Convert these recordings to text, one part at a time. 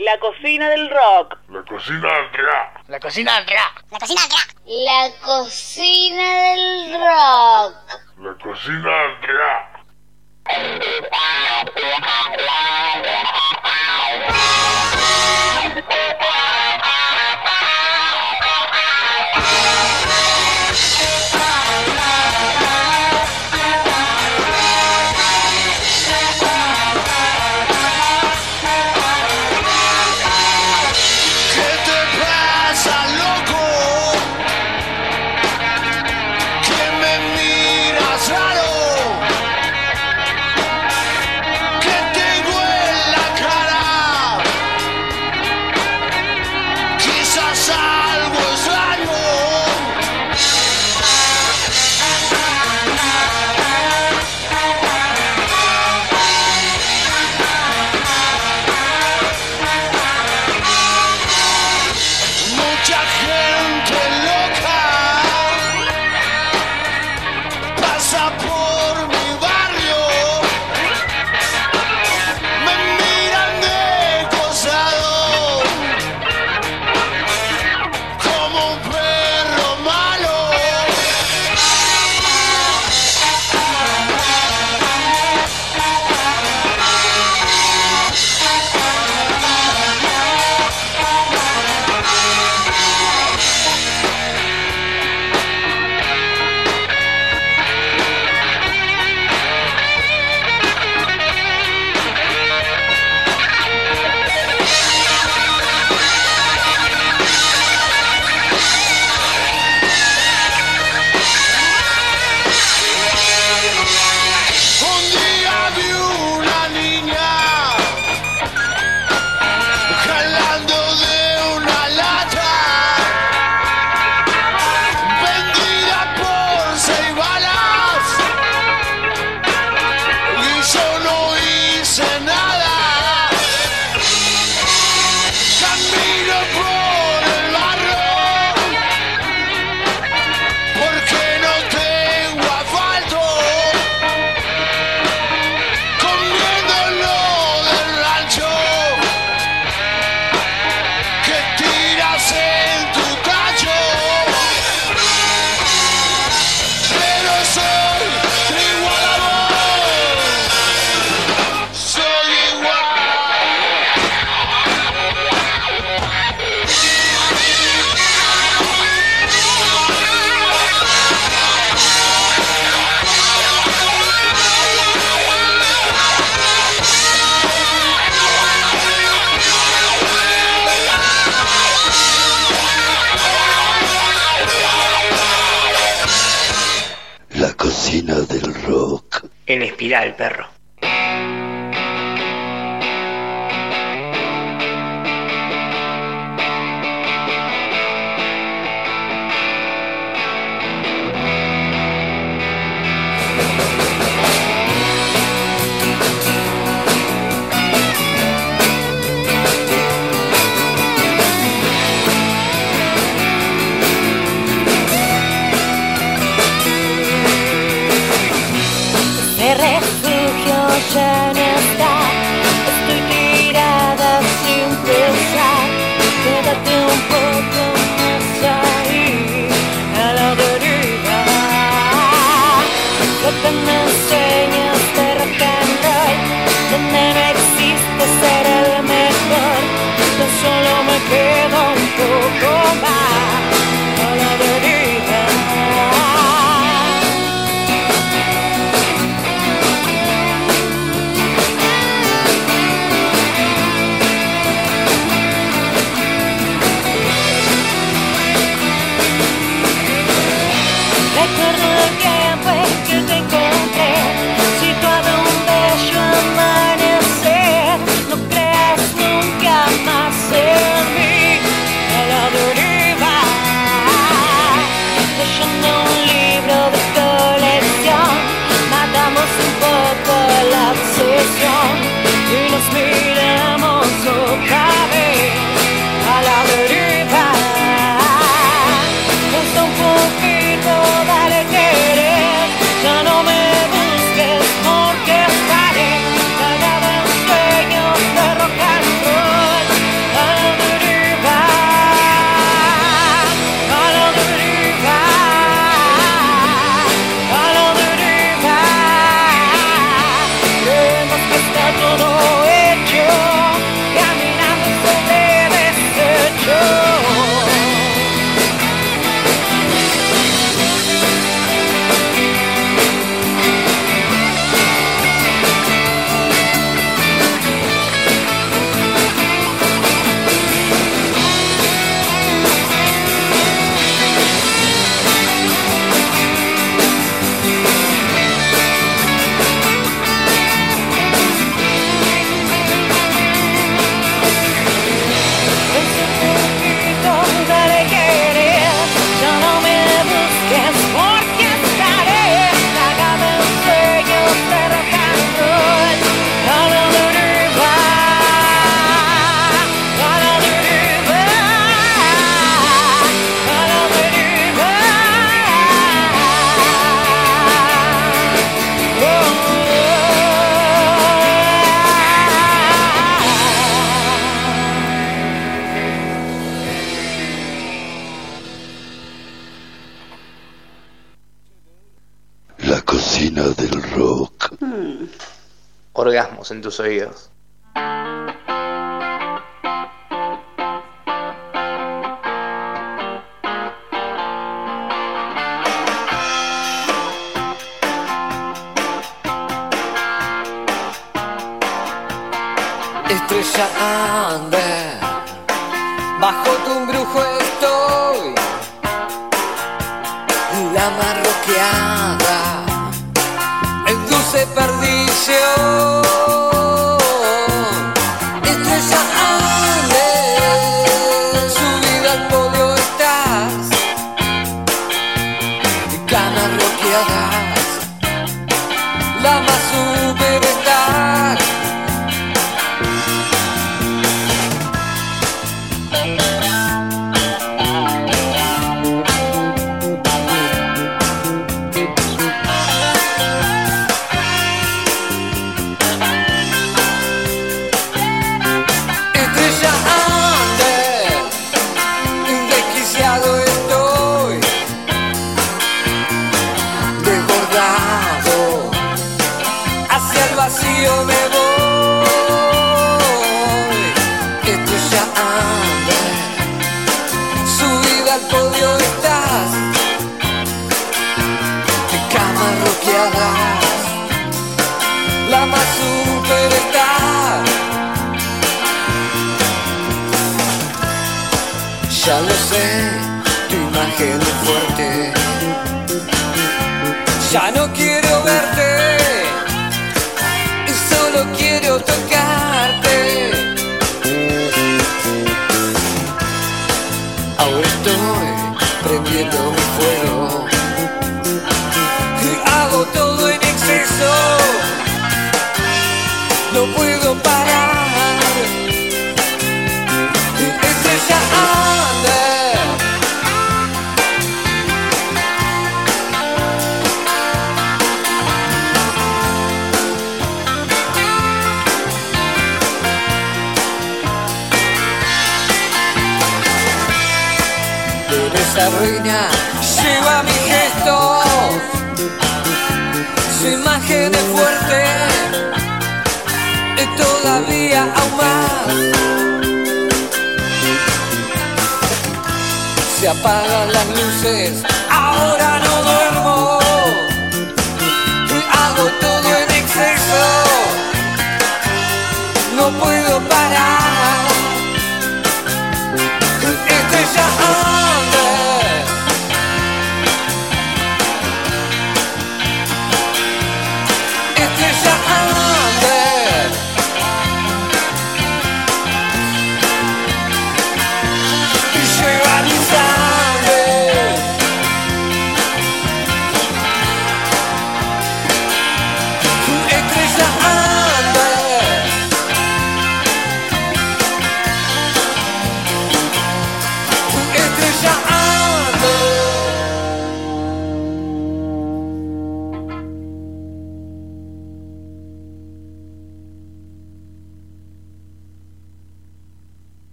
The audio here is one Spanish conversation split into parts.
La cocina del rock. La cocina del rock. La cocina del rock. La cocina del rock. La cocina del rock. La cocina del. gira el perro. En tus oídos.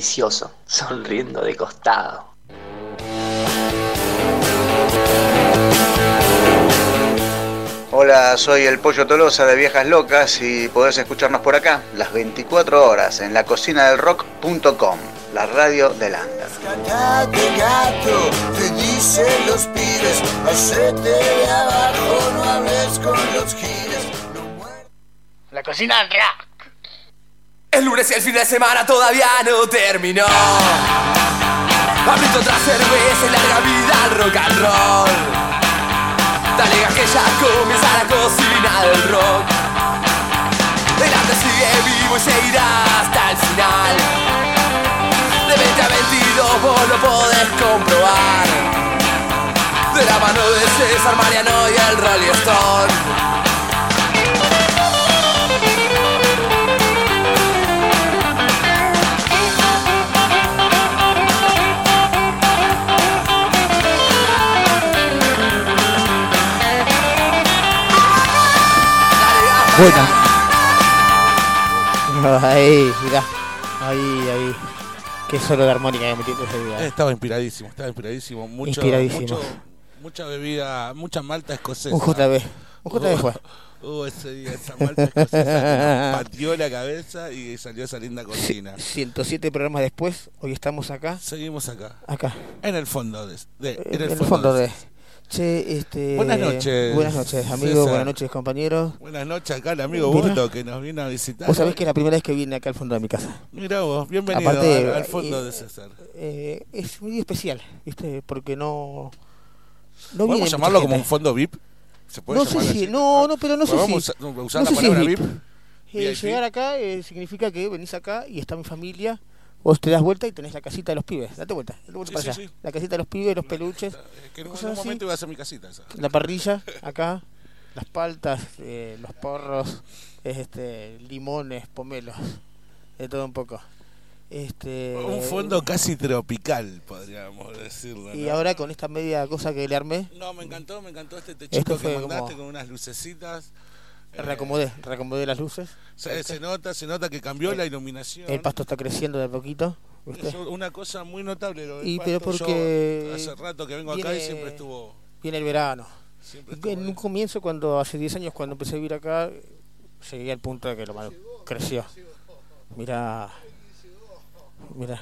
sonriendo de costado. Hola, soy el Pollo Tolosa de Viejas Locas y podés escucharnos por acá las 24 horas en la cocina del rock.com, la radio del under. Cállate gato, te dicen los pibes, hacete de abajo, no hables con los giles. La cocina del lunes y el fin de semana todavía no terminó. Abrito otra cerveza y larga vida al rock and roll. Dale que ya comienza la cocina del rock. El arte sigue vivo y seguirá hasta el final. De 20 a 22 vos lo podés comprobar. De la mano de César Mariano y el Rolling Stone. Buena. Ahí, mirá. Ahí, ahí. Qué solo de armónica que metiste ese día. Eh, Estaba inspiradísimo, estaba inspiradísimo. Mucho, Inspiradísimo. mucho Mucha bebida, mucha malta escocesa. Un JB. Un JB fue. Uh, ese día esa malta escocesa pateó la cabeza y salió esa linda cocina. 107 programas después, hoy estamos acá. Seguimos acá. Acá. En el fondo de, de- en el en el fondo, fondo de- de. Che, este. Buenas noches, Buenas noches, amigos. César. Buenas noches, compañeros. Buenas noches acá el amigo. Boto que nos vino a visitar. Vos sabés que es la primera vez que viene acá al fondo de mi casa. Mira vos, bienvenido Aparte, al, al fondo eh, de César. Eh, es muy especial, ¿viste? Porque no. No viene ¿Podemos llamarlo como un fondo VIP? ¿Se puede No sé si, así? no, no, pero no sé ¿Podemos si. usa- usar no la sé si palabra VIP. VIP? Eh, llegar acá eh, significa que venís acá y está mi familia. Vos te das vuelta y tenés la casita de los pibes. Date vuelta, date vuelta Sí, para sí, allá. sí. La casita de los pibes, los peluches. Que en un, momento iba a ser mi casita esa. La parrilla, acá. Las paltas, eh, los porros, es este, limones, pomelos. De todo un poco. Este, Un fondo casi tropical, podríamos decirlo. Y ¿no? ahora con esta media cosa que le armé, No, me encantó, me encantó este techito que mandaste como- con unas lucecitas. Eh, reacomodé, reacomodé las luces. Se, se nota, se nota que cambió la iluminación. El pasto está creciendo de a poquito. ¿viste? Es una cosa muy notable lo del Y pasto. pero porque Yo hace rato que vengo acá y siempre estuvo... Viene el verano. Estuvo En un comienzo, cuando hace 10 años, cuando empecé a vivir acá, llegué al punto de que lo malo creció. Mira, mira.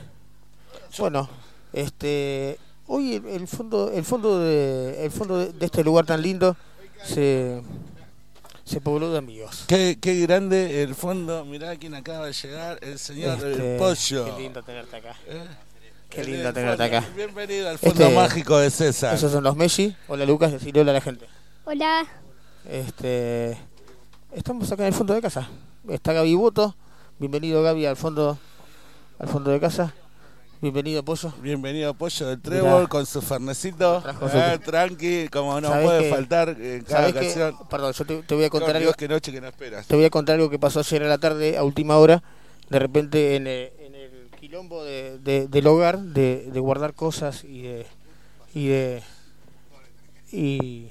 Bueno, este, hoy el, el fondo, el fondo de, el fondo de, de este lugar tan lindo se, se pobló de amigos. Qué, qué grande el fondo. Mirá quién acaba de llegar, el señor Este, el pollo. Qué lindo tenerte acá. ¿Eh? Qué lindo el tenerte acá. Bienvenido al fondo Este, mágico de César. Esos son los Messi. Hola Lucas, decirle hola a la gente. Hola. Este, estamos acá en el fondo de casa. Está Gaby Boto. Bienvenido Gaby al fondo, al fondo de casa. Bienvenido Pollo. Bienvenido Pollo del Mirá. Trébol con su fernecito. Eh, tranqui, como no ¿Sabés puede que- faltar en cada ¿Sabés qué? ocasión. Perdón, yo te, te voy a contar algo. Qué noche que no esperas. Te voy a contar algo que pasó ayer a la tarde, a última hora. De repente en el, en el quilombo de, de- del hogar, de, de guardar cosas y de. y de. y.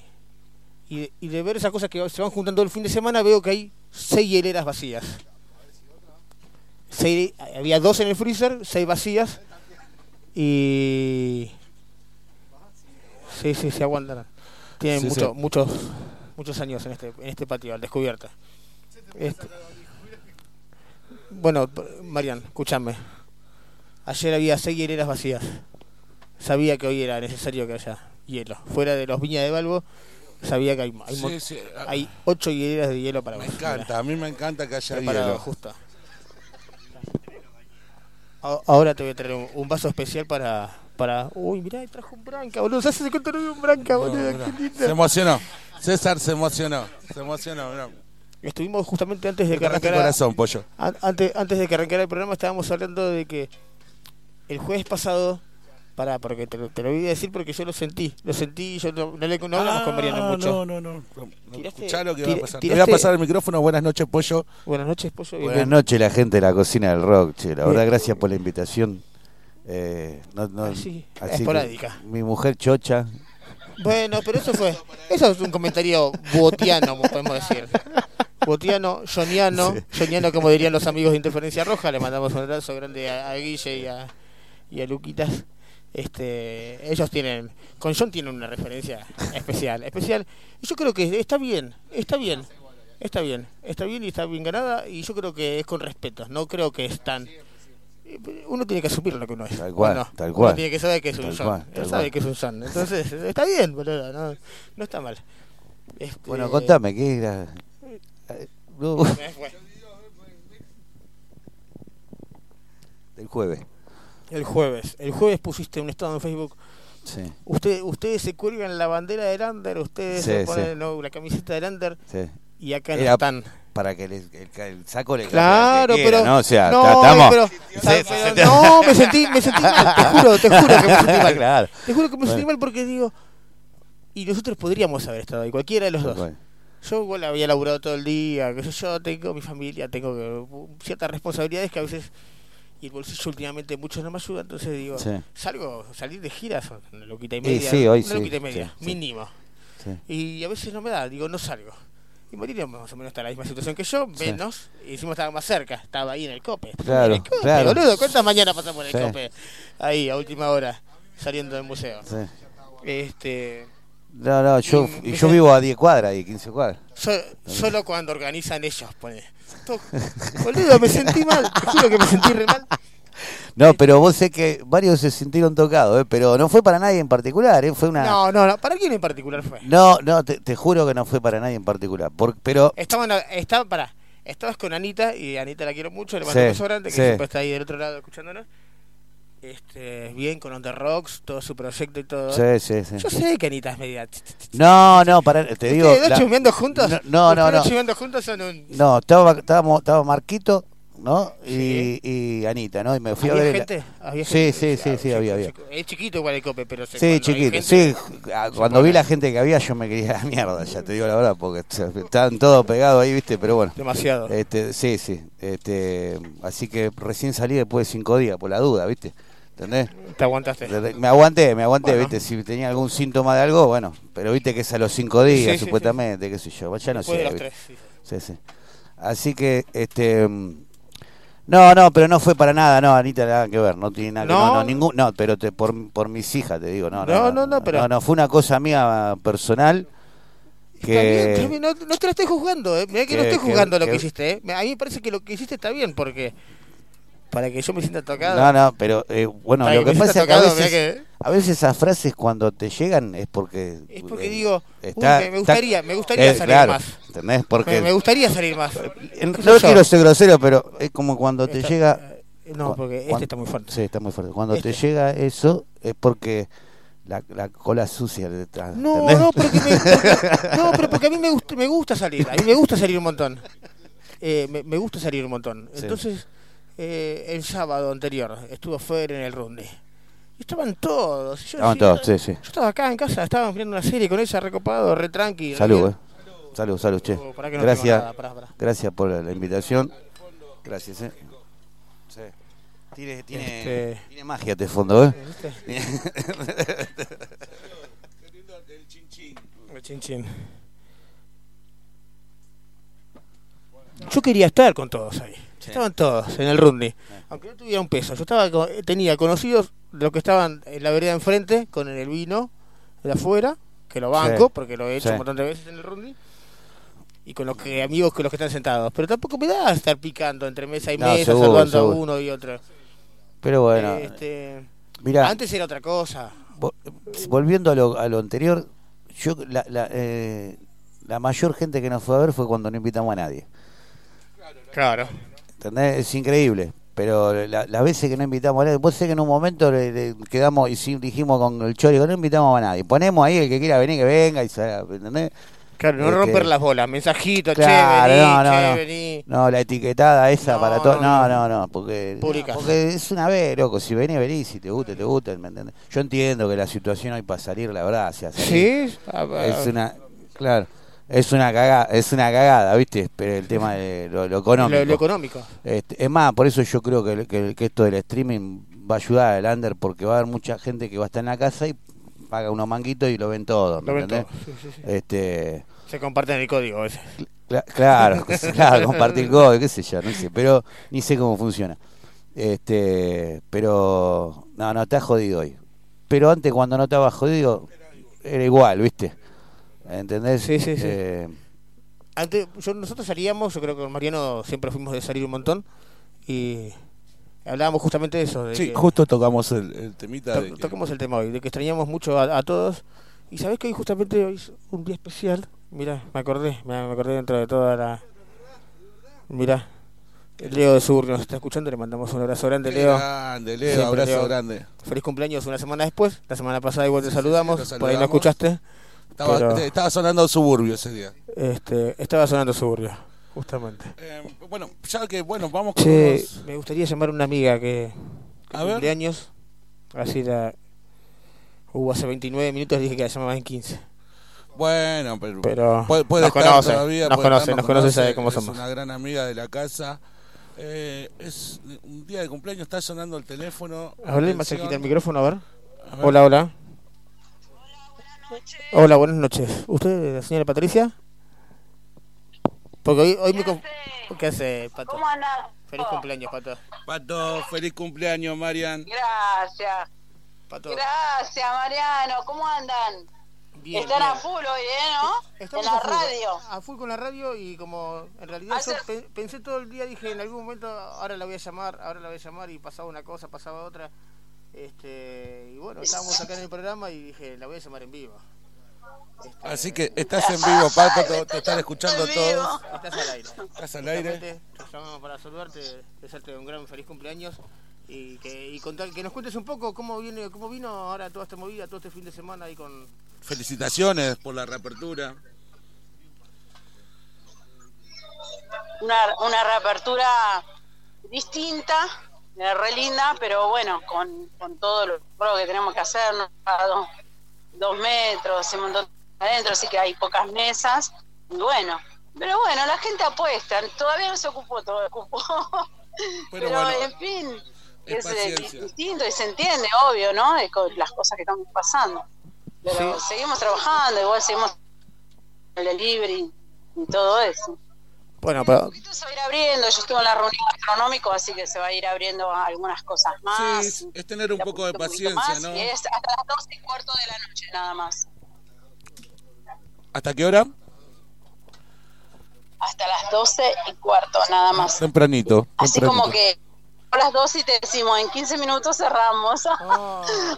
y de, y de ver esas cosas que se van juntando el fin de semana, veo que hay seis hieleras vacías. Seis- había dos en el freezer, seis vacías. Y. Sí, sí, se aguantan. Tienen Sí, mucho- sí. muchos muchos años en este en este patio, al descubierto. Este- Bueno, Marian, escúchame. Ayer había seis hieleras vacías. Sabía que hoy era necesario que haya hielo. Fuera de los viñas de Balbo, sabía que hay, hay, Sí, mon- sí, hay ocho hieleras de hielo para Me vos. encanta, a mí me encanta que haya preparado, hielo. justo. Ahora te voy a traer un, un vaso especial para, para... Uy, mirá, trajo un branca, boludo. Se hace vi un branca, boludo. mirá. qué lindo. Se emocionó. César se emocionó. Se emocionó. mirá. Estuvimos justamente antes de que arrancara... corazón, pollo. An- Antes, antes de que arrancara el programa estábamos hablando de que el jueves pasado, para porque te, lo- te lo voy a decir porque yo lo sentí, lo sentí, yo no, no, le- no hablamos con Mariano Ah, mucho. No, no, no. no Tiraste- Escuchá lo que va a pasar. Te voy tiraste- a pasar el micrófono. Buenas noches, pollo. Buenas noches, Pollo. Buenas noches la gente de la cocina del rock, che. La verdad, Bien. gracias por la invitación. Eh, no, no- Ah, sí, así que esporádica. mi mujer chocha. Bueno, pero eso fue, eso es un comentario botiano, podemos decir. Botiano, joniano, joniano como dirían los amigos de Interferencia Roja, le mandamos un abrazo grande a, a Guille y a, y a Luquitas. Este, ellos tienen, con John tienen una referencia especial, especial. Y yo creo que está bien, está bien, está bien, está bien y está bien ganada y yo creo que es con respeto, no creo que es tan... Uno tiene que asumir lo que uno es. Tal cual, tal Uno cual. tiene que saber que es un Tal John. cual, Él sabe que es un John. Entonces, está bien, boludo, no, no está mal. Este, Bueno, contame, ¿qué era? Eh, no, eh, bueno, el jueves. El jueves. El jueves pusiste un estado en Facebook. Sí, Usted, ustedes se cuelgan la bandera del Under, ustedes Sí, se ponen sí. no, la camiseta del Under sí. y acá no Era están. Para que el, el- el saco le Claro, que quiera, pero. ¿no? O sea, no, estamos. pero, no, me sentí, me sentí mal, te juro, te juro que me sentí mal. Claro. Te juro que me sentí mal porque digo. Y nosotros podríamos haber estado ahí, cualquiera de los dos. Bueno, Yo igual había laburado todo el día, que yo, tengo mi familia, tengo ciertas responsabilidades que a veces y el bolsillo últimamente mucho no me ayuda, entonces digo, Sí. salgo, salir de gira son una loquita y media, sí, hoy sí, loquita y media, sí, sí. mínimo. Y a veces no me da, digo, no salgo. Y Marilia más o menos está en la misma situación que yo, menos, y encima estaba más cerca, estaba ahí en el cope. Claro, En el cope, claro. boludo, ¿cuántas mañanas pasamos por el cope? Ahí, a última hora, saliendo del museo. Sí. Este, No, no, yo, Y yo vivo a 10 cuadras y 15 cuadras. So- solo cuando organizan ellos, pone. Boludo, me sentí mal. Te juro que me sentí re mal. No, pero vos sé que varios se sintieron tocados, ¿eh? pero no fue para nadie en particular, ¿eh? fue una... No, no, no. ¿Para quién en particular fue? No, no, te, te juro que no fue para nadie en particular. Por- pero Estaban, estaba, para, estabas con Anita y Anita la quiero mucho, le mando un beso grande, que sí. siempre está ahí del otro lado escuchándonos. Este, bien con On The Rocks, todo su proyecto y todo. Sí, sí, sí. Yo sé que Anita es media. No, no, para, te digo. ¿Ustedes dos chumeando juntos? No, no, no. No. juntos son un. No, estaba, estábamos, estaba Marquito, ¿no? Y, y Anita, ¿no? Y me fui a ¿Había ver. gente? ¿Había sí, gente? sí, sí, Ah, sí, había, había. Es chiquito igual el cope, pero se- Sí, chiquito, sí. ah, Cuando vi la gente que había, yo me quería la mierda, ya te digo la verdad, porque estaban todos pegados ahí, ¿viste? Pero bueno. Demasiado. Este, sí, sí. Este, así que recién salí después de cinco días, por la duda, ¿viste? ¿Entendés? Te aguantaste. Me aguanté, me aguanté, Bueno. ¿viste? Si tenía algún síntoma de algo, bueno, pero viste que es a los cinco días, Sí, sí, supuestamente, qué sé yo, ya no sé. de los tres, Sí, sí. sí. Así que, este. No, no, pero no fue para nada, no, Anita, nada que ver, no tiene nada que No. no, no, ningún, no, pero te, por, por mis hijas te digo, no, no, No, no, no, pero- no, no, fue una cosa mía personal Está bien, que, está bien, no, no te la estoy juzgando, ¿eh? Mirá que, no estoy que- juzgando lo que- que hiciste, ¿eh? A mí me parece que lo que hiciste está bien, porque. Para que yo me sienta tocado. no, no, pero eh, bueno, Para lo que pasa es que a veces, mirá que- a veces esas frases cuando te llegan es porque Es porque eh, digo, está- me, gustaría, me gustaría eh, salir claro, más. ¿entendés? Porque Me, me gustaría salir más. ¿Qué no quiero ser grosero, pero es como cuando te llega. eh, no, porque este está muy fuerte. Sí, está muy fuerte. Cuando Este. te llega eso, es porque la, la cola sucia detrás. No, ¿entendés? no, porque me, porque- no, pero porque a mí me gusta, me gusta salir, a mí me gusta salir un montón. Eh, me, me gusta salir un montón. Sí. Eh, el sábado anterior estuvo fuera en el Runde. Y estaban todos. Yo Estaban todos, sí, sí. Yo estaba acá en casa, estábamos viendo una serie con ella recopado, re tranqui. Salud, eh. Salud, salud, che. Oh, no Gracias. pará, pará. Gracias por la, invitación. Gracias, eh. Sí. Tiene, tiene, Este- tiene magia este fondo, ¿eh? El chin chin. Yo quería estar con todos ahí. Estaban todos en el Rundy. Aunque no tuviera un peso. Yo estaba tenía conocidos los que estaban en la vereda enfrente con el vino de afuera, que lo banco, Sí. porque lo he hecho Sí. un montón de veces en el Rundy. Y con los que amigos con los que están sentados. Pero tampoco me da estar picando entre mesa y No, mesa, seguro, saludando seguro. a uno y otro. Pero bueno, Este, mirá. Antes era otra cosa. Vo- Volviendo a lo, a lo anterior, yo la, la, eh, la mayor gente que nos fue a ver fue cuando no invitamos a nadie. Claro. ¿Entendés? Es increíble. Pero la- las veces que no invitamos a nadie, vos sé que en un momento le, le quedamos y sí, dijimos con el Chori que no invitamos a nadie. Ponemos ahí el que quiera venir, que venga y se ¿entendés? Claro, no Este, romper las bolas. Mensajito, Claro, che, vení, no, no, che, no. vení. No, la etiquetada esa No, para todo. No, no, no, porque, porque es una vez, loco. Si venís, venís. Si te gusta, te gusta. ¿me entendés? Yo entiendo que la situación hoy para salir, la verdad, hacia salir. Sí, ah, ah. Es una, claro, es una cagada, es una cagada, ¿viste? Pero el tema de lo, lo económico. Lo, lo económico. Este, es más, por eso yo creo que, que- que esto del streaming va a ayudar al under porque va a haber mucha gente que va a estar en la casa y paga unos manguitos y lo ven todo. ¿me Lo ven todo, sí, sí, sí. Este, Se comparten el código ese. cla- claro, claro, compartir código, qué sé yo, no sé, pero ni sé cómo funciona. Este, pero no, no está jodido hoy. Pero antes cuando no estaba jodido era igual, ¿viste? ¿Entendés? Sí, sí, sí. Eh, Antes, yo, nosotros salíamos, yo creo que con Mariano siempre fuimos de salir un montón. Y hablábamos justamente de eso. De Sí, que justo tocamos el, el temita to- de que- Tocamos el tema hoy, de que extrañamos mucho a, a todos. Y sabés que hoy justamente hoy es un día especial. Mira, me acordé, me, me acordé dentro de toda la. Mira, el Leo de Sur nos está escuchando, le mandamos un abrazo grande, Leo. grande, Leo, Siempre, abrazo grande. Feliz cumpleaños una semana después. La semana pasada igual te saludamos, lo por ahí no saludamos. escuchaste. Estaba, pero, estaba sonando suburbio ese día. este, estaba sonando suburbio, justamente. Eh, bueno, ya que bueno, vamos con unos- me gustaría llamar a una amiga que, que A ver. cumpleaños. Así la. Hubo hace 29 minutos, dije que la llamaba en 15. Bueno, pero, Pero puede, puede nos estar conoce, todavía. nos puede conoce, estar, nos conoce, sabe cómo es somos. una gran amiga de la casa. Eh, es un día de cumpleaños, está sonando el teléfono. Hablé más cerquita el micrófono, a ver. A ver. Hola, hola. Hola, buenas noches. ¿Usted, la señora Patricia? Porque hoy, hoy me... conf- ¿Qué hace, Pato? ¿Cómo andás? Feliz cumpleaños, Pato. Pato, feliz cumpleaños, Marian. Gracias. Pato. Gracias, Mariano. ¿Cómo andan? Bien, Están a bien. full hoy, ¿eh? ¿No? Estamos en la a full, radio. A full con la radio y como en realidad yo Hace- pe- pensé todo el día, dije en algún momento ahora la voy a llamar, ahora la voy a llamar y pasaba una cosa, pasaba otra. Este, y bueno, estábamos acá en el programa y dije, la voy a llamar en vivo. Este, Así que estás en vivo, Pato, te, te están escuchando todos. Estás al aire. Estás al aire. Te llamamos para saludarte, desearte un gran feliz cumpleaños y que y contar, que nos cuentes un poco cómo viene, cómo vino ahora toda esta movida, todo este fin de semana ahí con Felicitaciones por la reapertura. Una, una reapertura distinta, re linda, pero bueno, con, con todo lo que tenemos que hacer, ¿no? A dos, dos metros, un montón adentro, así que hay pocas mesas. Y bueno, pero bueno, la gente apuesta, todavía no se ocupó todo el cupo. Pero Pero, bueno, en fin, es es, eh, distinto y se entiende, obvio, ¿no? De las cosas que están pasando. Pero seguimos trabajando, igual seguimos el delivery y todo eso. Bueno, pero Se va a ir abriendo, yo estuve en la reunión gastronómica, así que se va a ir abriendo algunas cosas más. Sí, es tener un poco de poquito, poquito paciencia, más, ¿no? Y es hasta las 12 y cuarto de la noche, nada más. ¿Hasta qué hora? Hasta las 12 y cuarto, nada más. Tempranito. Así tempranito. como que a las 12 y te decimos, en 15 minutos cerramos.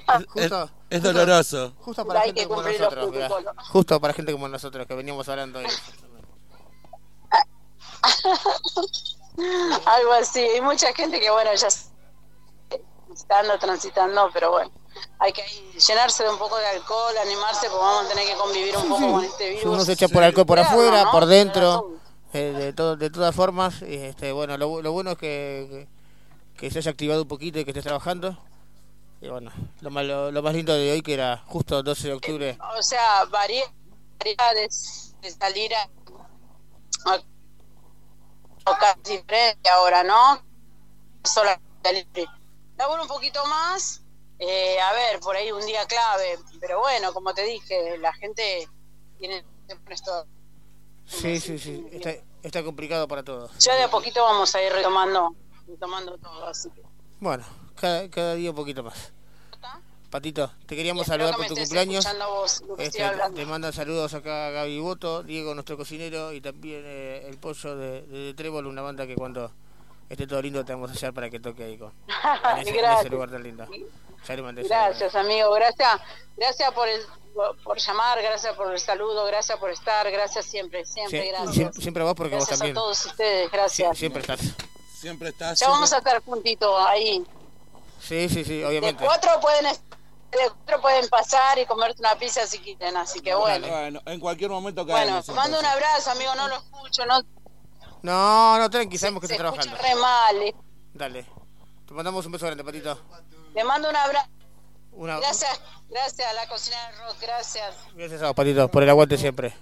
Es, justo, es doloroso. justo para Hay gente como nosotros, justo para gente como nosotros que veníamos hablando de eso. Algo así. Hay mucha gente que, bueno, ya está ando transitando, pero bueno, hay que llenarse de un poco de alcohol, animarse, porque vamos a tener que convivir un poco con este virus. Uno se echa por alcohol por afuera, ¿no? por dentro, eh, de, todo, de todas formas. y, Este, bueno, lo, lo bueno es que, que, que se haya activado un poquito y que estés trabajando. Y bueno, lo, malo- lo más lindo de hoy que era justo 12 de octubre. O sea, varía, varía de, de salir a, casi diferente ahora, ¿no? Solo libre. Laburo un poquito más, eh, a ver, por ahí un día clave, pero bueno, como te dije, la gente tiene esto. Sí, sí, sí, está, está complicado para todos. Ya de a poquito vamos a ir retomando, retomando todo, así que. Bueno, cada, cada día un poquito más. Patito, te queríamos Espero saludar que por tu cumpleaños. a vos, Este, te mandan saludos acá Gaby Boto, Diego, nuestro cocinero, y también eh, el pollo de, de Trébol, una banda que cuando esté todo lindo te vamos a hallar para que toque ahí con, en, ese, en ese Gracias. lugar tan lindo. Ya le mandé Gracias, amigo. Gracias, gracias por el, por llamar, gracias por el saludo, gracias por estar, gracias siempre, siempre, Sie- gracias. siempre, siempre a vos porque gracias vos también. a todos ustedes, gracias. Siempre estás. Siempre estás. Ya vamos a estar juntitos ahí. Sí, sí, sí, De obviamente. cuatro pueden de cuatro pueden pasar y comerte una pizza si quieren, así que bueno. Bueno, en cualquier momento Bueno, caemos. te mando un abrazo, amigo, no lo escucho, no No, no, tranqui, sabemos que se trabajando. re mal. eh. Dale. Te mandamos un beso grande, Patito. Te mando un abrazo. Una, Gracias, gracias a la cocina del rock, gracias. Gracias a vos, Patito, por el aguante siempre.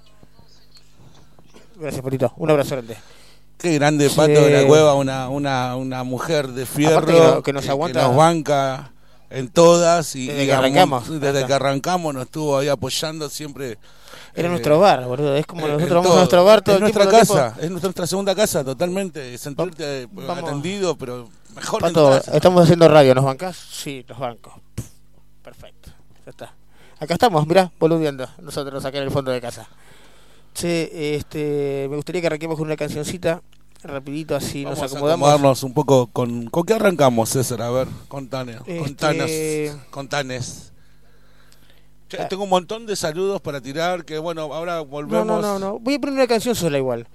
Gracias, Patito. Un abrazo grande. Qué grande Sí. Pato de la Cueva, una, una, una mujer de fierro que no- que nos aguanta- nos banca en todas y Desde que arrancamos. desde que arrancamos nos estuvo ahí apoyando siempre. Era eh, nuestro bar, boludo. Es como nosotros en vamos todo. a nuestro bar todo es el nuestra tiempo. todo el casa, es nuestra, segunda casa totalmente, sentirte eh, vamos. atendido, pero mejor en tu Pato, casa. estamos haciendo radio, ¿nos bancás? Sí, los bancos. Perfecto, ya está. Acá estamos, mirá, boludeando, nosotros acá en el fondo de casa. Che, este, me gustaría que arranquemos con una cancioncita, rapidito, así Vamos nos a acomodamos. acomodarnos un poco con... ¿Con qué arrancamos, César? A ver, contanos, Este- contanos, contanes. Che, tengo un montón de saludos para tirar, que bueno, ahora No, volvemos. no, no, no, voy a poner una canción sola igual.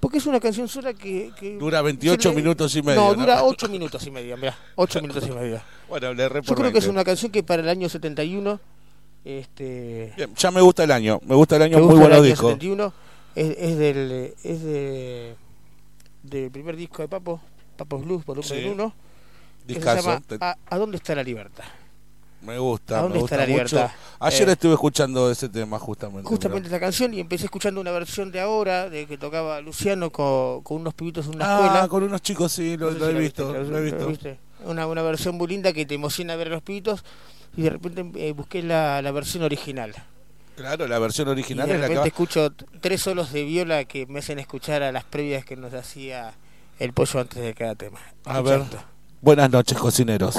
Porque es una canción sola que... que Dura 28 se le- minutos y medio. No, ¿no? dura 8 minutos y medio, mirá, 8 minutos y medio. Bueno, le erré Yo creo que es 20. una canción que para el año 71... Este, Bien, ya me gusta el año, me gusta el año, muy bueno año disco. 71, es, es del es de del primer disco de Papo, Papos Blues, volumen Sí. 1, que se Discazo, llama te- ¿A, ¿A dónde está la libertad? Me gusta, ¿A dónde me está gusta la mucho. libertad? Ayer Eh, estuve escuchando ese tema justamente. Justamente esta canción y empecé escuchando una versión de ahora de que tocaba Luciano con, con unos pibitos en una Ah, escuela. con unos chicos, sí, lo, No he visto, viste, lo he visto. Una, una versión muy linda que te emociona ver a los pibitos y de repente eh, busqué la, la versión original. Claro, la versión original y es la que. Escucho tres solos de viola que me hacen escuchar a las previas que nos hacía el pollo antes de cada tema. A ver. Buenas noches, cocineros.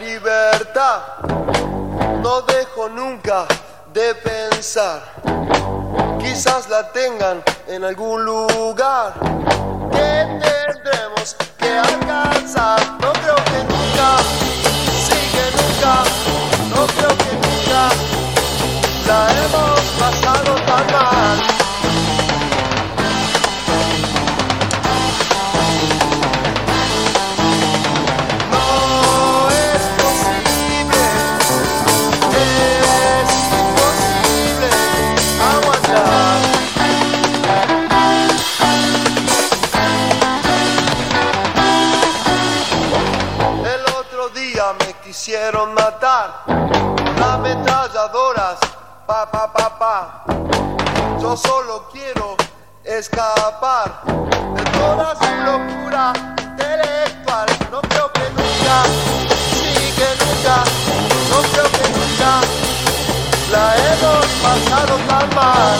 libertad. No dejo nunca de pensar. Quizás la tengan en algún lugar que tendremos que alcanzar. No creo que nunca, sí que nunca, no creo que nunca la hemos pasado tan mal. Quisieron matar con ametralladoras, pa pa pa pa. Yo solo quiero escapar de toda su locura intelectual. No creo que nunca, sí que nunca, no creo que nunca la hemos pasado tan mal.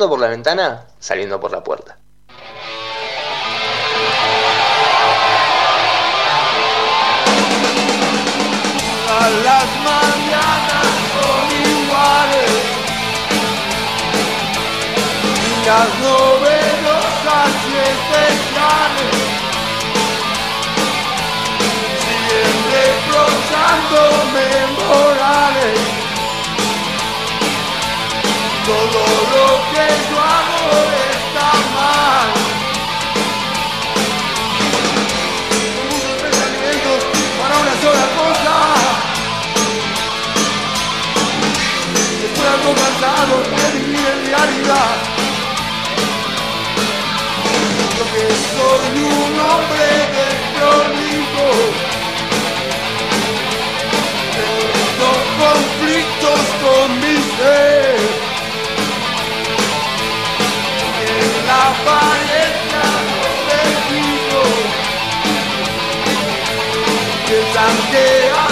entrando por la ventana, saliendo por la puerta. las mañanas son iguales y las novedosas y especiales siguen reprochándome Vivo cansado de vivir en realidad. Yo que soy un hombre de crónico. Tengo conflictos con mi ser. En la paleta de México. Piensan que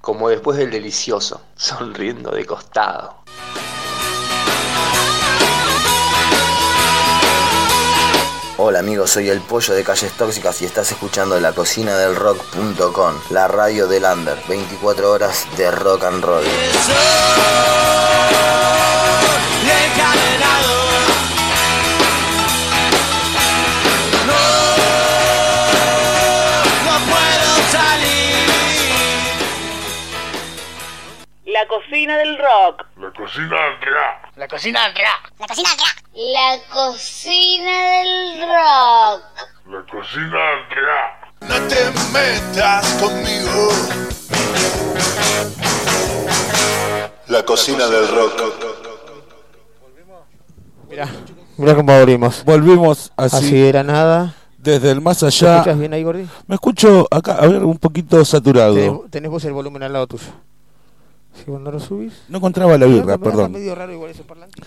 Como después del delicioso, sonriendo de costado. Hola amigos, soy el pollo de Calles Tóxicas y estás escuchando la cocina del rock.com, la radio del under, 24 horas de rock and roll. Cocina del rock. La cocina del rock. La cocina del rock. La cocina del rock. La cocina del rock. La cocina del rock. No te metas conmigo. La cocina del rock. Mirá, mirá cómo volvimos. Volvimos así. Así era nada. Desde el más ¿Te allá. escuchas bien ahí, Gordi? Me escucho acá, a ver, un poquito saturado. Tenés, tenés vos el volumen al lado tuyo. Cuando lo subís. No encontraba la No, birra, anda perdón. medio raro igual ese parlante.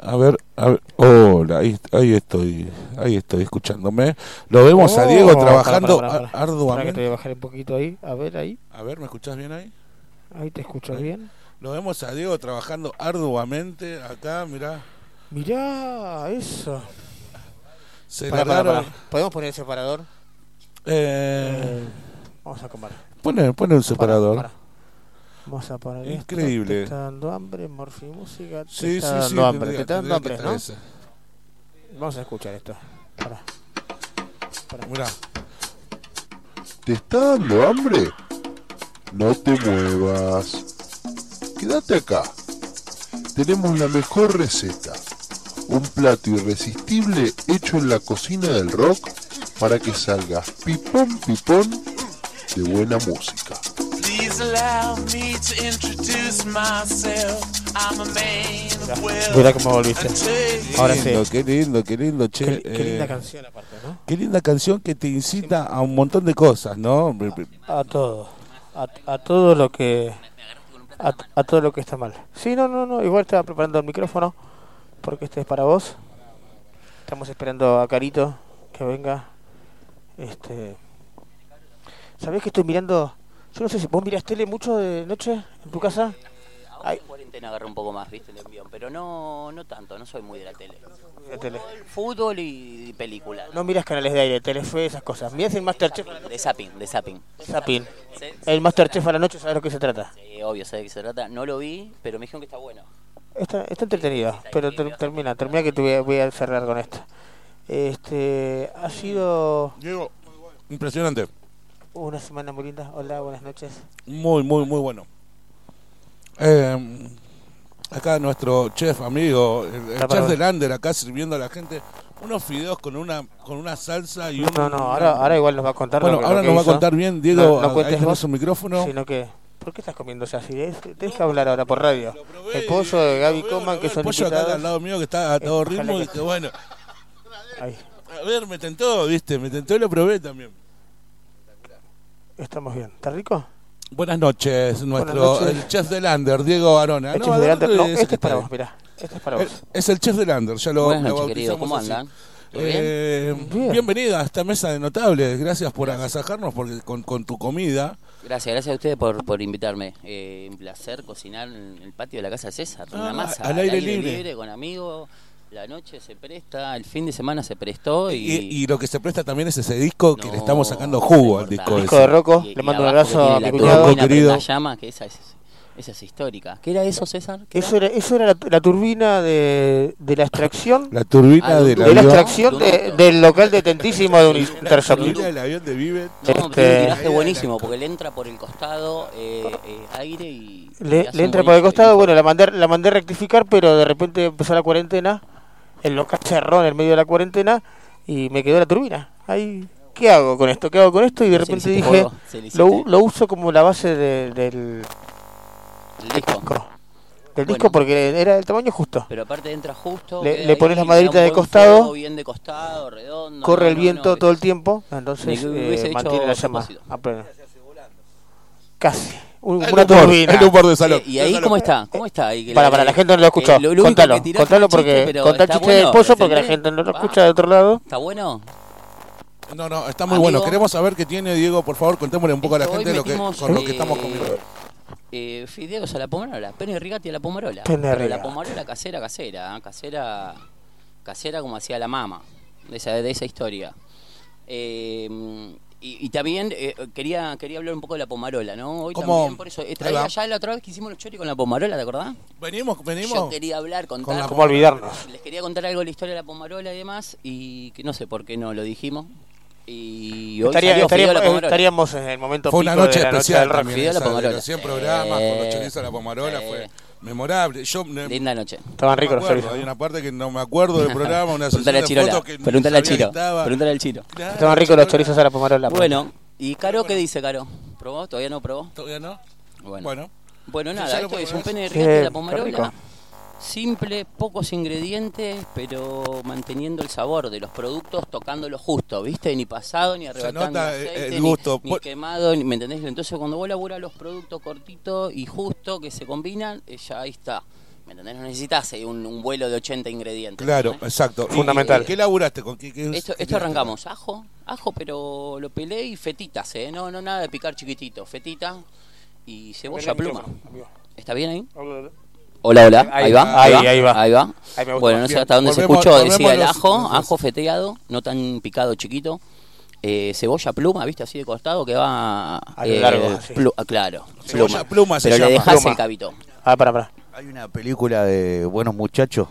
A ver, a ver. Hola, ahí, ahí estoy, ahí estoy escuchándome. Lo vemos a Diego Oh, trabajando pará, pará, pará. a- arduamente. Que te voy a bajar un poquito ahí. A ver ahí. A ver, ¿me escuchás bien ahí? Ahí te escucho bien. Lo vemos a Diego trabajando arduamente acá, mirá. Mirá, eso. Se largaron. ¿Podemos poner el separador? Eh, Vamos a comer. pone, pone un separador. Pará. Vamos a poner esto. Increíble. Te está dando hambre, Morphy Música. Te Sí, está sí, sí, dando hambre. tendría- Te está dando hambre, ¿no? Vamos a escuchar esto. Pará. Pará. Mirá. ¿Te está dando hambre? No te muevas. Quédate acá. Tenemos la mejor receta. Un plato irresistible hecho en la cocina del rock para que salgas pipón pipón de buena música. Please allow me to introduce myself. I'm a man of wealth. Mirá cómo volviste. Ahora sí. lindo, qué lindo, qué lindo, che. Qué, qué linda Eh, canción aparte, ¿no? Qué linda canción que te incita a un montón de cosas, ¿no? A todo. A, a todo lo que. A, a todo lo que está mal. Sí, no, no, no. Igual estaba preparando el micrófono. Porque este es para vos. Estamos esperando a Carito que venga. Este. ¿Sabés que estoy mirando? Yo no sé si vos mirás tele mucho de noche en tu casa. Ahora en cuarentena agarré un poco más, viste, el envión, pero no, no tanto, no soy muy de la tele. De tele. Fútbol y película. No miras canales de aire, Telefe, esas cosas. Mirás el Masterchef. De zapping, de zapping. Zapping. Sí, El Masterchef a la noche, ¿sabes lo que se trata? sí, obvio, sé de qué se trata. No lo vi, pero me dijeron que está bueno. Está, está entretenido, pero ter- termina, termina que te voy a, voy a cerrar con esto. Este, ha sido Diego, impresionante. Una semana muy linda. Hola, buenas noches. Muy, muy, muy bueno. Eh, acá nuestro chef amigo, el, el chef del Lander, acá sirviendo a la gente unos fideos con una con una salsa y un... No, no, ahora, ahora igual nos va a contar. Bueno, lo ahora lo que nos va a contar bien, Diego, No, no ahí tenés un micrófono. Sino que, ¿por qué estás comiendo ya así? Que hablar ahora por radio. El pollo de Gaby Coman, que El son pollo acá invitados. al lado mío que está a todo ritmo y que bueno. Ahí, A ver, me tentó, viste, me tentó y lo probé también. Estamos bien. ¿Está rico? Buenas noches, nuestro noches. el chef del Lander, Diego Arona. El No, chef ¿de de dónde Lander- no, es este es para está? vos, mirá. Este es para vos. Es el chef del Lander, ya lo Buenas noches, querido, ¿cómo así. andan? Eh, Bien. Bienvenida a esta mesa de notables, gracias por agasajarnos porque con, con tu comida. Gracias, gracias a ustedes por, por invitarme. Eh, un placer cocinar en el patio de la casa de César. Ah, una masa al aire libre. con amigos. La noche se presta, el fin de semana se prestó y, Y, y lo que se presta también es ese disco que No, le estamos sacando jugo al disco. importa. Disco ese. de Rocco, y- le mando un abrazo a mi la cuñado. querido. prenda llama, que esa es, esa es histórica. ¿Qué era eso, César? ¿Qué Eso era, eso era la, la turbina de, de la extracción. La turbina Ah, de la extracción de- del local detentísimo de un La Intershop. turbina del avión de Vivet. No, Este- tiene un tiraje buenísimo porque le entra por el costado eh, eh, aire y. Le, entra por el costado, bueno, la mandé, la mandé rectificar, pero de repente empezó la cuarentena, el local cerró en el medio de la cuarentena y me quedó la turbina. Ahí, ¿qué hago con esto? ¿Qué hago con esto? Y de repente dije, lo, lo uso como la base de- del, El disco. del Bueno. disco porque era el tamaño justo. Pero aparte entra justo. Le- pones la maderita de costado, fuego, bien de costado, redondo. Corre no, el viento no, todo el tiempo, entonces eh, mantiene la llama propósito. a pleno. Casi. Un- una turbina. el humor de salón. Eh, ¿Y ahí cómo está? ¿Cómo está? Ahí que Para, la- para, la gente no lo escuchó. eh, lo- lo contalo, contalo un chiste, porque contá el chiste del bueno, pollo ¿se porque la gente no lo Va. escucha de otro lado. ¿Está bueno? No, no, está muy Amigo. bueno. Queremos saber qué tiene Diego, por favor, contémosle un poco a la gente lo que, con lo que eh, estamos comiendo. Eh, fideos a la pomarola, pene rigati a la pomarola. Pene Pero la pomarola casera, casera, ¿eh? casera, casera como hacía la mama. de esa, de esa historia. Eh, y, y también eh, quería quería hablar un poco de la pomarola, ¿no? Hoy ¿Cómo? también, por eso. eh, traía ya la otra vez que hicimos los choris con la pomarola, ¿te acordás? Venimos, venimos. Yo quería hablar, contar. la- ¿Cómo olvidarnos? Les quería contar algo de la historia de la pomarola y demás, y que no sé por qué no lo dijimos. Y hoy Estaría- salió Fideo estaríamos, la Pomarola. estaríamos en el momento Fue una pico noche de la noche especial del rock. también. Fideo la esa de Pomarola. los 100 programas con los Eh, chorizos de la Pomarola eh. fue memorable. Yo, ne- Linda noche. Estaban no ricos los chorizos. Hay una parte que no me acuerdo del programa, una sesión Preguntale a de Chirola. fotos que ni Preguntale a sabía que Chiro. estaba. Preguntale al Chiro. Claro, Estaban ricos los chorizos a la pomarola. Bueno, ¿y Caro qué dice, Caro? ¿Probó? ¿Todavía no probó? ¿Todavía no? Bueno. Bueno. Nada, esto es un pene de de la pomarola. Simple, pocos ingredientes, pero manteniendo el sabor de los productos, tocando lo justo, ¿viste? Ni pasado, ni arrebatando nota, aceite, eh, el ni- gusto. Ni, Por- quemado, ni- ¿me entendés? Entonces cuando vos laburás los productos cortitos y justo que se combinan, eh, ya ahí está. ¿Me entendés? No necesitas eh, un, un vuelo de 80 ingredientes. Claro, exacto. ¿Y- Fundamental. y ¿Qué laburaste? ¿Con qué, qué- Esto, qué esto arrancamos, ajo, ajo, pero lo pelé y fetitas, ¿eh? No, no nada de picar chiquitito, fetita y cebolla pluma. ¿Está bien ahí? Hola, hola, ahí, Ahí, va, ahí, va, ahí va. ahí va. Ahí me gusta. Bueno, no sé hasta dónde se escuchó, decía el ajo, los- ajo feteado, no tan picado chiquito. Eh, cebolla pluma, viste, así de costado que va A lo largo, plu- ah, claro, Cebolla pluma se pero le Pluma. el cabito. Ah, para, para. Hay una película de Buenos Muchachos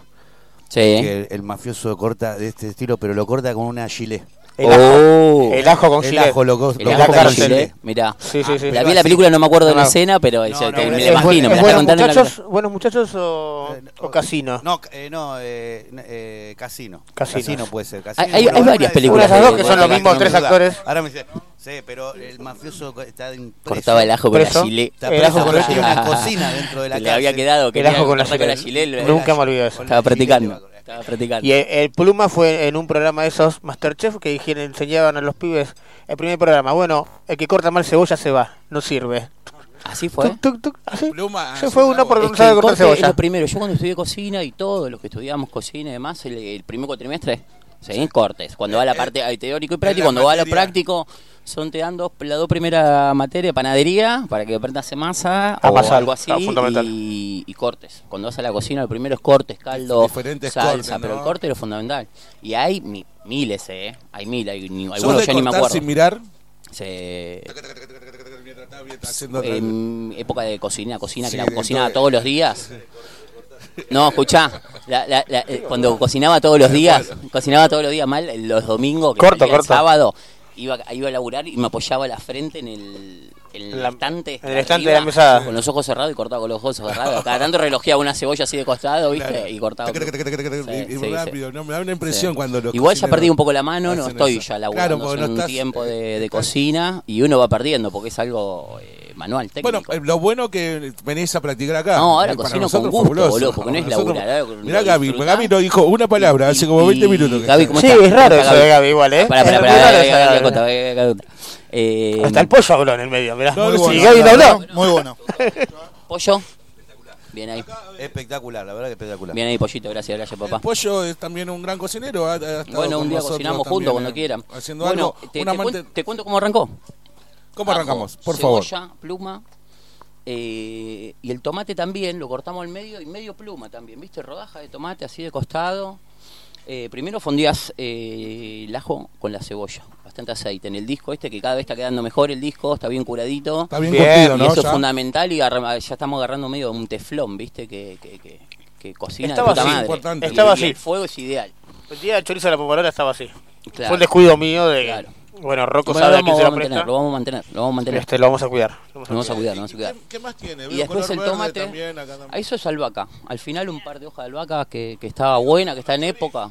Sí. que el, el mafioso corta de este estilo, pero lo corta con una gilet. El, Oh. ajo, el ajo con El gilet. ajo lo, El ajo con gilet. gilet, mirá. Sí, sí, sí. La vi la película, no me acuerdo de la No. escena, pero es- No, no, me es- la es ¿Es buen- imagino, muchachos, buenos muchachos o, Eh, o casino? No, eh, no, eh, eh, casino. Casino. puede ser. Casino, Hay- varias películas dos que son los mismos tres actores. Ahora me dice, sí, pero el mafioso está en preso. Cortaba el ajo con Preso. la. Está El ajo con la tiene gilet. una cocina dentro de la Que le había quedado, que El ajo con la gilet. Nunca me olvidé eso. Estaba practicando. Estaba practicando. Y el, el Pluma fue en un programa de esos Masterchef que dijeron, enseñaban a los pibes el primer programa. Bueno, el que corta mal cebolla se va, no sirve. Así fue. Tuc, tuc, tuc, así. Pluma, Se fue una uno por Es que es cebolla. lo primero. Yo cuando estudié cocina y todos los que estudiamos cocina y demás, el, el primer cuatrimestre, seguís cortes. Cuando va la parte ahí teórico y práctico, la cuando va a lo materia. práctico, son te dan dos, las dos primeras materias, panadería, para que aprendas masa o Amasar, algo así, ah, fundamental. y, y cortes. Cuando vas a la cocina, lo primero es cortes, caldo, Diferentes salsa, cortes, pero el corte es lo fundamental. Y hay mi- miles, ¿eh? Hay mil, hay, ni- ¿Sos algunos ya ni me acuerdo. sin mirar? Se- época de cocina, cocina, Sí, que la cocinaba todo- todos los días. No, escuchá, la- la- la- eh, cuando cocinaba todos los días, cocinaba todos los días mal, los domingos, que Corto, salía el corto. sábado, iba, iba a laburar y me apoyaba la frente en el, en el La- estante. en el estante arriba, de la mesada. Con los ojos cerrados y cortaba con los ojos cerrados. Cada tanto relojeaba una cebolla así de costado, ¿viste? Claro. Y cortaba. Sí, y sí, rápido, sí. no, me da una impresión Sí. cuando los Igual ya perdí un poco la mano, no estoy eso. ya laburando Claro, no un estás- tiempo de, de cocina y uno va perdiendo porque es algo eh, manual, técnico. Bueno, eh, lo bueno que venís a practicar acá. No, ahora Eh, para cocino nosotros con gusto, boludo, porque no es Nosotros- laburar, Mirá Gaby. Gaby no dijo una palabra hace como 20 minutos. que Gaby. ¿cómo Sí, está? es raro ¿Cómo eso está, de Gaby igual, ¿eh? Gaby, Gaby, Gaby. Eh, Hasta el pollo habló en el medio, mirá. No, Sí, bueno, Gaby no la habló. Muy bueno. Pollo. Bien ahí. Espectacular, la verdad que espectacular. Bien ahí, pollito, gracias, gracias, papá. El pollo es también un gran cocinero. ha- ha estado Bueno, un día cocinamos juntos cuando eh, quieran. Haciendo bueno, algo. te, un te amante- cuen- te cuento cómo arrancó. ¿Cómo Ajo, arrancamos? Por favor. Cebolla, pluma. eh, y el tomate también, lo cortamos al medio y medio pluma también, ¿viste? Rodaja de tomate así de costado. Eh, primero fondías eh, el ajo con la cebolla, bastante aceite. En el disco este, que cada vez está quedando mejor el disco, está bien curadito. Está bien, Bien, curtido, y ¿no? eso Ya. es fundamental y ya estamos agarrando medio un teflón, ¿viste? Que, que, que, que cocina Estaba de puta así, madre. importante. Y- Estaba y así. el fuego es ideal. El día del chorizo de la pomarola estaba así. Claro. Fue un descuido mío de... Claro. Bueno, Rocco Bueno, sabe lo a quién vamos se a lo mantener, presta. lo vamos a mantener, lo vamos a mantener. Este, lo vamos a cuidar. Lo Lo vamos a cuidar, lo vamos a cuidar. ¿Qué, qué más tiene? Y después el tomate. también acá también. A eso es albahaca. Al final un par de hojas de albahaca que, que estaba buena, que está en época.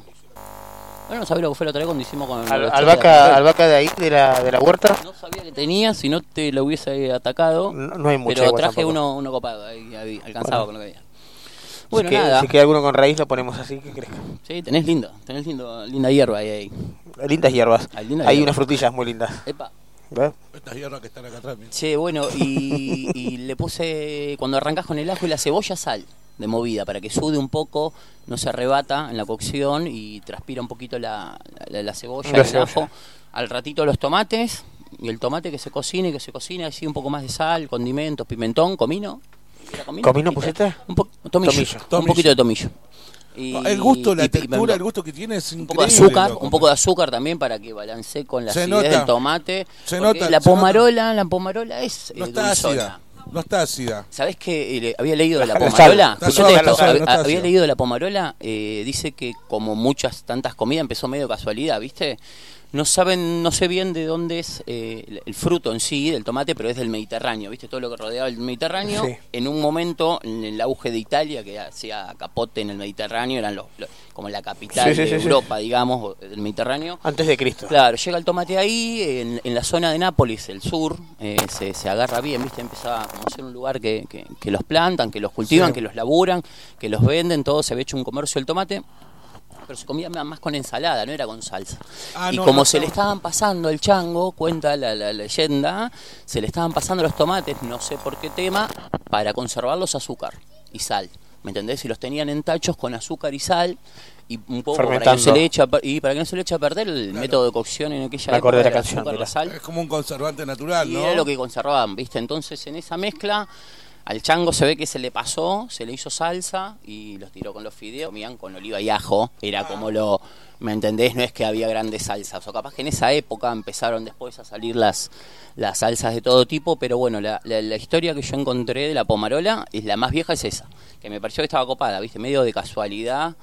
Bueno, no sabía lo que fue la otra vez cuando hicimos con Al- albahaca, de- albahaca de ahí, de la, de la huerta. No sabía que tenía, si no te lo hubiese atacado. No, no hay mucha Pero traje uno, uno copado, ahí, ahí, alcanzaba Bueno. con lo que había. Bueno, si, que- nada. si queda alguno con raíz, lo ponemos así que crezca. Sí, tenés lindo, tenés lindo, linda hierba ahí. ahí. Lindas hierbas. Hay lindas Hay hierbas. unas frutillas muy lindas. Epa. ¿Ves? Estas hierbas que están acá atrás. mira. Che, bueno, y, y le puse, cuando arrancas con el ajo y la cebolla, sal de movida, para que sude un poco, no se arrebata en la cocción y transpira un poquito la, la, la cebolla, La el cebolla. ajo. Al ratito los tomates, y el tomate que se cocine, que se cocine así un poco más de sal, condimentos, pimentón, comino. ¿Era comino? ¿Comino ¿Viste? pusiste? Un po- tomillo, Tomillo. un poquito de tomillo. Y, No, el gusto, la y- y- textura, el gusto que tiene es un poco de azúcar, loco. un poco de azúcar también para que balancee con la Se acidez nota. del tomate. Se porque nota, la se nota. pomarola, la pomarola es No eh, está dulzona. ácida. No está ácida. ¿Sabés que había leído de la pomarola? Está no está había leído de la pomarola, eh, dice que como muchas tantas comidas empezó medio casualidad, ¿viste? No saben, no sé bien de dónde es eh, el- fruto en sí del tomate, pero es del Mediterráneo, ¿viste? Todo lo que rodeaba el Mediterráneo. Sí. En un momento, en el auge de Italia, que hacía capote en el Mediterráneo, eran los, los- como la capital Sí, sí, de. Europa, digamos, del Mediterráneo. Antes de Cristo. Claro, llega el tomate ahí, en, en la zona de Nápoles, el sur, eh, se, se agarra bien, ¿viste? Empezaba a como ser un lugar que, que- que los plantan, que los cultivan, que los laburan, que los venden, todo se había hecho un comercio del tomate. Pero se comía más con ensalada, no era con salsa. Ah, y no, como no se le estaba- estaban pasando el chango, cuenta la, la leyenda, se le estaban pasando los tomates, no sé por qué tema, para conservarlos azúcar y sal. ¿Me entendés? Y los tenían en tachos con azúcar y sal. Y un poco para que, no se le eche a y para que no se le eche a perder el método de cocción en aquella Me acordé de época la canción, azúcar, la sal. Es como un conservante natural, Y ¿no? era lo que conservaban, ¿viste? Entonces en esa mezcla al chango se ve que se le pasó, se le hizo salsa y los tiró con los fideos, comían con oliva y ajo, era como lo, ¿me entendés? No es que había grandes salsas, o capaz que en esa época empezaron después a salir las, las salsas de todo tipo, pero bueno, la, la- la historia que yo encontré de la pomarola es la más vieja es esa, que me pareció que estaba copada, ¿viste? Medio de casualidad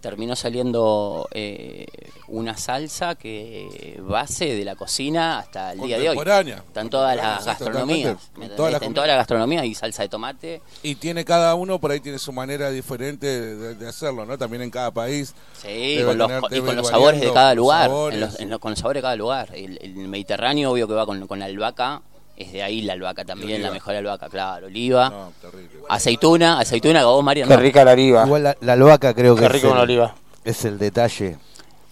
terminó saliendo eh, una salsa que base de la cocina hasta el día de hoy. Contemporánea. Está en todas las Sí, gastronomías. totalmente. ¿me En todas las gastronomías hay salsa de tomate. Y tiene cada uno, por ahí tiene su manera diferente de, de hacerlo, ¿no? También en cada país. Sí, con los, y con los sabores de cada lugar. sabores. en los- en los- con los sabores de cada lugar. El, el Mediterráneo, obvio que va con, con la albahaca. Es de ahí la albahaca también, la mejor albahaca, claro. Oliva. Aceituna, aceituna que vos, Mario. Qué rica la oliva. Igual la, la albahaca creo Qué que rico es, una el, oliva. es el detalle.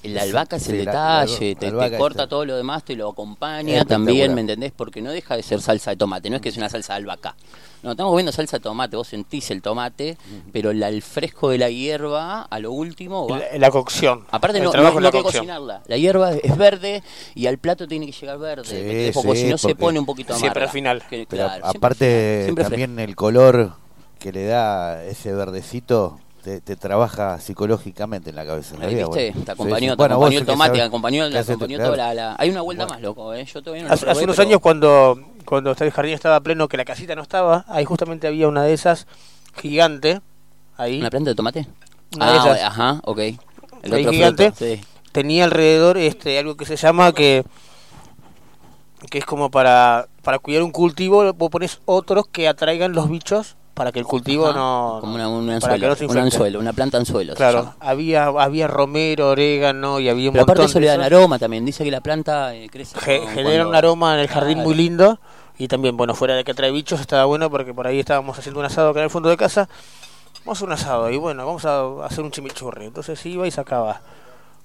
La albahaca es el Sí, la- la- detalle, la te, corta está- todo lo demás, te lo acompaña también, ¿me entendés? Porque no deja de ser salsa de tomate, no es que es una salsa de albahaca. No, estamos comiendo salsa de tomate, vos sentís el tomate, pero la- el fresco de la hierba, a lo último, va. La, la cocción. Aparte El no, trabajo no, en no la hay que cocinarla. La hierba es verde y al plato tiene que llegar verde. Sí, si no se pone un poquito amarga. Siempre al final. Que- Pero claro, siempre aparte siempre también el color que le da ese verdecito te, te trabaja psicológicamente en la cabeza. Ahí, ¿sabías? ¿viste? Bueno, te sí, acompañó, sí. te Bueno, acompañó el tomate, te acompañó, te toda la, la- Hay una vuelta más, loco, ¿eh? Yo todavía no la Hace, probé, hace unos pero- años cuando cuando el jardín estaba pleno, que la casita no estaba, ahí justamente había una de esas gigante. Ahí. ¿Una planta de tomate? Una de ah, esas. ajá, ok. El ahí otro gigante. sí. Tenía alrededor este algo que se llama que que es como para para cuidar un cultivo, vos pones otros que atraigan los bichos para que el cultivo Ajá, no Como una, un para que anzuelo, no se un anzuelo, una planta anzuelo. Claro, había había romero, orégano y había un Pero aparte montón eso de le dan aroma también. Dice que la planta eh, crece. Ge- genera cuando- un aroma en el jardín Claro. muy lindo y también, bueno, fuera de que trae bichos, estaba bueno porque por ahí estábamos haciendo un asado acá en el fondo de casa. Vamos a hacer un asado y bueno, vamos a hacer un chimichurri. Entonces iba y sacaba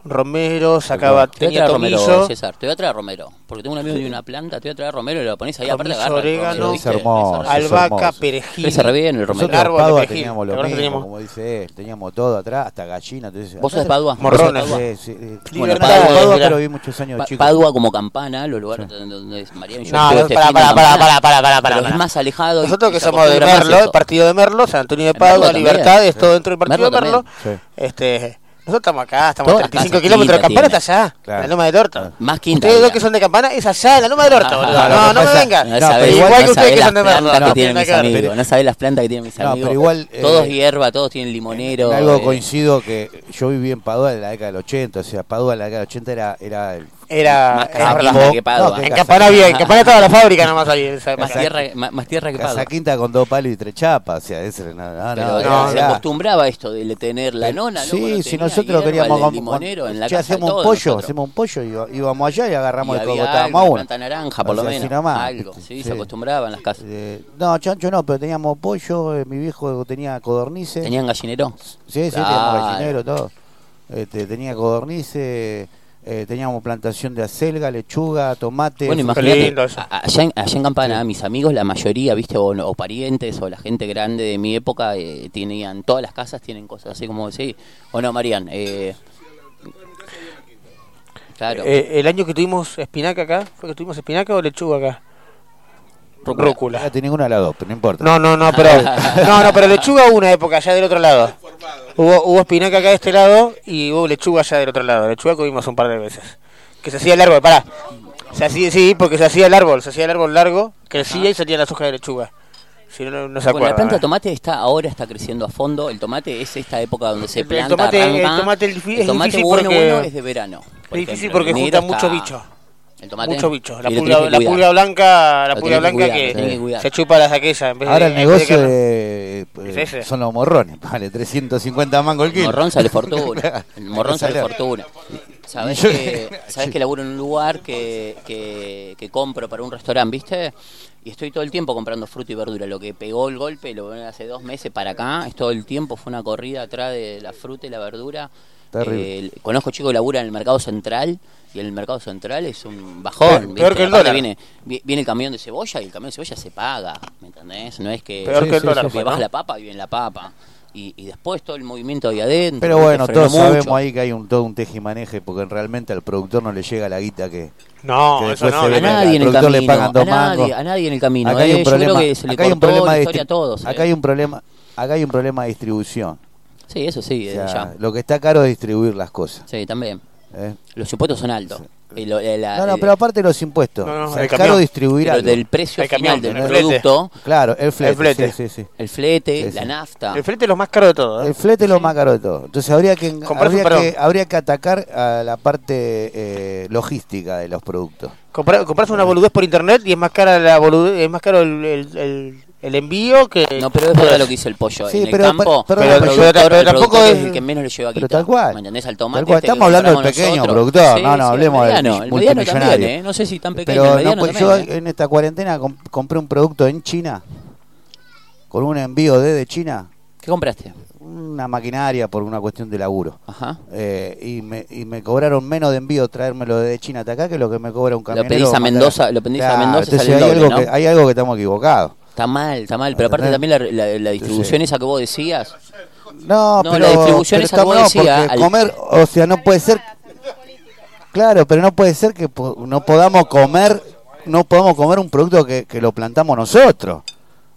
romero, sacaba, Te voy a tenía traer romero, tomillo, César. Te voy a traer romero. Porque tengo un amigo de una planta, te voy a traer romero y lo pones ahí. Aparte agarra orégano. Es hermoso, es albahaca, perejil. Crece re bien el romero. Nosotros en árbol de Padua perejil. teníamos lo ¿Te acordás mismo, teníamos? como dice él, teníamos todo atrás, hasta gallina. Entonces, ¿Vos sos de Padua? Morrones. ¿Vos sos de Sí, sí. Bueno, Padua, Padua, pero vi muchos años de Pa- chico. Padua como campana, los lugares donde, donde María y yo No, campana, pará, pará, pará, pará, pero pará. es más alejado. Nosotros que somos de Merlo, el partido de Merlo, San Antonio de Padua. Libertad, es todo dentro del partido de Merlo. Sí. Este, nosotros estamos acá, estamos a Todas las 35 casas kilómetros, Campana está allá, Claro. la Loma del Orto. Más quinta. Ustedes dos que son de Campana, es allá, en la Loma del Orto, boludo. No, no me pasa- venga. No, No, igual no que ustedes que las son de Merlo, plantas no que tiene tienen mis. No sabés las plantas que tienen mis No, amigos. pero igual, Todos eh, hierba, todos tienen limonero. En algo eh, coincido que yo viví en Padua en la década del 80, o sea, Padua en la década del 80 era, era el Era, Más. Quinta que Padua. No, En Campana había, en Campana estaba la fábrica nomás ahí. esa más, tierra, más, más tierra que Padua. Quinta con dos palos y tres chapas, o sea, ese era nada, Pero se acostumbraba a esto de tener la nona, Sí, no si tenía nosotros queríamos limonero en la che, casa hacemos un pollo, nosotros. hacemos un pollo y íbamos allá y agarramos Y el uno. planta naranja, por O lo menos. nomás, algo, sí, Sí. se acostumbraban las casas. Eh, no, chancho no, pero teníamos pollo, eh, mi viejo tenía codornices. ¿Tenían gallinero? Sí, sí, Claro. teníamos gallinero, todo. Este, tenía codornices, eh, teníamos plantación de acelga, lechuga, tomate. Bueno, imagínate, allá en, allá en Campana, mis amigos, la mayoría, viste, o, o parientes, o la gente grande de mi época, eh, tenían, todas las casas tienen cosas así como decís. ¿O no, Marian? Eh, claro. Eh, el año que tuvimos espinaca acá, ¿fue que tuvimos espinaca o lechuga acá? Rúcula. No tiene ninguna de las dos, pero no importa. No, no, no, pero no, no, pero lechuga hubo una época allá del otro lado. Hubo, hubo espinaca acá de este lado y hubo lechuga allá del otro lado. Lechuga comimos un par de veces. Que se hacía el árbol, pará. Se hacía, sí, porque se hacía el árbol, se hacía el árbol largo, crecía y salían las hojas de lechuga. Si no, no, no se Bueno, la planta de ¿eh? tomate está ahora está creciendo a fondo. El tomate es esta época donde se El- el planta, tomate- el arranca. tomate es difí- El es tomate difícil bueno, porque- bueno es de verano. Es difícil porque junta mucho bicho. El tomate. Mucho bicho. La pulga, la pulga blanca, la pulga que blanca cuidar, que, se chupa las aquellas en vez Ahora de, el negocio de que- de, Es eh, ese. son los morrones, vale 350 mangos el El kilo. morrón sale fortuna. El morrón sale fortuna. Sabes que, sabés que laburo en un lugar que, que, que compro para un restaurante, ¿viste? Y estoy todo el tiempo comprando fruta y verdura. Lo que pegó el golpe, lo ven hace dos meses para acá, es todo el tiempo, fue una corrida atrás de la fruta y la verdura. Terrible. Eh, conozco chicos que laburan en el mercado central y en el mercado central es un bajón. Peor- que el dólar. Viene, vi- viene el camión de cebolla y el camión de cebolla se paga, ¿me entendés? No es que, Peor que el dólar, baja ¿no? la papa y viene la papa. Y, y después todo el movimiento ahí adentro. Pero bueno, todos mucho. sabemos ahí que hay un todo un tejimaneje porque realmente al productor no le llega la guita que No, que eso no, A nadie en el productor le camino, a nadie, mangos. a nadie en el camino. Acá hay eh. un Yo problema, creo que se le acá hay un cortó problema la de historia a todos. acá eh. hay un problema, acá hay un problema de distribución. Sí, eso sí, O sea, ya. lo que está caro es distribuir las cosas. Sí, también. ¿Eh? Los impuestos son altos. Lo- eh, la- No, no, pero aparte de los impuestos, No, no, o sea, el es caro distribuir pero algo. del precio El final camión, del el flete. producto, Claro, el flete, El flete. sí, sí, sí. el flete, Sí, sí. la nafta. El frente es lo más caro de todo. ¿eh? El flete es lo más caro de todo. Entonces habría que habría que, habría que atacar a la parte eh, logística de los productos. Comprar, comprarse una boludez por internet y es más cara la boludez, es más caro el, el, envío que No, pero es verdad lo que dice el pollo. Sí, en el pero- campo, pero- el pero- productor, pero- pero el tampoco es- el que menos le lleva a tal cual. ¿Me entendés? Al tomate Tal cual. este Estamos hablando del pequeño nosotros. productor, Sí, no, no, sí, hablemos el del mediano multimillonario. también, ¿eh? No sé si tan pequeño, Pero el mediano no, pues también, yo ¿eh? en esta cuarentena com- compré un producto en China con un envío desde China, ¿Qué compraste? una maquinaria por una cuestión de laburo. Ajá. Eh, y, me, y me cobraron menos de envío traérmelo desde China hasta acá que lo que me cobra un camionero. pedís a Mendoza- lo pedís a Mendoza entonces sale el hay, doble, algo ¿no? que, hay algo que estamos equivocados. Está mal, está mal. Pero aparte también la, la- la distribución esa que vos decías. No, No, pero, la distribución pero esa que vos no, decías, al- comer, o sea, no puede ser. Claro, pero no puede ser que no podamos comer, no podamos comer un producto que, que lo plantamos nosotros.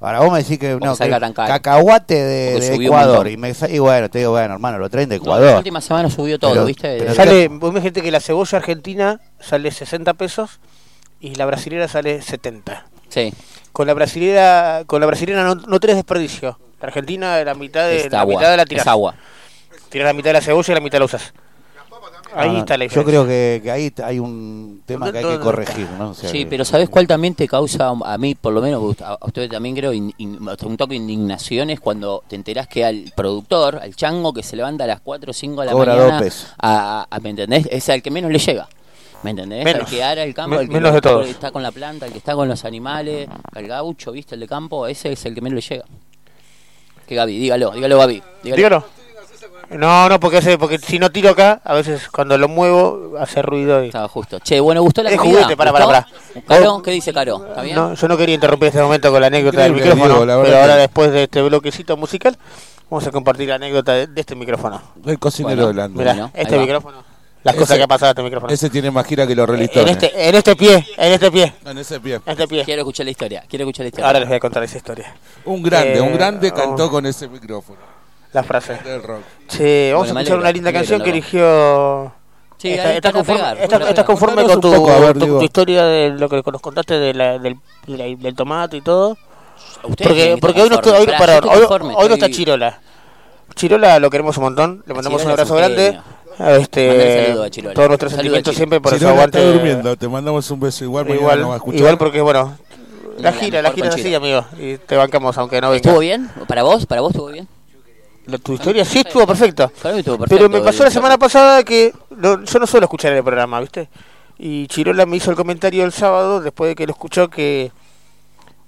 Ahora vos me decís que no, que cacahuate de, Ecuador y me y bueno, te digo, bueno, hermano, lo traen de No, Ecuador. la última semana subió todo, Pero- ¿viste? pero Sale, vos imagínate que la cebolla argentina sale 60 pesos y la brasilera sale 70. Sí. Con la brasilera, con la brasilera no, no tenés desperdicio. La argentina la mitad de Es la agua, mitad de la es tirás. agua. Tirás la mitad de la cebolla y la mitad la usas. Ahí no, está la Yo creo que, que ahí hay un tema que hay que ¿Dónde corregir, ¿no? O sea, Sí, que- pero ¿sabes cuál también te causa, a mí por lo menos, a a ustedes también creo, in- in- un toque de indignación es cuando te enterás que al productor, al chango que se levanta a las 4 o 5 de la Cobra mañana, a- ¿me entendés? Es al que menos le llega. ¿Me entendés? Menos. Al que ara el campo, el que menos de está, todos. está con la planta, el que está con los animales, al gaucho, ¿viste? El de campo, ese es el que menos le llega. Que Gaby, dígalo, dígalo Gaby. Dígalo. Dígalo. No, no, porque, ese- porque si no tiro acá, a veces cuando lo muevo hace ruido. Y... Estaba justo. Che, bueno, ¿gustó la Es comida? juguete, para, ¿Gustó? para, ¿Caro? ¿Qué dice Caro? ¿Está bien? No, yo no quería interrumpir este momento con la anécdota del micrófono, verdad pero ahora que- después de este bloquecito musical, vamos a compartir la anécdota de, de este micrófono. El cocinero Bueno, de Lando. Mira, Bueno, este micrófono, las Ese- cosas que ha pasado a este micrófono. Ese tiene más gira que los en, relistones. este, en este pie, en este pie, En ese pie. en este pie. Quiero escuchar la historia, quiero escuchar la historia. Ahora les voy a contar esa historia. Un grande, Eh, un grande cantó oh. con ese micrófono. La frase. Del rock. Che, vamos Bueno, a escuchar alegro, una linda canción que eligió... Sí, ¿Estás ahí está para conforme, pegar, está- para estás conforme con tu, un poco, a ver, tu- Diego. tu historia de lo que nos contaste de la- del, tomate y todo? Porque, hoy no, estoy, hoy, estoy hoy- conforme, hoy no está Chirola. Chirola lo queremos un montón, le mandamos un abrazo grande. Mandale Este, saludo a Chirola. todos nuestros sentimientos siempre por Si su no aguante. está durmiendo, te mandamos un beso igual, Igual, igual porque bueno, la gira, la gira Chiro. amigo, y te bancamos aunque no venga. ¿Estuvo bien? ¿Para vos? ¿Para vos estuvo bien? La- Tu historia sí estuvo perfecta. Para mí estuvo perfecto. Pero me pasó la el- semana pasada que no- yo no suelo escuchar el programa, ¿viste? Y Chirola me hizo el comentario el sábado, después de que lo escuchó, que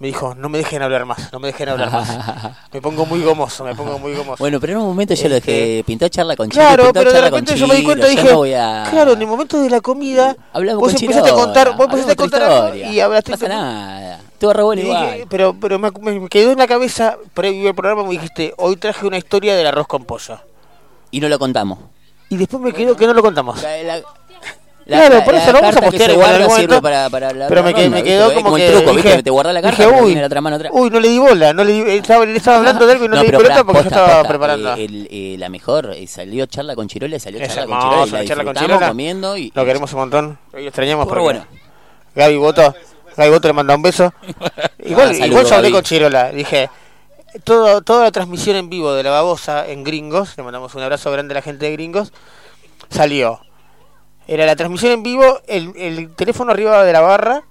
me dijo, no me dejen hablar más, no me dejen hablar más. me pongo muy gomoso, me pongo muy gomoso. Bueno, pero en un momento yo lo dejé, Este- pintó charla con Chiro. Claro, pintó pero de repente yo me di cuenta y dije, no voy a- claro, en el momento de la comida, Hablamos vos empezaste a contar, vos empezaste a contar algo historia. y hablaste No pasa nada. Estuvo re bueno y dije, igual. pero pero me, me quedó en la cabeza previo al programa me dijiste, hoy traje una historia del arroz con pollo. Y no lo contamos. Y después me quedó que no lo contamos. La, la- Claro, por eso lo vamos a postear igual en algún sirve momento. para, para la pero me, ronda, me quedó como, como que truco, dije, te guarda la carta dije, uy, la otra mano atrás. uy, no le di bola, no le di, estaba, le estaba hablando de algo y no, le di pelota porque yo estaba posta, preparando. eh, el- eh, la mejor, eh, salió charla con Chirola, salió charla con Chirola, la la charla con disfrutamos Chirola. comiendo y Lo queremos un montón. Hoy extrañamos Pero bueno. Gaby Boto, Gaby Boto le manda un beso. Igual, Ah, igual yo hablé con Chirola. Dije, todo, toda la transmisión en vivo de la babosa en Gringos, le mandamos un abrazo grande a la gente de Gringos, salió. Era la transmisión en vivo, el, el teléfono arriba de la barra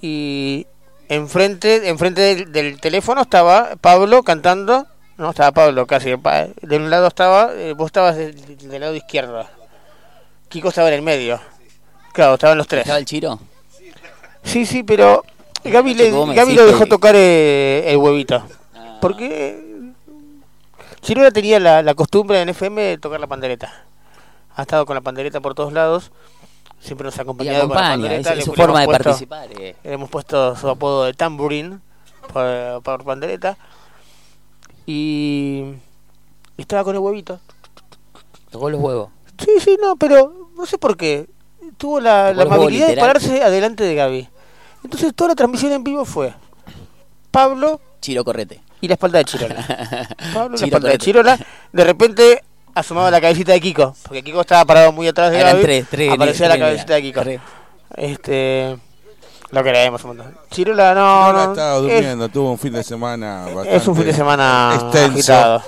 y enfrente, enfrente del, del teléfono estaba Pablo cantando. No, estaba Pablo casi. De un lado estaba, eh, vos estabas del, del lado izquierdo. Kiko estaba en el medio. Claro, estaban los tres. ¿Estaba el Chiro? Sí, sí, pero Gaby, le, Gaby lo dejó tocar eh, el huevito. Porque Chirola tenía la, la costumbre en FM de tocar la pandereta. Ha estado con la pandereta por todos lados. Siempre nos ha acompañado con la acompaña, pandereta. es- le es su forma de puesto- participar, eh. Le hemos puesto su apodo de tambourine por, por pandereta. Y estaba con el huevito. Tocó los huevos. Sí, sí, no, pero no sé por qué. Tuvo la, la amabilidad de pararse adelante de Gaby. Entonces toda la transmisión en vivo fue Pablo Chiro Correte. y la espalda de Chirola. Pablo y la Chiro espalda de. Chirola. De repente asomaba la cabecita de Kiko. Porque Kiko estaba parado muy atrás de Eran Gaby. tres, tres, aparecía tres, la cabecita de Kiko. tres. Este. Lo queremos un montón. Chirola no. Chirola no, estaba es- durmiendo, tuvo un fin de semana bastante es un fin de semana extenso, agitado.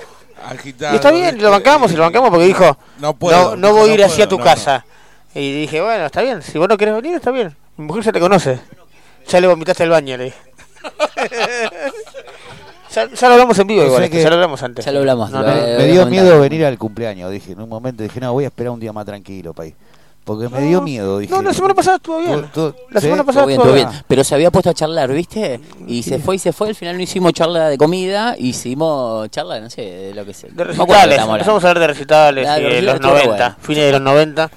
agitado. Y está bien, lo bancamos y lo bancamos porque dijo, No puedo, no, no voy a ir no así a tu no, casa. Y dije, bueno, está bien, si vos no querés venir, está bien. Mi mujer ya te conoce. Ya le vomitaste el baño, le dije. ya, ya lo hablamos en vivo igual, este, que- ya lo hablamos antes. Ya lo hablamos. No, lo- no, lo me dio miedo venir al cumpleaños, dije. En un momento dije, no, voy a esperar un día más tranquilo, país. Porque me dio miedo, dije. No, la semana pasada estuvo bien. Tú- tú- La semana pasada bien, estuvo bien. bien. Pero se había puesto a charlar, ¿viste? Y se fue y se fue. Al final no hicimos charla de comida, hicimos charla, no sé, de lo que sea. De recitales, empezamos a hablar de recitales de los estuvo 90, bueno. fines de los 90.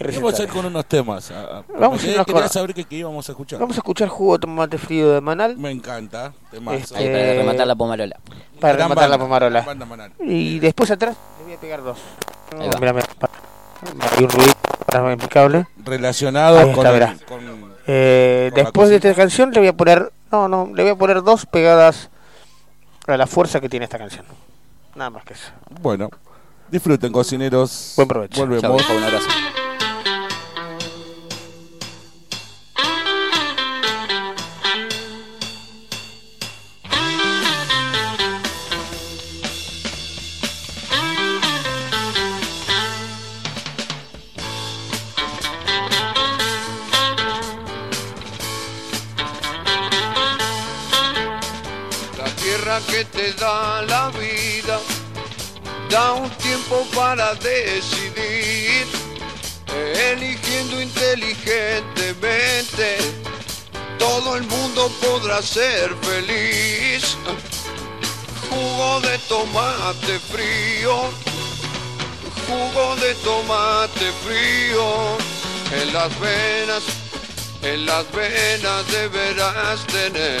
Vamos a recitales. ir con unos temas. ah, ah, Vamos a quedé- irnos quería con- saber qué, qué íbamos a escuchar. Vamos a escuchar jugo de tomate frío de Manal. Me encanta. Este, Ahí, para rematar la pomarola. Para Gran rematar la pomarola. banda Manal. Y después atrás le voy a pegar dos. Ahí va. Hay un ruido para mi cable. Relacionado Ahí con, está, el- con- Eh, con después de esta canción le voy a poner, no, no, le voy a poner dos pegadas a la fuerza que tiene esta canción. Nada más que eso. Bueno, disfruten, cocineros. Buen provecho. Volvemos. viejo, un abrazo. Te da la vida da un tiempo para decidir, eligiendo inteligentemente. Todo el mundo podrá ser feliz. Jugo de tomate frío, jugo de tomate frío en las venas, en las venas deberás tener.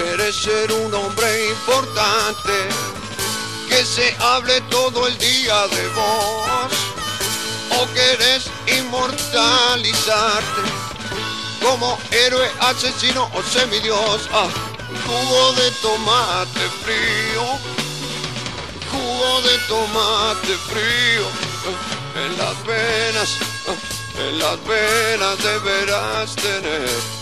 Quieres ser un hombre importante, que se hable todo el día de vos, o querés inmortalizarte como héroe, asesino o semidios, ah, jugo de tomate frío, jugo de tomate frío, en las venas, en las venas deberás tener.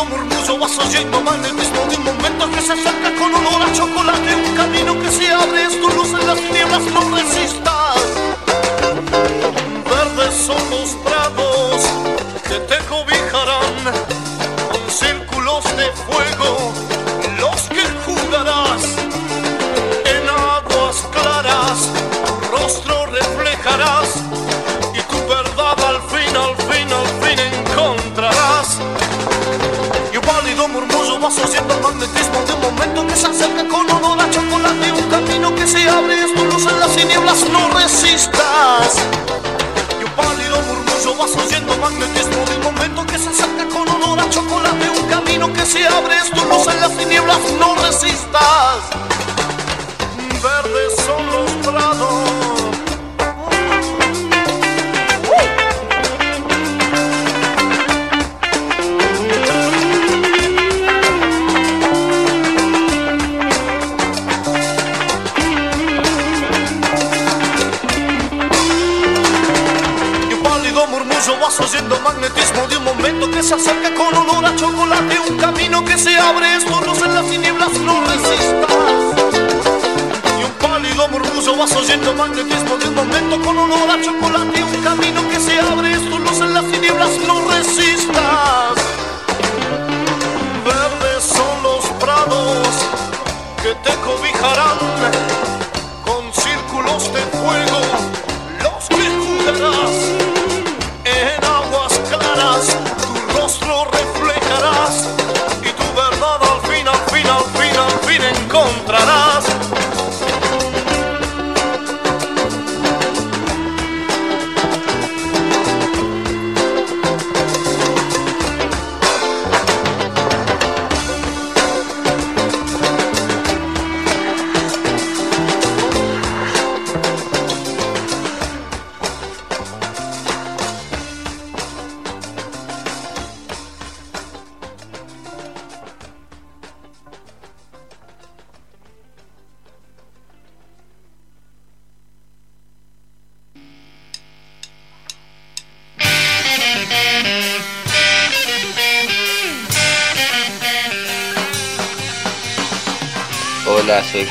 Pálido murmullo vas oyendo magnetismo de un momento que se acerca con olor a chocolate un camino que se abre es tu luz en las tinieblas no resistas verdes son los prados que te magnetismo de momento que se acerca con olor a chocolate un camino que se abre es tu en las tinieblas no resistas. Y un pálido murmullo vas oyendo magnetismo de un momento que se acerca con olor a chocolate un camino que se abre es tu en las tinieblas no resistas. Verdes son los prados magnetismo de un momento que se acerca con olor a chocolate un camino que se abre es tu luz en las tinieblas no resistas. Y un pálido murmullo vas oyendo magnetismo de un momento con olor a chocolate un camino que se abre es tu luz en las tinieblas no resistas. Verdes son los prados que te cobijarán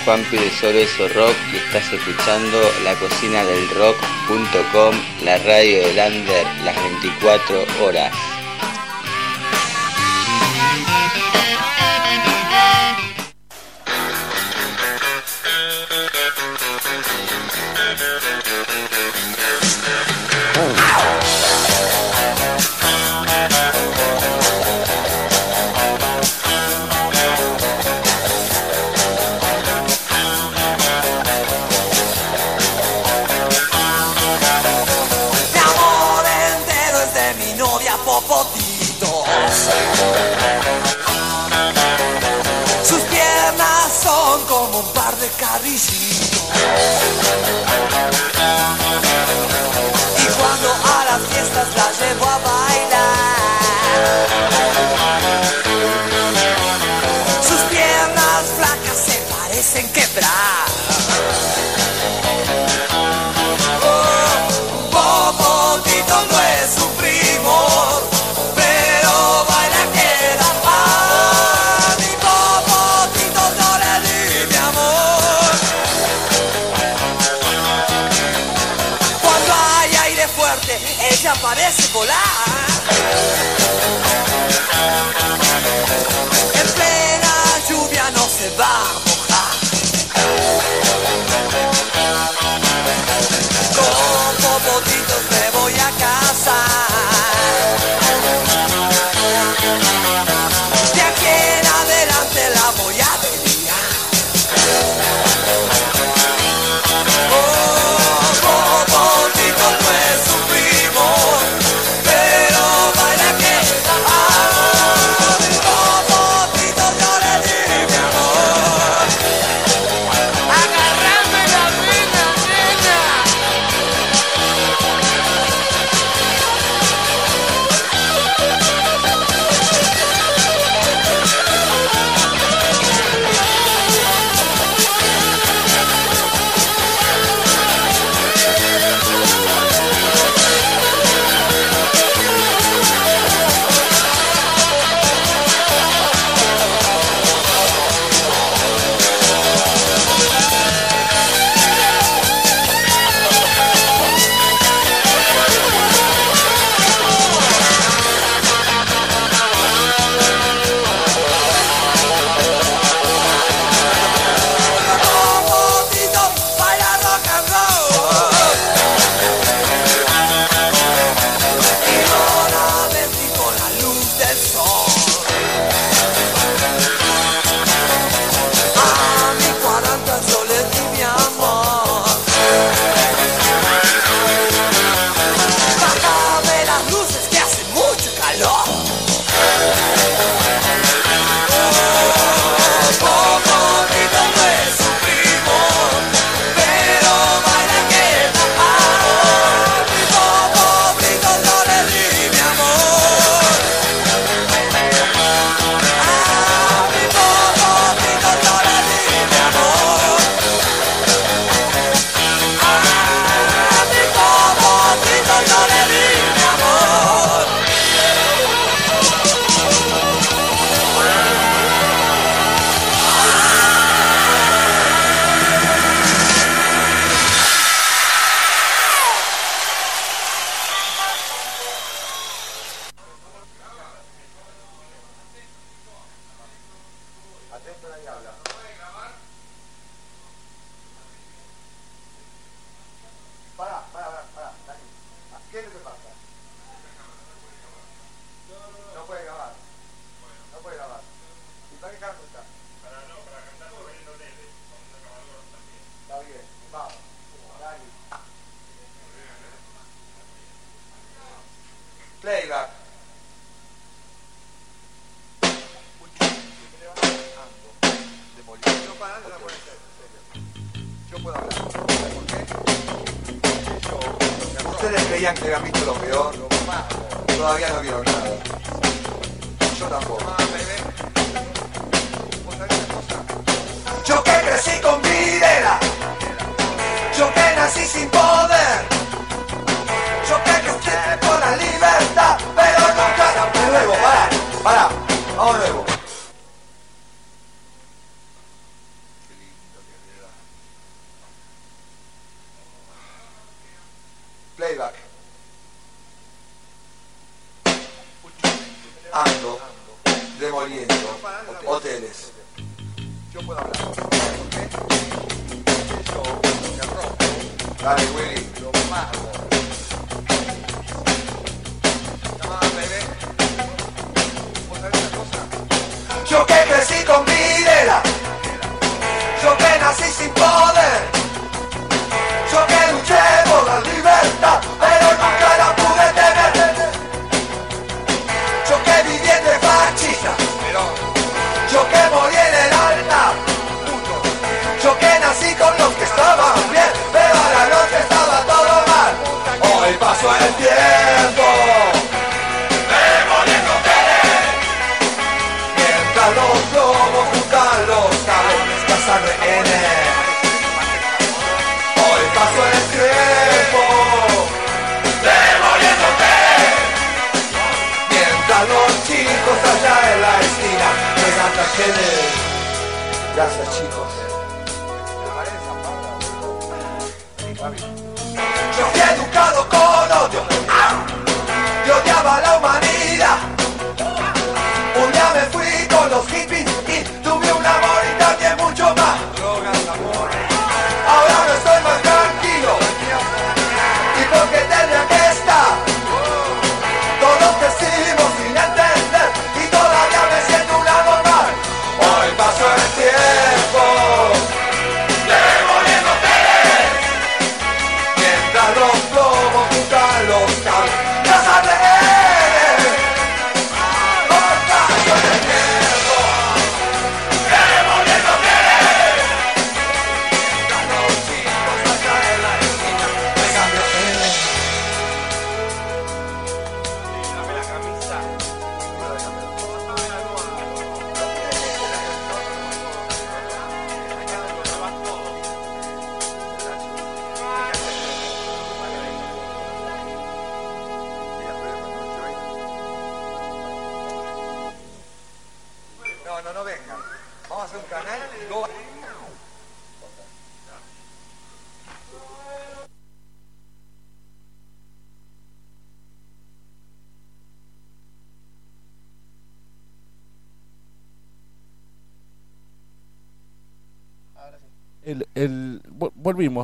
Juanpi de Solo Eso Rock y estás escuchando la cocina del rock.com, la radio del under, las 24 horas.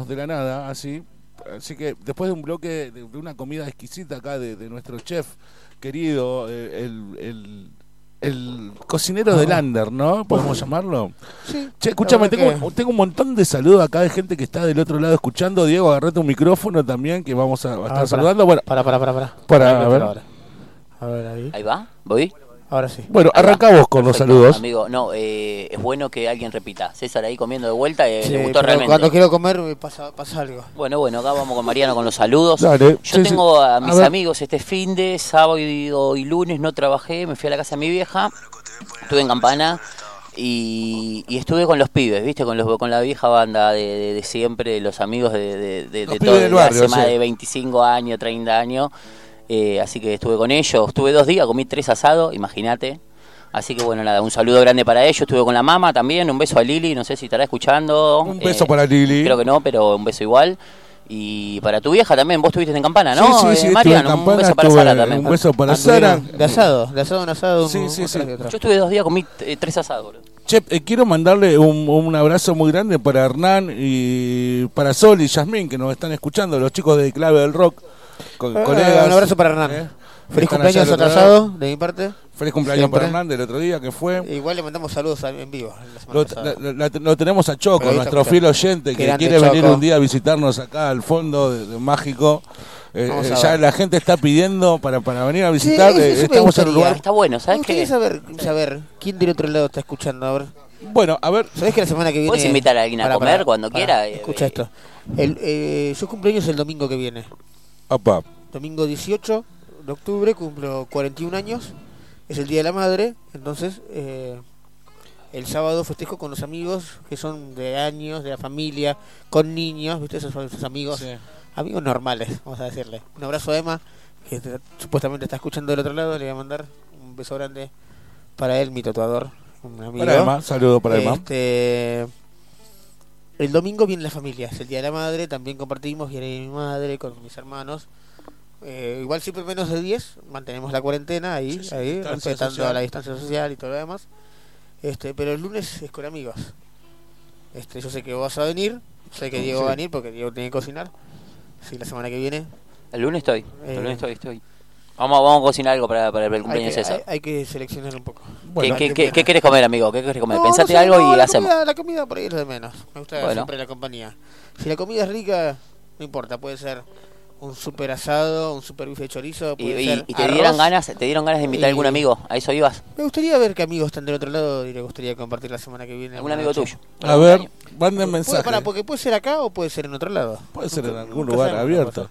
De la nada, así. Así que después de un bloque, de, de una comida exquisita acá de, de nuestro chef querido, eh, el, el, el cocinero del Lander, ¿no? ¿Podemos llamarlo? Sí. Che, escúchame, tengo, tengo un montón de saludos acá de gente que está del otro lado escuchando. Diego, agarrate un micrófono también que vamos a, a estar Ah, pará. saludando. Bueno, Para, para, para, para. Para, a ver. Ahora. A ver, ahí. Ahí va, voy. Ahora sí. Bueno, arrancamos con los saludos. Amigo, no, eh, bueno que alguien repita. César ahí comiendo de vuelta, eh, Sí, le gustó realmente. Cuando quiero comer me pasa, pasa algo. Bueno, bueno, acá vamos con Mariano con los saludos. Dale, Yo sí, tengo a mis amigos este fin de sábado y, lunes, no trabajé, me fui a la casa de mi vieja, estuve en Campana y, y estuve con los pibes, ¿viste? Con los con la vieja banda de, de- de siempre, los amigos de, de, de- Los todo, barrio, hace más sí. de 25 años, 30 años. eh, así que estuve con ellos, estuve dos días, comí tres asados, imagínate. Así que bueno, nada, un saludo grande para ellos. Estuve con la mamá también, un beso a Lili, no sé si estará escuchando. Un beso para Lili. Creo que no, pero un beso igual. Y para tu vieja también, vos estuviste en Campana, ¿no? Sí, sí, Eh, sí, en un Campana, beso para Sara también. un beso para Ah, Sara. De asado, de asado en asado. Sí, sí, sí. Yo estuve dos días, comí eh, tres asados, boludo. Che, eh, quiero mandarle un, un abrazo muy grande para Hernán y para Sol y Yasmín que nos están escuchando, los chicos de Clave del Rock, co- Ah, colegas. Un abrazo para Hernán. ¿eh? Feliz cumpleaños atrasado de mi parte. Feliz cumpleaños Siempre. para Hernán del otro día que fue. Igual le mandamos saludos en vivo. la semana Lo, la- la- lo tenemos a Choco, nuestro fiel oyente que grande, quiere venir un día a visitarnos acá al fondo de, de Mágico. Eh, eh, ya la gente está pidiendo para, para venir a Sí, visitar. eso- eh, estamos en un lugar. Está bueno, ¿sabes qué? saber, saber quién del otro lado está escuchando. A ver. Bueno, a ver. ¿Sabés que la semana que viene. Puedes invitar a alguien a comer cuando quiera. Escucha eh, esto. El, eh, yo cumpleaños el domingo que viene. Opa. Domingo 18 de octubre, cumplo 41 años. Es el Día de la Madre. Entonces, eh, el sábado festejo con los amigos que son de años, de la familia, con niños, ¿viste? Esos, esos amigos. Amigos normales, vamos a decirle. Un abrazo a Emma, que te- supuestamente está escuchando del otro lado. Le voy a mandar un beso grande para él, mi tatuador. Un amigo. Para Emma, saludo para Emma. Este, el domingo viene la familia, es el día de la madre, también compartimos, viene mi madre con mis hermanos. Eh, igual siempre menos de 10, mantenemos la cuarentena ahí, ahí respetando social. la distancia social y todo lo demás. Este, pero el lunes es con amigos. Este, yo sé que vos vas a venir, sé que Diego Sí. va a venir porque Diego tiene que cocinar. Sí, la semana que viene. El lunes estoy, el Eh, lunes estoy, estoy. Vamos, vamos a cocinar algo para, para el Hay cumpleaños que, de César. hay- hay que seleccionar un poco. ¿Qué, qué, la qué, pena. qué querés comer, amigo? ¿Qué querés comer? No, Pensate no sé, algo no, y la hacemos. Comida, la comida por ahí es de menos. Me gusta Bueno. siempre la compañía. Si la comida es rica, no importa. Puede ser un super asado, un super bife de chorizo. Y, te arroz. dieran ganas, te dieron ganas de invitar a algún amigo, a eso ibas. Me gustaría ver qué amigos están del otro lado y le gustaría compartir la semana que viene. ¿Algún amigo noche. tuyo? A ver, manden mensaje. pará, porque puede ser acá o puede ser en otro lado. Puede ser en algún lugar abierto.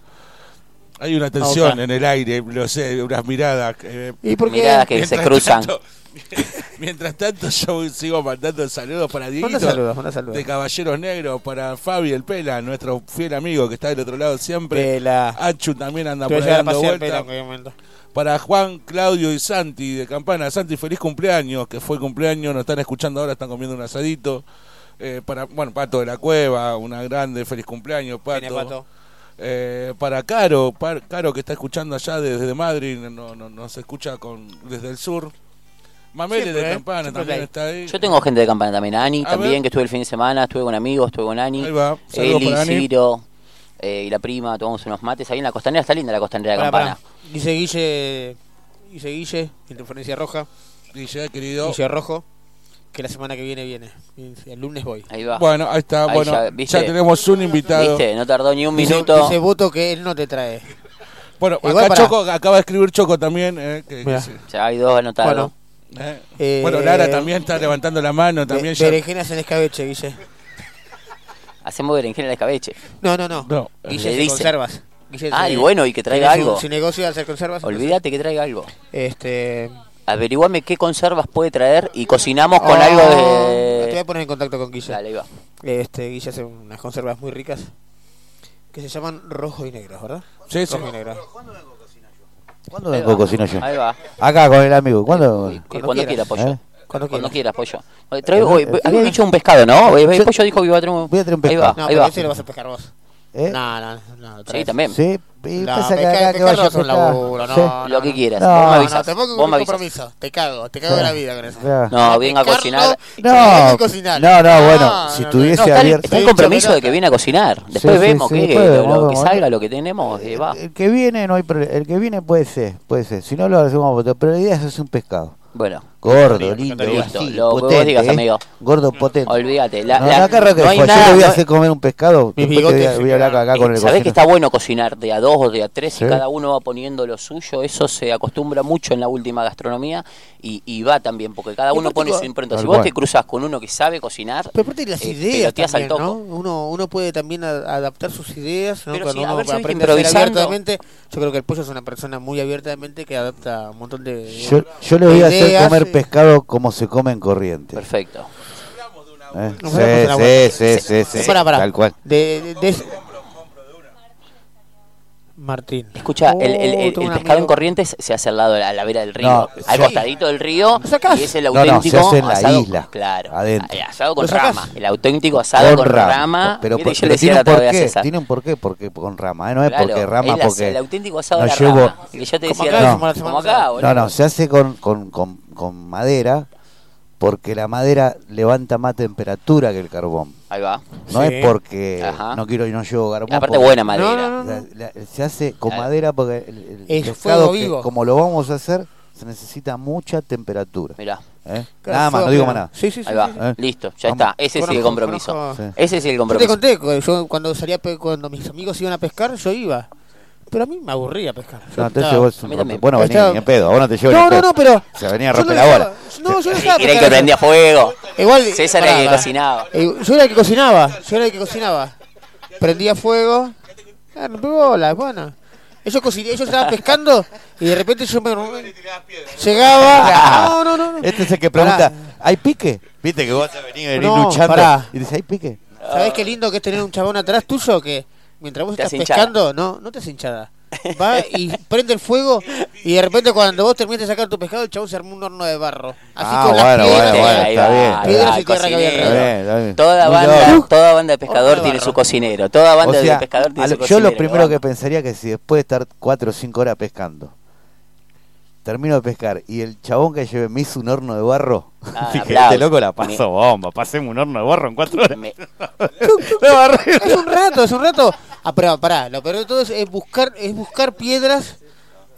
Hay una tensión Opa. en el aire, lo sé, unas miradas. eh, ¿Y por qué? Miradas que se cruzan. tanto- mientras tanto, yo sigo mandando saludos para Dieguito. Saludos, saludos. De Caballeros Negros, para Fabi el Pela, nuestro fiel amigo que está del otro lado siempre. Pela. Achu también anda por ahí dando pasear vuelta. Pela en cualquier momento. Para Juan, Claudio y Santi de Campana. Santi, feliz cumpleaños, que fue cumpleaños, nos están escuchando ahora, están comiendo un asadito. Eh, para, bueno, Pato de la Cueva, una grande, feliz cumpleaños, Pato. Eh, para Caro, Par- Caro que está escuchando allá desde Madrid, no, no, nos escucha con, desde el sur. Mamele Siempre, de ¿eh? Campana también está ahí. Yo tengo gente de campana también, Ani A también, ver. que estuve el fin de semana, estuve con amigos, estuve con Ani, Ahí va, saludos Eli, para Ani. Ciro eh, y la prima, tomamos unos mates ahí en la costanera, está linda la costanera de campana. Dice Guille, dice Guille, interferencia roja. Guille, querido. Guille Rojo, que la semana que viene viene. El lunes voy. Ahí va. Bueno, ahí está, Ahí bueno, ya, tenemos un invitado. ¿Viste? No tardó ni un Dice- minuto. Dice voto que él no te trae. Bueno, Igual acá. Choco, acaba de escribir Choco también. eh, que- que sí. Ya hay dos anotados. Bueno. Eh, Eh, bueno, Lara también está levantando la mano. También Be- ya- Berenjenas en escabeche, Guille. Hacemos berenjena de escabeche. No, no, no. No. Guille dice. conservas. Guille Ah, se- y bueno, y que traiga algo. Su, negocio de hacer conservas. Olvídate que traiga algo. Este. Averiguame qué conservas puede traer y cocinamos con Oh, algo Te voy de... a poner en contacto con Guille. Dale, ahí va. Este, Guille hace unas conservas muy ricas que se llaman rojo y negro, ¿verdad? Sí, sí. Rojo y negro. ¿Cuándo vengo cocino yo? Ahí va. Acá con el amigo. ¿Cuándo? Cuando quiera, pollo. ¿Eh? Cuando Cuando quieras. quiera, pollo. Oye, trae- oye, había dicho un pescado, ¿no? El pollo dijo que iba a traer un... Voy a traer un Ahí va, pescado. No, ahí va. ese lo vas a pescar vos. ¿Eh? No, no, no. Sí, también. Sí, y no, me cae, que, me un laburo, no, sí. no, Lo que quieras. No, vos me avisas. No, compromiso. Te cago, te cago de la vida con eso. No, venga a cocinar. No, no, no, bueno, si tuviese abierto. Está el compromiso de que viene a cocinar. Después vemos que, lo, que salga, lo que tenemos, eh, va. El que viene no hay el que viene puede ser, puede ser. Si no lo hacemos, pero la idea es hacer un pescado. Bueno. Gordo, sí, lindo, así, lo vos digas, ¿eh? amigo. Gordo potente. Olvídate. La, no, la, acá no hay nada, yo le voy a hacer comer un pescado. Voy, a, hablar acá con el Sabés que está bueno cocinar de a dos o de a tres y cada uno va poniendo lo suyo. Eso se acostumbra mucho en la última gastronomía y, va también, porque cada uno pone su impronta. Si vos te cruzas con uno que sabe cocinar, pero aparte las eh, ideas, uno, uno puede también adaptar sus ideas. ¿no? Cuando uno aprende a ser abiertamente, yo creo que el pollo es una persona muy abiertamente que adapta un montón de. Yo le voy a hacer comer pescado como se come en corriente. Perfecto. ¿Eh? Sí, sí, sí, sí, sí, Para, para. Tal cual. De, de, de, Martín. Escucha, el, el, el, el pescado en Corrientes se hace al lado, a la vera del río, no, al sí. costadito del río, y es el auténtico no, en la asado, isla, claro, asado con rama, el auténtico asado con, rama. rama. Pero, yo tiene, un porqué, César. tiene un porque con rama, ¿eh? no es porque rama, porque el auténtico asado de la rama, que yo te decía, no, no, se hace con, con madera, porque la madera levanta más temperatura que el carbón. Ahí va. No es porque no quiero y no llevo carbón. Aparte buena madera. Se hace con madera porque el, es fuego como lo vamos a hacer se necesita mucha temperatura. Mirá. ¿Eh? Nada más, no digo más nada. Sí, sí, sí, Ahí va. ¿Eh? Listo, ya está. Ese conozco, es el compromiso. Ese es el compromiso. Yo te conté, yo cuando, salía, cuando mis amigos iban a pescar, yo iba pero a mí me aburría pescar. No, entonces vos, bueno, venía estaba... ni en pedo, vos no te llevo No, no, no, pero. Se venía a romper la bola. No, yo no estaba. Era el que prendía fuego. Igual. César era el que cocinaba. Eh, yo era el que cocinaba, yo era el que cocinaba. Prendía fuego. Ah, no bola, bueno. Ellos, ellos estaban pescando y de repente yo me. Llegaba. No, no, no, no. Este es el que pregunta: ¿hay pique? Viste que vos has venido no, luchando pará. y dice: ¿hay pique? ¿Sabés qué lindo que es tener un chabón atrás tuyo que mientras vos estás pescando, no, no te hace hinchada. Va y prende el fuego y de repente cuando vos termines de sacar tu pescado, el chabón se armó un horno de barro. Así ah, con bueno, las bueno, bueno, está bien. Y tierra que había. Toda banda, de pescador tiene su cocinero. Toda banda de pescador tiene su cocinero. Yo lo primero que pensaría que si después de estar 4 o 5 horas pescando, termino de pescar y el chabón que llevé me hizo un horno de barro. Ah, este loco la pasó bomba, pasemos un horno de barro en cuatro horas. Me... es un rato, es un rato. Ah, pero pará, lo peor de todo es, buscar, es buscar piedras,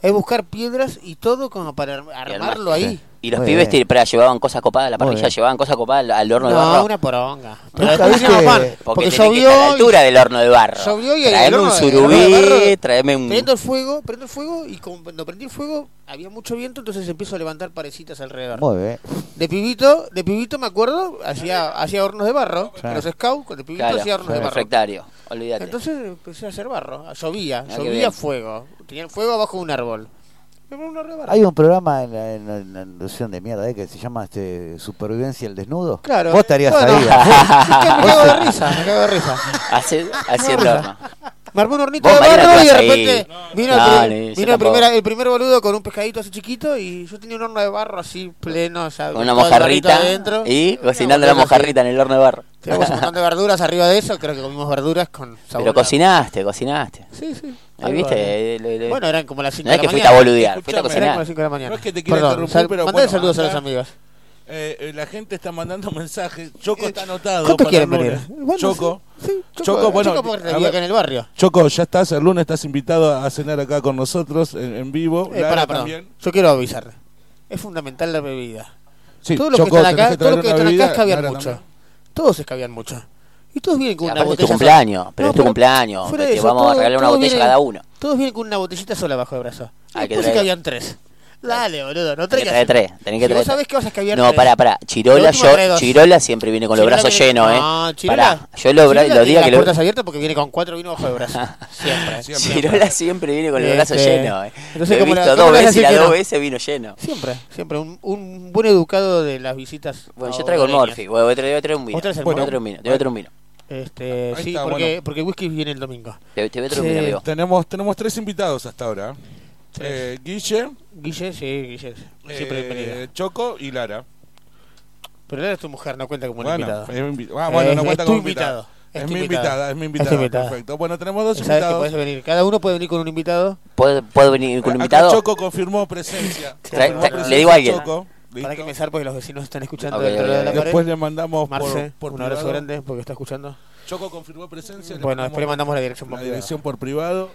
es buscar piedras y todo como para armarlo ahí. Y los pibes para, llevaban cosas copadas a la parrilla, llevaban cosas copadas al, horno de barro. No, una poronga. Pero después. Porque, porque tenés a la altura del horno de barro. Y traeme un surubí, traeme un... Prendo el fuego, prendo el fuego y cuando prendí el fuego había mucho viento, entonces empiezo a levantar parecitas alrededor. Muy bien. De pibito, de pibito me acuerdo, hacía, hacía hornos de barro. Claro. Los scouts, de pibito hacía hornos de barro. Refectario. Entonces empecé a hacer barro. Llovía, llovía fuego. Tenían fuego abajo de un árbol. Hay un programa en la, en de mierda ¿eh? que se llama este Supervivencia el Desnudo. Claro. Vos estarías ahí. ¿eh? me cago de risa, me cago de risa. Haciendo, haciendo me un hornito de barro y de repente vino, el, primer, el, primer, boludo con un pescadito así chiquito y yo tenía un horno de barro así pleno, o sea, una mojarrita adentro. Y cocinando la mojarrita en el horno de barro. Tenemos un de verduras arriba de eso, creo que comimos verduras con sabor. Pero cocinaste, cocinaste. Sí, sí. ¿Eh, Ahí viste. Eh, bueno, eran como las 5 de la mañana. No es que fuiste a boludear. No es que te quiera interrumpir, pero. Mandé bueno, saludos a los amigos. Eh, eh, la gente está mandando mensajes. Choco eh, está anotado. ¿Cuánto quieren venir? Bueno, Choco. Sí, sí, Choco. Choco, bueno, Choco ver, en el barrio. Choco, ya estás, el lunes estás invitado a cenar acá con nosotros en, en vivo. Eh, pará, también. Yo quiero avisar. Es fundamental la bebida. Sí, todos los que están acá, que todos los que están acá mucho. También. Todos escabian mucho. Y todos vienen con una botella. Es tu cumpleaños, sola. pero no, es tu cumpleaños. Eso, vamos todo, a regalar una botella vienen, cada uno. Todos vienen con una botellita sola bajo el brazo. Después escabían tres. Dale, boludo, no traigas. Tenés que tres, tenés que si traer. Vos sabés qué vas a escabiar. No, pará, pará. Chirola, yo, Chirola siempre viene con los brazos viene... llenos, ¿eh? No, Chirola. Pará. Yo lo, Chirola los días que lo. puertas abiertas porque viene con cuatro vinos bajo el brazo. Siempre, siempre. Chirola siempre viene con los este... brazos llenos, ¿eh? No sé lo he visto la, dos veces y las dos veces vino lleno. Siempre, siempre. Un, un, buen educado de las visitas. Bueno, yo traigo el Morphy. Voy a traer un vino. Voy a traer un vino. Voy a traer un vino. Este, sí, está, porque, bueno. porque whisky viene el domingo. Te, te sí, tenemos, tenemos tres invitados hasta ahora. Eh, Guille, Guille, sí, Guille. Siempre eh, bienvenida. Choco y Lara. Pero él es tu mujer, no cuenta como un Bueno, invitado. es invi- ah, bueno, no cuenta es tu como invitado. invitado. Es mi invitada, es mi invitada. Perfecto. Bueno, tenemos dos Sabes que invitados. podés venir. Cada uno puede venir con un invitado. ¿Puedo, puedo venir con un Acá invitado? Choco confirmó presencia. Confirmó le digo a alguien. Choco. Para que empezar porque los vecinos están escuchando de la pared. Después le mandamos por- Marce, por un abrazo privado. grande porque está escuchando. Choco confirmó presencia. le Bueno, después le mandamos la dirección por la privado. dirección por privado.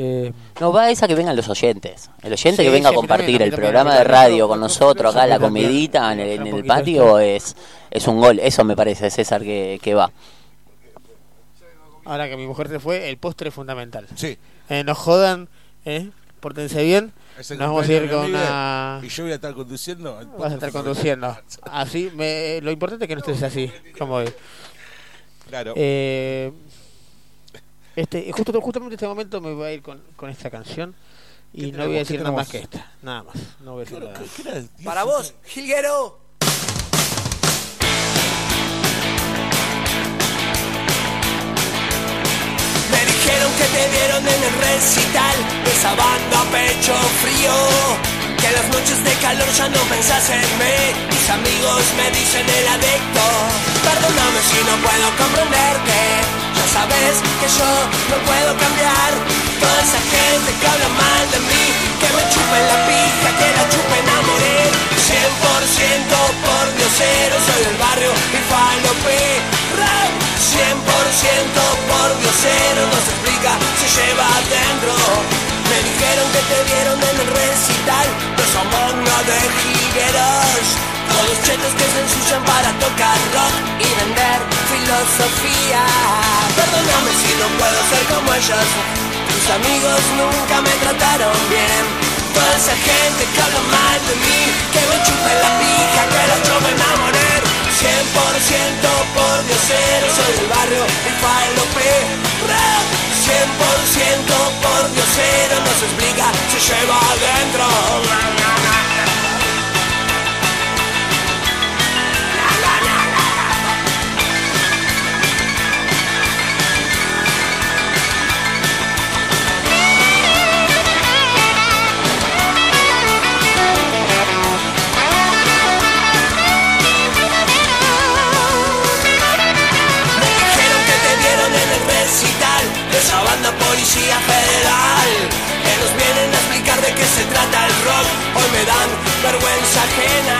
Eh, No, va esa que vengan los oyentes. El oyente Sí, que venga a compartir también, el también, programa de radio con nosotros acá, la comidita en el, en el patio es, es un gol. Eso me parece, César, que, que va. ahora que mi mujer se fue, el postre es fundamental. Sí. Eh, nos jodan, ¿eh? Pórtense bien. Nos vamos a ir con una... Y yo voy a estar conduciendo. Vas a estar conduciendo. Así, me, lo importante es que no estés así, como hoy. Claro. Eh, este, justo, justamente en este momento me voy a ir con, con esta canción y no voy a decir ¿Qué nada más que esta. Nada más. No voy a decir nada. Para vos, Jilguero. Me dijeron que te vieron en el recital de esa banda pecho frío. Que las noches de calor ya no pensás en mí. Mis amigos me dicen el adicto. Perdóname si no puedo comprenderte. Ya sabes que yo no puedo cambiar. Toda esa gente que habla mal de mí. Que me chupen la pija, que la chupen a morir. 100% por diosero, soy del barrio y falope. Rap, 100% por diosero, no se explica, se lleva adentro. Me dijeron que te vieron en el recital de esa manga de jigueros. Todos chetos que se ensucian para tocar rock y vender filosofía. Perdóname si no puedo ser como ellos. Tus amigos nunca me trataron bien. Toda esa gente que habla mal de mí, que me chupen la pija, que la chupen a morir. 100% por diosero, soy del barrio falope. Rap, 100% no se explica, se lleva adentro. Me dijeron que te vieron el recital de esa banda Policía. Que nos vienen a explicar de qué se trata el rock. Hoy me dan vergüenza ajena.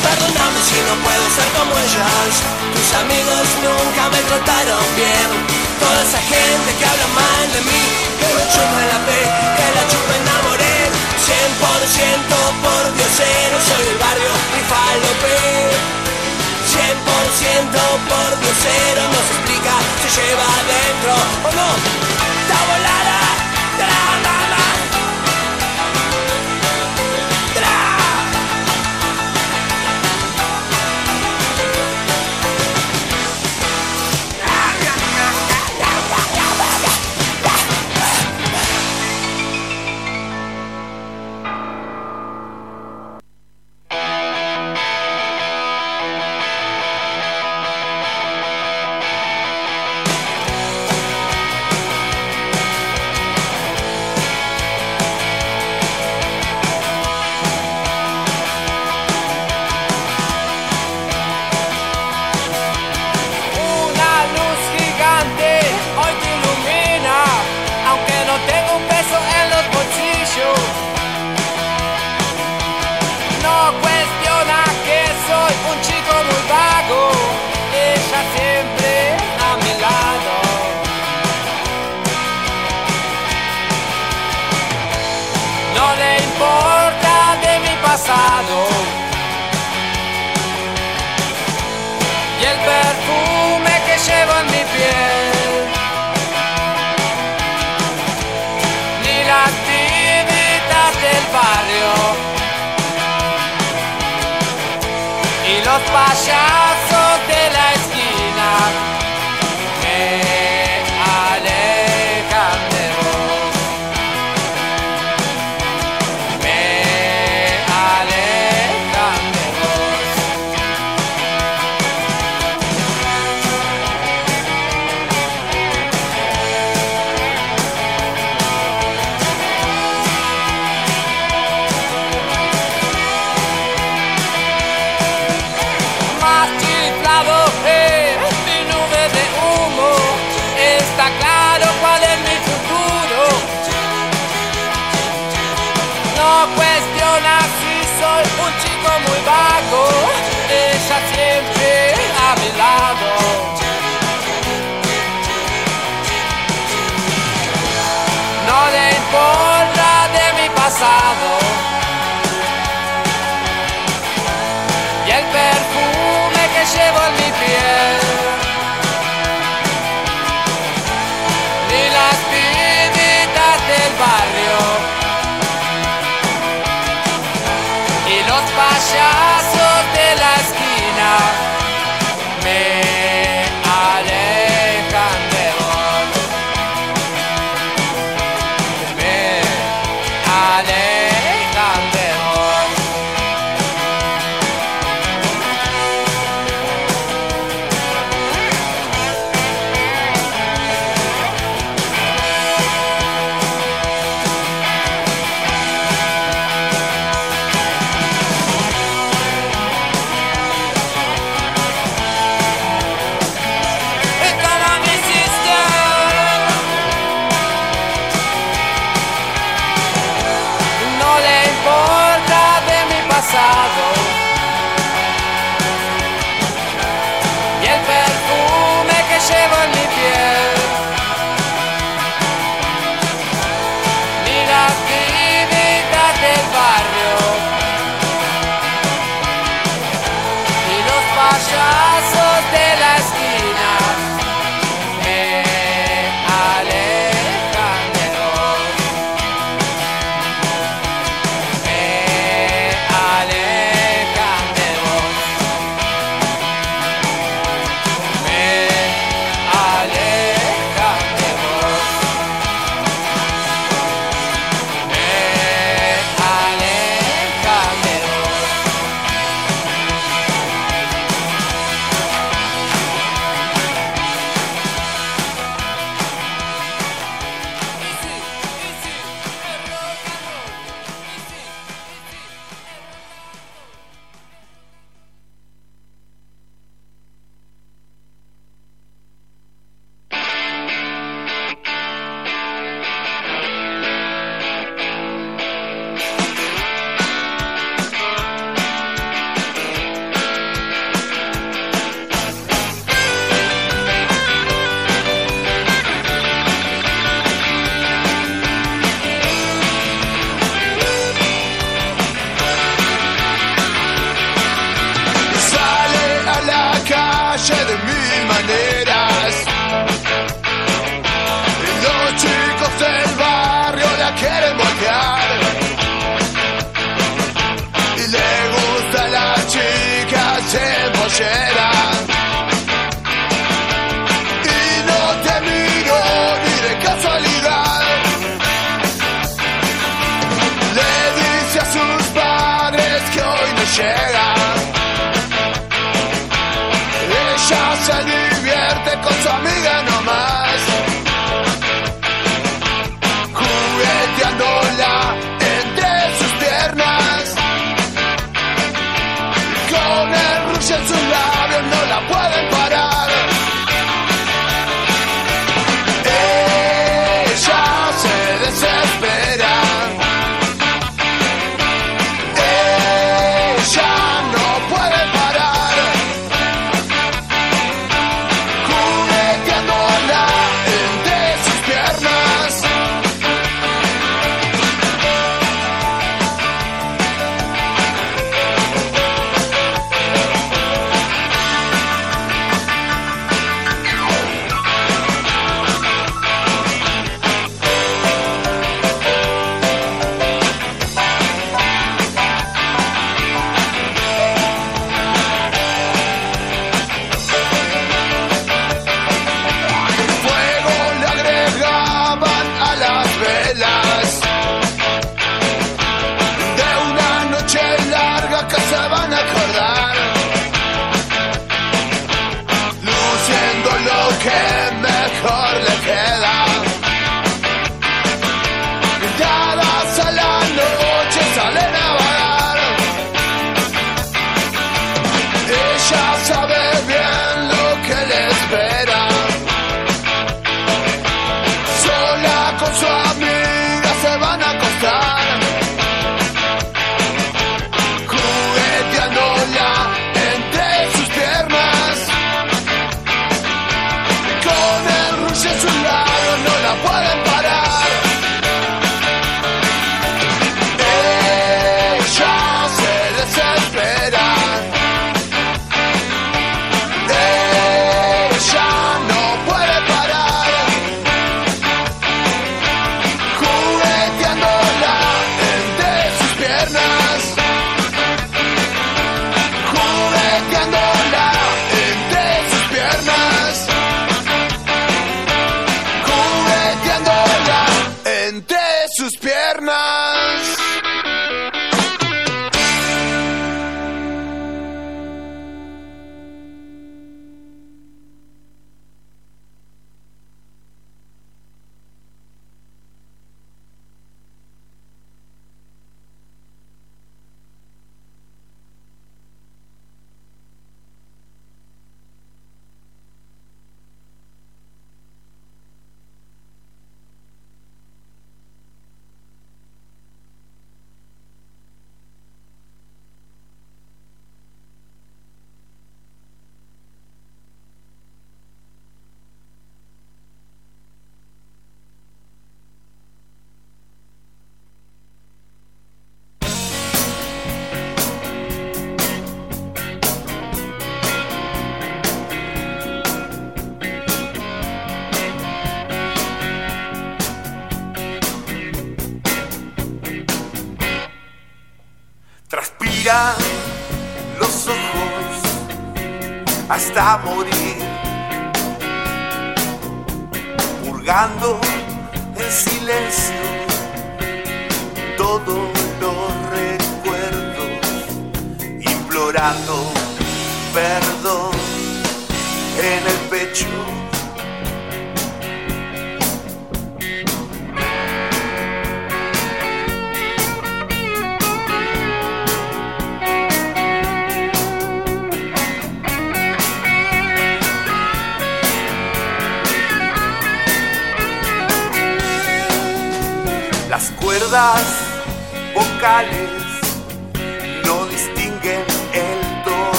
Perdóname si no puedo ser como ellos. Tus amigos nunca me trataron bien. Toda esa gente que habla mal de mí, que me chupen la fe, que la chupen a morir. 100% por diosero, soy del barrio y falope. 100% por diosero no se explica, se lleva adentro o no. ¡Ta volada! down.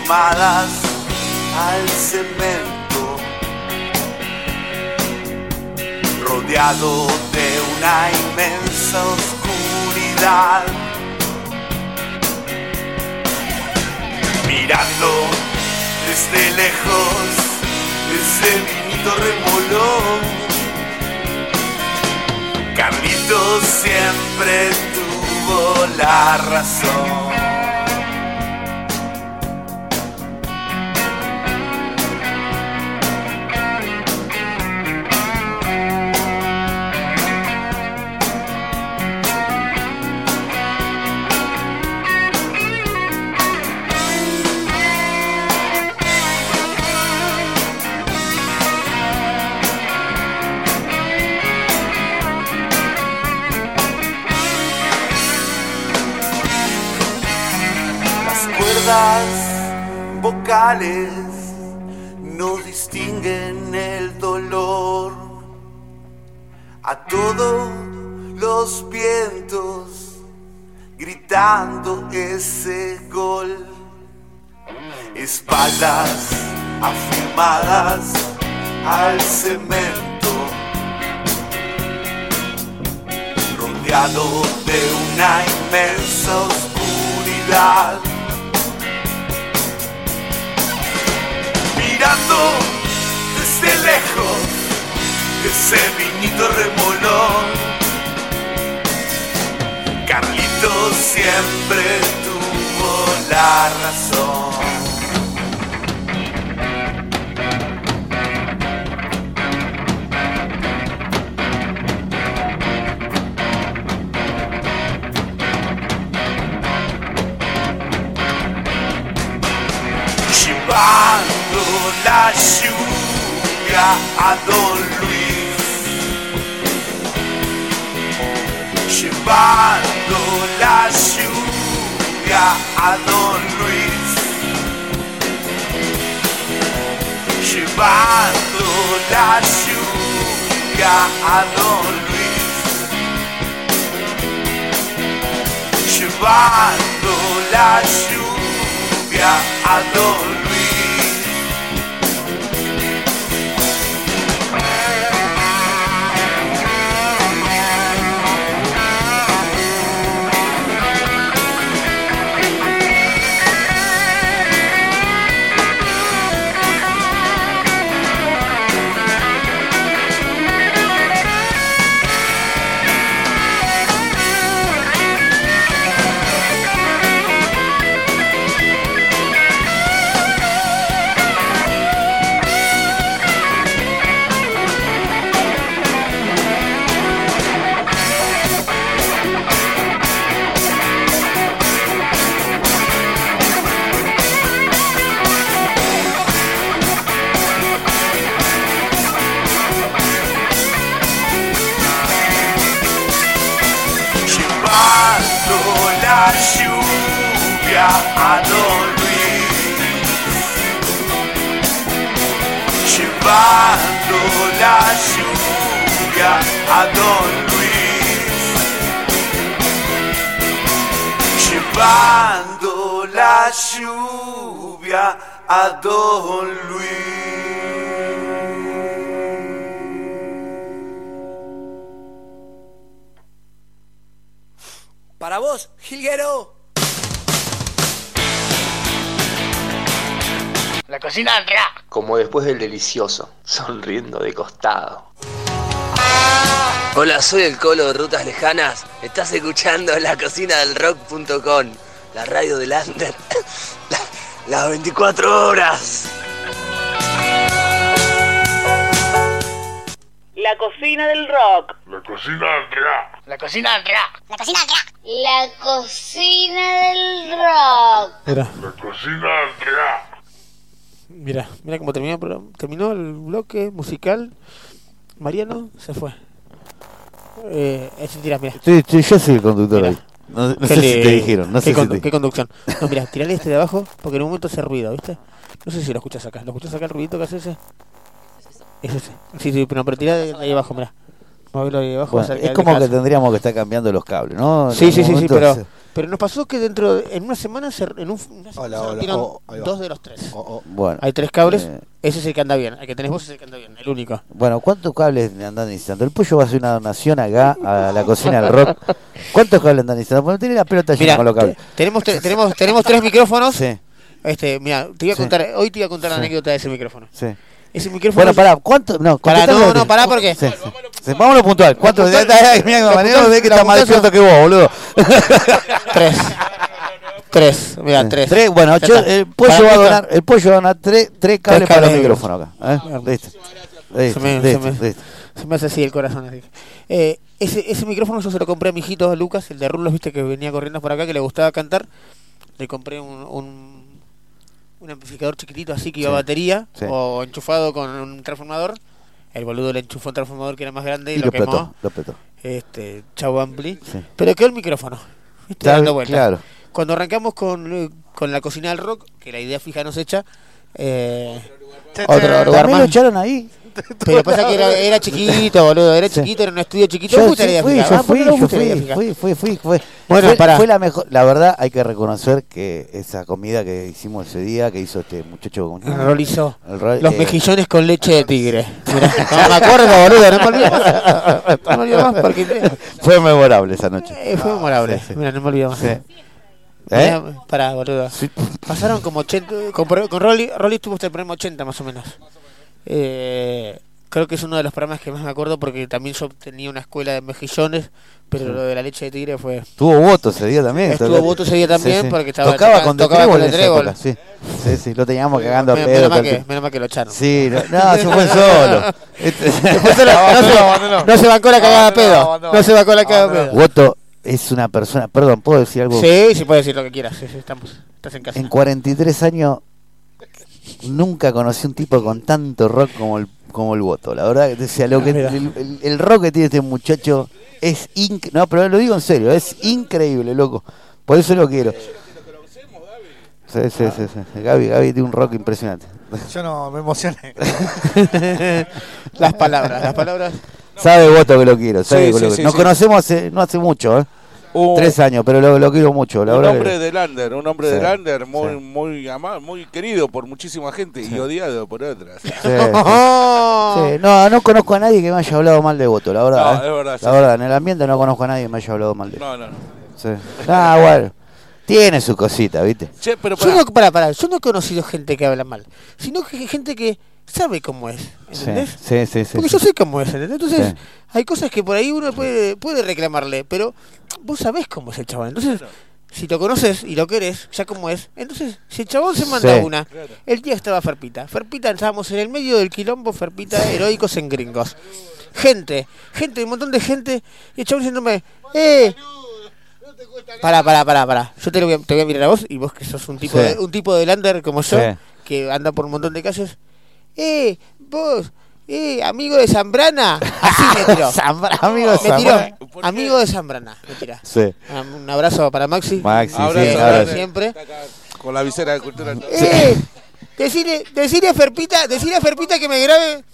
Afirmadas al cemento. Rodeado de una inmensa oscuridad. mirando desde lejos ese vinito remolón. Carlitos siempre tuvo la razón. Vocales no distinguen el dolor. A todos los vientos gritando ese gol. Espaldas afirmadas al cemento. Rodeado de una inmensa oscuridad. Mirando desde lejos ese vinito remolón. Carlitos siempre tuvo la razón. La lluvia a Don Luis. Llevando la lluvia a Don Luis. Llevando la lluvia a Don Luis. Llevando la lluvia a Don Luis. Llevando la lluvia a Don Luis. Llevando la lluvia a Don Luis. Para vos, Gilguero. La cocina rock. Como después del delicioso, sonriendo de costado. Hola, soy el Colo de Rutas Lejanas. Estás escuchando la cocina del rock.com, la radio del Under. La- las 24 horas. La cocina del rock. La cocina del rock. La cocina del rock. La cocina del rock. La cocina del rock. La cocina del rock. Mira, mira cómo terminó el programa. Terminó el bloque musical. Mariano se fue. Eh, ese tira, mira. Sí, sí, yo soy el conductor ahí. No, sé si te dijeron. No qué, sé si te- qué conducción. No, mira, tirale este de abajo porque en un momento hace ruido, ¿viste? No sé si lo escuchas acá. ¿Lo escuchas acá el ruidito que hace ese? Es ese. Sí, sí, pero, pero tirá de ahí abajo, mira. Ahí abajo. Bueno, es como que tendríamos que estar cambiando los cables, ¿no? Sí, sí, sí, sí, pero, se- pero nos pasó que dentro de- en una semana se, en un, una semana Hola, se hola. Oh, dos de los tres. Bueno, Hay tres cables, eh, ese es el que anda bien, el que tenés vos es el que anda bien, el único. Bueno, ¿cuántos cables le andan necesitando? El pollo va a hacer una donación acá a la cocina del rock. ¿Cuántos cables andan necesitando? Porque tiene la pelota llena Mira, con los cables. te- tenemos, te- tenemos, tenemos tres micrófonos. Sí, Este, mira, te iba a Sí. contar, hoy te iba a contar la anécdota de ese micrófono. sí. Ese micrófono. Bueno, pará, ¿cuánto? No, Pará, no, no, pará porque. Sí, sí. Vámonos puntual. Mariano puntual- ve que está más despierto que vos, boludo. Tres. Tres, mira, tres. Tres, bueno, yo- el pollo va a donar, el pollo va a donar tres, tres cables para el de micrófono acá. ¿eh? Listo. Listo, listo. se me hace así el corazón. Así. Eh, ese, ese micrófono yo se lo compré a mi hijito Lucas, el de Rulos, viste, que venía corriendo por acá, que le gustaba cantar. Le compré un, un, un amplificador chiquitito así que iba a Sí, batería sí. o enchufado con un transformador. El boludo le enchufó un transformador que era más grande y, Y lo, lo quemó. petó, lo petó. Este, chau ampli. Sí. Pero quedó el micrófono. Está Dando vueltas. claro. Cuando arrancamos con, con la cocina del rock, que la idea fija nos echa, eh, otro lugar ¿También lo más. echaron ahí? Pero pasa que era, era chiquito, boludo, era chiquito, era un estudio chiquito. Yo, ¿Vos fuiste a la sí idea fui, yo Ah, ¿por fui, yo fui, fui, fui, Bueno, fue, pará. fue la mejor, la verdad hay que reconocer que esa comida que hicimos ese día, que hizo este muchacho el rol- Los eh, mejillones con leche de tigre. No me acuerdo, boludo, no me olvido más. No me olvido más porque eh, fue memorable esa noche. eh, fue memorable. Sí, sí. Mira, no me olvido más. Sí. Mirá, Pará, boludo. Pasaron como 80. Con, con Rolly, Rolly estuvo hasta el programa 80 más o menos. Eh, creo que es uno de los programas que más me acuerdo porque también yo tenía una escuela de mejillones, pero Sí. lo de la leche de tigre fue. Tuvo voto ese día también. Estuvo voto ese día también porque estaba- tocaba toca- con tocaba con el Trébol. sí. Sí, sí, lo teníamos cagando a pedo. menos, mal que, menos mal que lo echaron. Sí, no, no, se fue solo. Este- no, se, no se bancó la cagada a pedo. No se bancó la cagada a pedo. Voto es una persona, perdón, ¿puedo decir algo? Sí, sí puedes decir lo que quieras. sí, sí, estamos, estás en casa. En 43 años nunca conocí un tipo con tanto rock como el como el voto. La verdad, que, o sea, lo que, el, el- el rock que tiene este muchacho es increíble. No, pero lo digo en serio, es increíble, loco. Por eso lo quiero. Sí, sí, sí, sí. Gaby, Gaby tiene un rock impresionante. Yo no me emocioné. las palabras, las palabras. Sabe voto que lo quiero, sabe Sí, que sí, lo sí, quiero. Nos sí. conocemos hace, no hace mucho, ¿eh? Un- Tres años, pero lo, lo quiero mucho. La un verdad hombre que- de Lander, un hombre Sí, de Lander muy, sí. muy amado, muy querido por muchísima gente y odiado por otras. Sí, sí. Sí, no, no conozco a nadie que me haya hablado mal de voto, la verdad. No, ¿eh? es verdad, La sí. verdad, en el ambiente no conozco a nadie que me haya hablado mal de No, no, no. Sí. Ah, bueno. Tiene su cosita, ¿viste? Che, pero Yo no, pará, pará, yo no he conocido gente que habla mal, sino que gente que sabe cómo es, ¿entendés? sí, sí. sí, Porque sí. yo sé cómo es, ¿entendés? Entonces, Sí. hay cosas que por ahí uno puede, puede reclamarle, pero vos sabés cómo es el chabón. Entonces, si lo conoces y lo querés, ya cómo es, entonces, si el chabón se manda Sí. una, el día estaba Ferpita. Ferpita, estábamos en el medio del quilombo, Ferpita, heroicos en gringos. Gente, gente, un montón de gente, y el chabón diciéndome, ¡eh! Pará, pará, pará, pará. Yo te, lo voy a, te voy a mirar a vos y vos que sos un tipo, Sí. de, un tipo de lander como yo, Sí. que anda por un montón de calles. ¡Eh! Vos, eh, amigo de Zambrana. Así me tiró. Zambra- amigo de me tiró. Zambrana. Amigo de Zambrana. Me tira. Sí. Un abrazo para Maxi. Maxi, sí, Abrazo un grande. abrazo. Siempre. Con la visera de cultura. Eh, decirle, decirle a Ferpita, decirle a Ferpita que me grabe.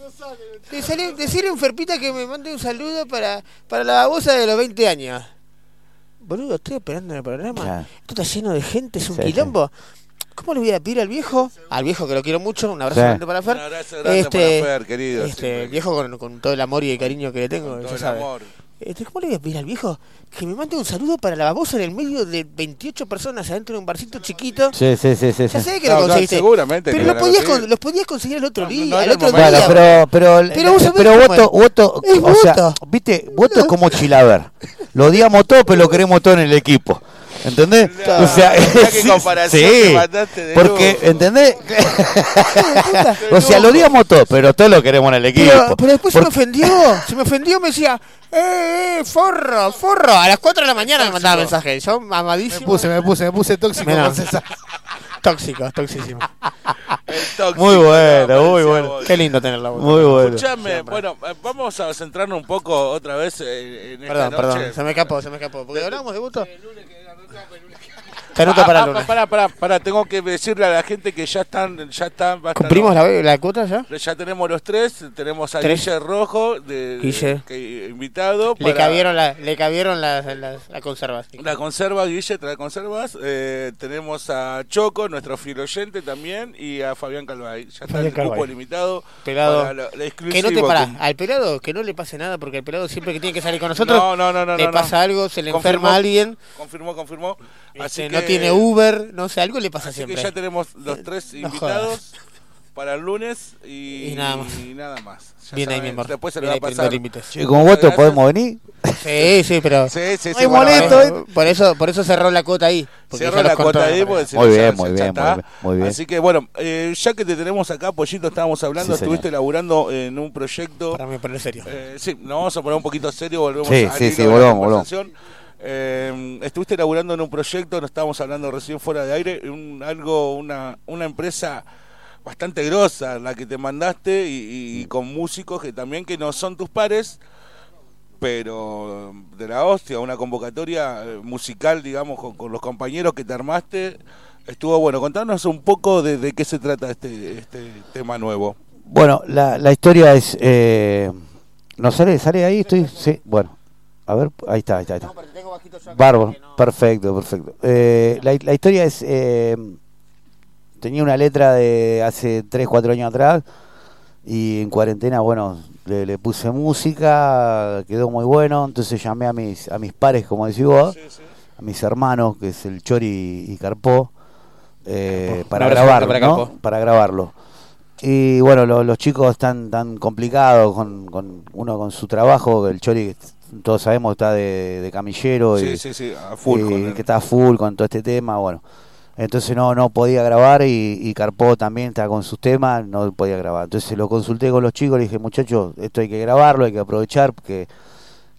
Decirle, decirle a un Ferpita que me mande un saludo para, para la babosa de los 20 años. Boludo, estoy esperando en el programa. Esto está lleno de gente, es un Sí, sí. ¿Cómo le voy a pedir al viejo? Al viejo que lo quiero mucho, un abrazo Sí. grande para Fer. Un abrazo grande este, para Fer, querido, Este, el viejo con, con todo el amor y el cariño que le tengo, ya todo el sabe. amor. Este, ¿Cómo le voy a pedir al viejo que me mande un saludo para la babosa en el medio de 28 personas adentro de un barcito chiquito? Sí, sí, sí, sí. Ya sé que No, lo no, conseguiste. seguramente Pero lo podías, con- los podías conseguir el otro día. no el era otro el día. Bueno, pero, pero, Pero vos pero voto, es. voto, Es o sea, voto. viste, voto es como Chilaver. Lo odiamos todo, pero lo queremos todo en el equipo. ¿Entendés? o sea, qué sí, comparación sí, que mandaste de porque, lujo. ¿entendés? o sea, lo odiamos todo, pero todo lo queremos en el equipo. Pero, pero después se me ofendió. Se me ofendió, me decía, eh, eh, forro, forro. A las 4 de la mañana me mandaba mensaje. Yo, mamadísimo. Me puse, me puse, me puse tóxico Mira. con César. Tóxico, toxísimo. El tóxico, Muy bueno, no, muy bueno. vos. Qué lindo tenerla. vos. Muy bueno. Escuchame, bueno, eh, vamos a centrarnos un poco otra vez eh, en esta Perdón, noche. perdón. Se me escapó, se me escapó. Porque hablamos de gusto. Exactly. Canuto para Ah, ah, Pará, pará, pará, tengo que decirle a la gente que ya están, ya están, basta, ¿Cumplimos la, la cuota ya? Ya tenemos los tres, tenemos a Tres. Guille Rojo, de, Guille. que- invitado. Le cabieron, la, le cabieron las, las, las conservas. La conserva, Guille trae conservas. Eh, tenemos a Choco, nuestro fiel oyente también, y a Fabián Calvay. Ya está Fabián el grupo limitado. Pelado. la- Que no te exclusiva pará. con- Al pelado que no le pase nada porque el pelado siempre que tiene que salir con nosotros No, no, no, no, le pasa algo, se le Confirmó, enferma a alguien, Confirmó, confirmó. Así este, que, tiene Uber, no sé, algo le pasa Así siempre. que ya tenemos los tres No invitados para el lunes y, Y nada más. y nada más. Ya Bien ahí, mi amor. Después se le va a pasar. Che, como voto. ¿podemos venir? Sí, sí, pero Sí, sí, sí. Bueno, molesto, eh, ¿eh? por eso, por eso cerró la cuota ahí. ya la cuota ahí porque se- Muy bien, muy bien, muy bien, muy bien. Así que bueno, eh, ya que te tenemos acá, Pollito, estábamos hablando, Sí, señor. estuviste laburando en un proyecto. Para mí, poner serio. Eh, sí, nos vamos a poner un poquito serio, volvemos Sí, al sí, sí, volvamos, volvamos. Eh, estuviste laburando en un proyecto, nos estábamos hablando recién fuera de aire, un, algo, una, una empresa bastante grosa la que te mandaste y, y con músicos que también que no son tus pares, pero de la hostia, una convocatoria eh, musical, digamos, con, con los compañeros que te armaste. Estuvo bueno, contanos un poco de, de qué se trata este, este tema nuevo. Bueno, la, la historia es... Eh, ¿No sale, sale ahí? Estoy, sí, bueno. A ver, ahí está, ahí está. Ahí está. Bárbaro, perfecto, perfecto. Eh, la, la historia es... eh, tenía una letra de hace 3, 4 años atrás y en cuarentena, bueno, le, le puse música, quedó muy bueno, entonces llamé a mis, a mis pares, como decís vos, a mis hermanos, que es el Chori y Carpó, eh, Carpó. para grabarlo, para ¿no? Para grabarlo. Y bueno, lo- los chicos están tan complicados con, con uno con su trabajo, el Chori, todos sabemos, está de, de camillero Sí, y, sí, sí, a full y con el- que está full con todo este tema, bueno. Entonces no, no podía grabar y, y Carpó también está con sus temas, no podía grabar. Entonces lo consulté con los chicos, le dije, muchachos, esto hay que grabarlo, hay que aprovechar, porque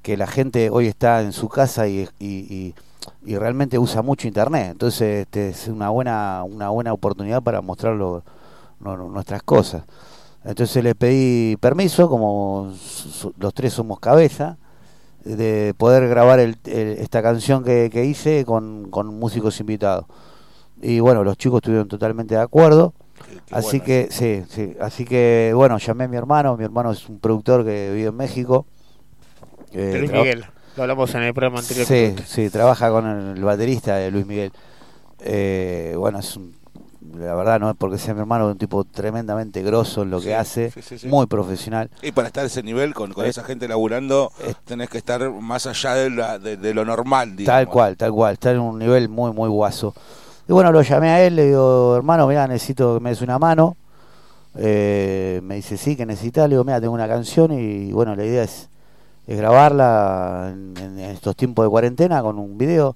que la gente hoy está en su casa y, y, y- realmente usa mucho internet. Entonces este, es una buena, una buena oportunidad para mostrarlo no- no- nuestras cosas. Entonces le pedí permiso, como los tres somos cabeza, de poder grabar el- el- esta canción que, que hice con, con músicos invitados. Y bueno, los chicos estuvieron totalmente de acuerdo. así bueno que, sí, sí, así que bueno, llamé a mi hermano, mi hermano es un productor que vive en México. Eh, De Luis Miguel. Lo hablamos en el programa anterior. Sí, sí, trabaja con el, baterista de Luis Miguel. Eh, bueno, es un- la verdad no es porque sea mi hermano, es un tipo tremendamente grosso en lo Sí, que hace, sí, sí, sí. muy profesional. Y para estar a ese nivel, con, con Eh, esa gente laburando, tenés que estar más allá de, la- de, de lo normal, digamos. Tal cual, tal cual, está en un nivel muy, muy guaso. Y bueno, lo llamé a él, le digo, hermano, mira, necesito que me des una mano. Eh, me dice, sí, que necesitas. Le digo, mira, tengo una canción y bueno, la idea es, es grabarla en, en estos tiempos de cuarentena con un video.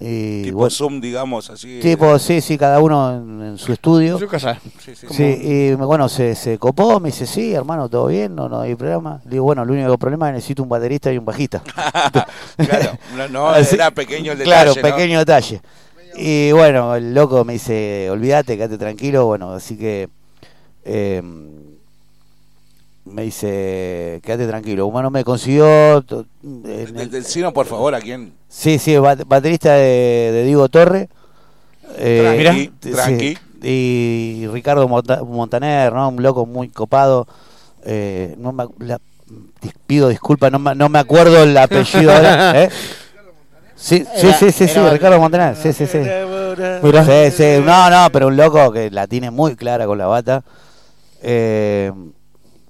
Y, Tipo bueno, Zoom, digamos, así. Tipo, sí, sí, cada uno en, en su estudio. En su casa. Sí, sí. Sí, y bueno, se, se copó, me dice, sí, hermano, todo bien, no, no hay problema. Le digo, bueno, el único problema es que necesito un baterista y un bajista. Claro, no, no, Así- era pequeño el Claro, detalle, ¿no? pequeño detalle. Y bueno, el loco me dice, olvídate, quédate tranquilo. Bueno, así que eh, me dice, quédate tranquilo. Bueno, me consiguió... el- Decinos, por favor, a quién. Sí, sí, bat- baterista de, de Diego Torre. Eh, Tranqui, sí, tranqui. y Ricardo Monta- Montaner, ¿no? Un loco muy copado. Eh, no me, la- pido disculpas, no, me- no me acuerdo el apellido ahora. ¿eh? Sí, sí, sí, sí, sí, Ricardo Montaner, sí, sí, sí. Sí, sí, no, no, pero un loco que la tiene muy clara con la bata. Eh,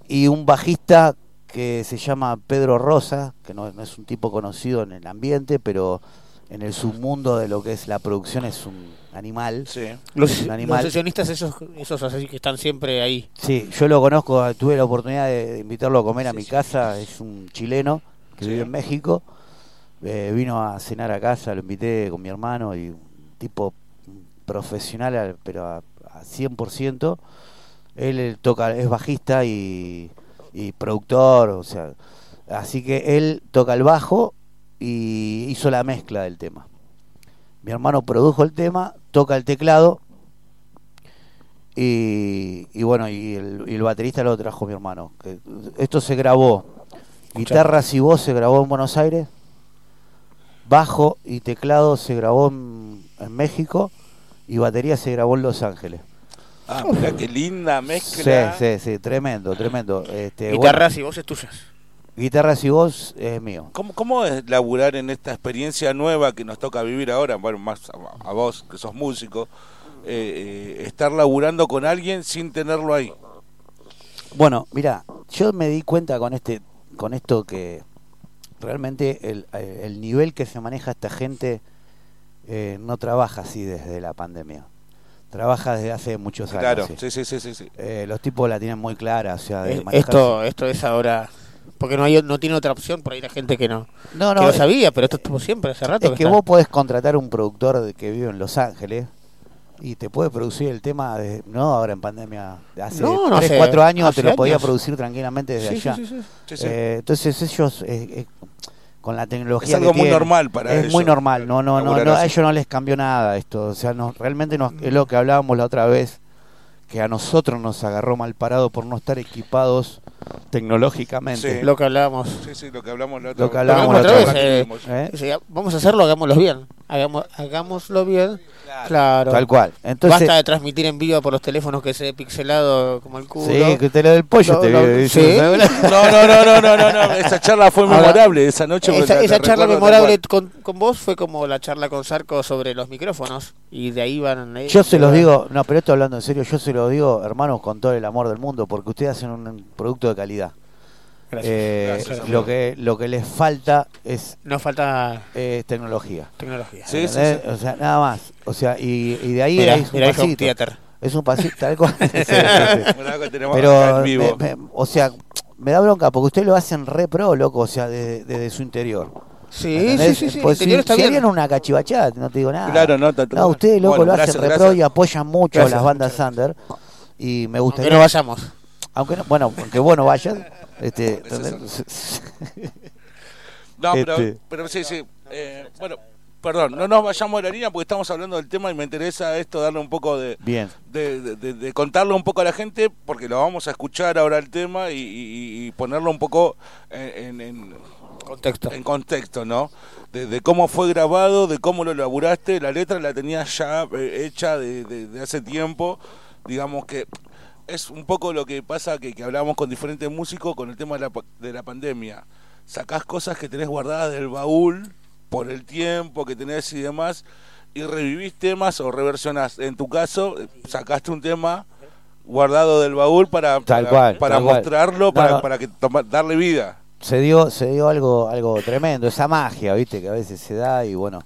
y un bajista que se llama Pedro Rosa, que no, no es un tipo conocido en el ambiente, pero en el submundo de lo que es la producción es un animal. Los, un los sesionistas, esos, esos así que están siempre ahí. Sí, yo lo conozco, tuve la oportunidad de invitarlo a comer a mi casa, es un chileno que vive en México, Eh, vino a cenar a casa, lo invité con mi hermano y un tipo profesional, al- pero a, a 100%. Él, toca, es bajista y, y productor, o sea, así que él toca el bajo y hizo la mezcla del tema. Mi hermano produjo el tema, toca el teclado y, y bueno, y el, y el baterista lo trajo mi hermano. Que esto se grabó, guitarras y voz se grabó en Buenos Aires, bajo y teclado se grabó en, en México y batería se grabó en Los Ángeles. Ah, mirá qué linda Sí, mezcla. sí, sí, tremendo, tremendo. Este, Guitarras bueno, y voces tuyas. Guitarras y voz es mío. ¿Cómo, ¿Cómo es laburar en esta experiencia nueva que nos toca vivir ahora? Bueno, más a, a vos que sos músico, eh, eh, estar laburando con alguien sin tenerlo ahí. Bueno, mira, yo me di cuenta con este, con esto que realmente el, el nivel que se maneja esta gente eh, no trabaja así desde la pandemia. Trabaja desde hace muchos años. Claro, sí. sí, sí, sí. Eh, los tipos la tienen muy clara, o sea, de Eh. Esto, esto es ahora. Porque no hay no tiene otra opción por ahí la gente que no, No, que no, lo eh, sabía, pero esto estuvo siempre hace rato. Es que vos podés contratar un productor de- que vive en Los Ángeles y te puede producir el tema, de, no ahora en pandemia, de hace No, no, 3, hace- 4 años te lo podía años. producir tranquilamente desde Sí, sí, allá. sí, sí. Sí, sí. Eh, entonces ellos, eh, eh, con la tecnología Es algo que muy tienen, normal para Es ellos, muy normal, no, no, no, no, a ellos no les cambió nada esto, o sea, no, realmente no, es lo que hablábamos la otra vez, que a nosotros nos agarró mal parado por no estar equipados tecnológicamente. Sí. Lo que hablábamos. Sí, sí, lo que hablamos la otra Lo que Hagamos la otra vez. eh, ¿Eh? vamos a hacerlo, hagámoslo bien. Hagamos, hagámoslo bien. Claro. Tal cual. Entonces, Basta de transmitir en vivo por los teléfonos que se ve pixelado como el culo. sí, que te lo del pollo Lo- te sí. No, no, no, no, no, no, no. Esa charla fue Ahora, memorable esa noche. Esa, la- esa la charla memorable con, con vos fue como la charla con Sarco sobre los micrófonos. Y de ahí van. eh, Yo se los van- digo, no, pero esto hablando en serio, yo se los digo, hermanos, con todo el amor del mundo, porque ustedes hacen un producto de calidad. Gracias. Eh, Gracias, lo que lo que les falta es Nos falta eh, tecnología. tecnología. Sí, sí, ¿entendés? sí. O sea, nada más. O sea, y, y de ahí Mira, es un pasito. theater. Es un pasito, tal cual. Pero, me- me- o sea, me da bronca porque ustedes lo hacen re pro, loco, o sea, desde, desde su interior. Sí, ¿Entendés? sí, sí, sí. Pues si, está si bien. harían una cachivachada, no te digo nada. Claro, no, No, ustedes, loco, bueno, lo hacen gracias, re pro gracias. y apoyan mucho Gracias, a las bandas under. Y me gustaría. Aunque no vayamos. Aunque no, bueno, aunque vos no vayas. Este, No, pero, Este. pero sí, sí. Eh, bueno, perdón, no nos vayamos de la línea porque estamos hablando del tema y me interesa esto, darle un poco de, Bien. de, de- de- de contarlo un poco a la gente porque lo vamos a escuchar ahora el tema y, y- y ponerlo un poco en, en- en- Contexto. en contexto, ¿no? De, de cómo fue grabado, de cómo lo laburaste, la letra la tenías ya eh, hecha de, de- de hace tiempo, digamos que es un poco lo que pasa que, que hablábamos con diferentes músicos con el tema de la, de la pandemia. Sacás cosas que tenés guardadas del baúl por el tiempo que tenés y demás y revivís temas o reversionás. En tu caso, sacaste un tema guardado del baúl para, cual, para mostrarlo, No, para, no. para que toma- darle vida. se dio se dio algo algo tremendo esa magia viste que a veces se da y bueno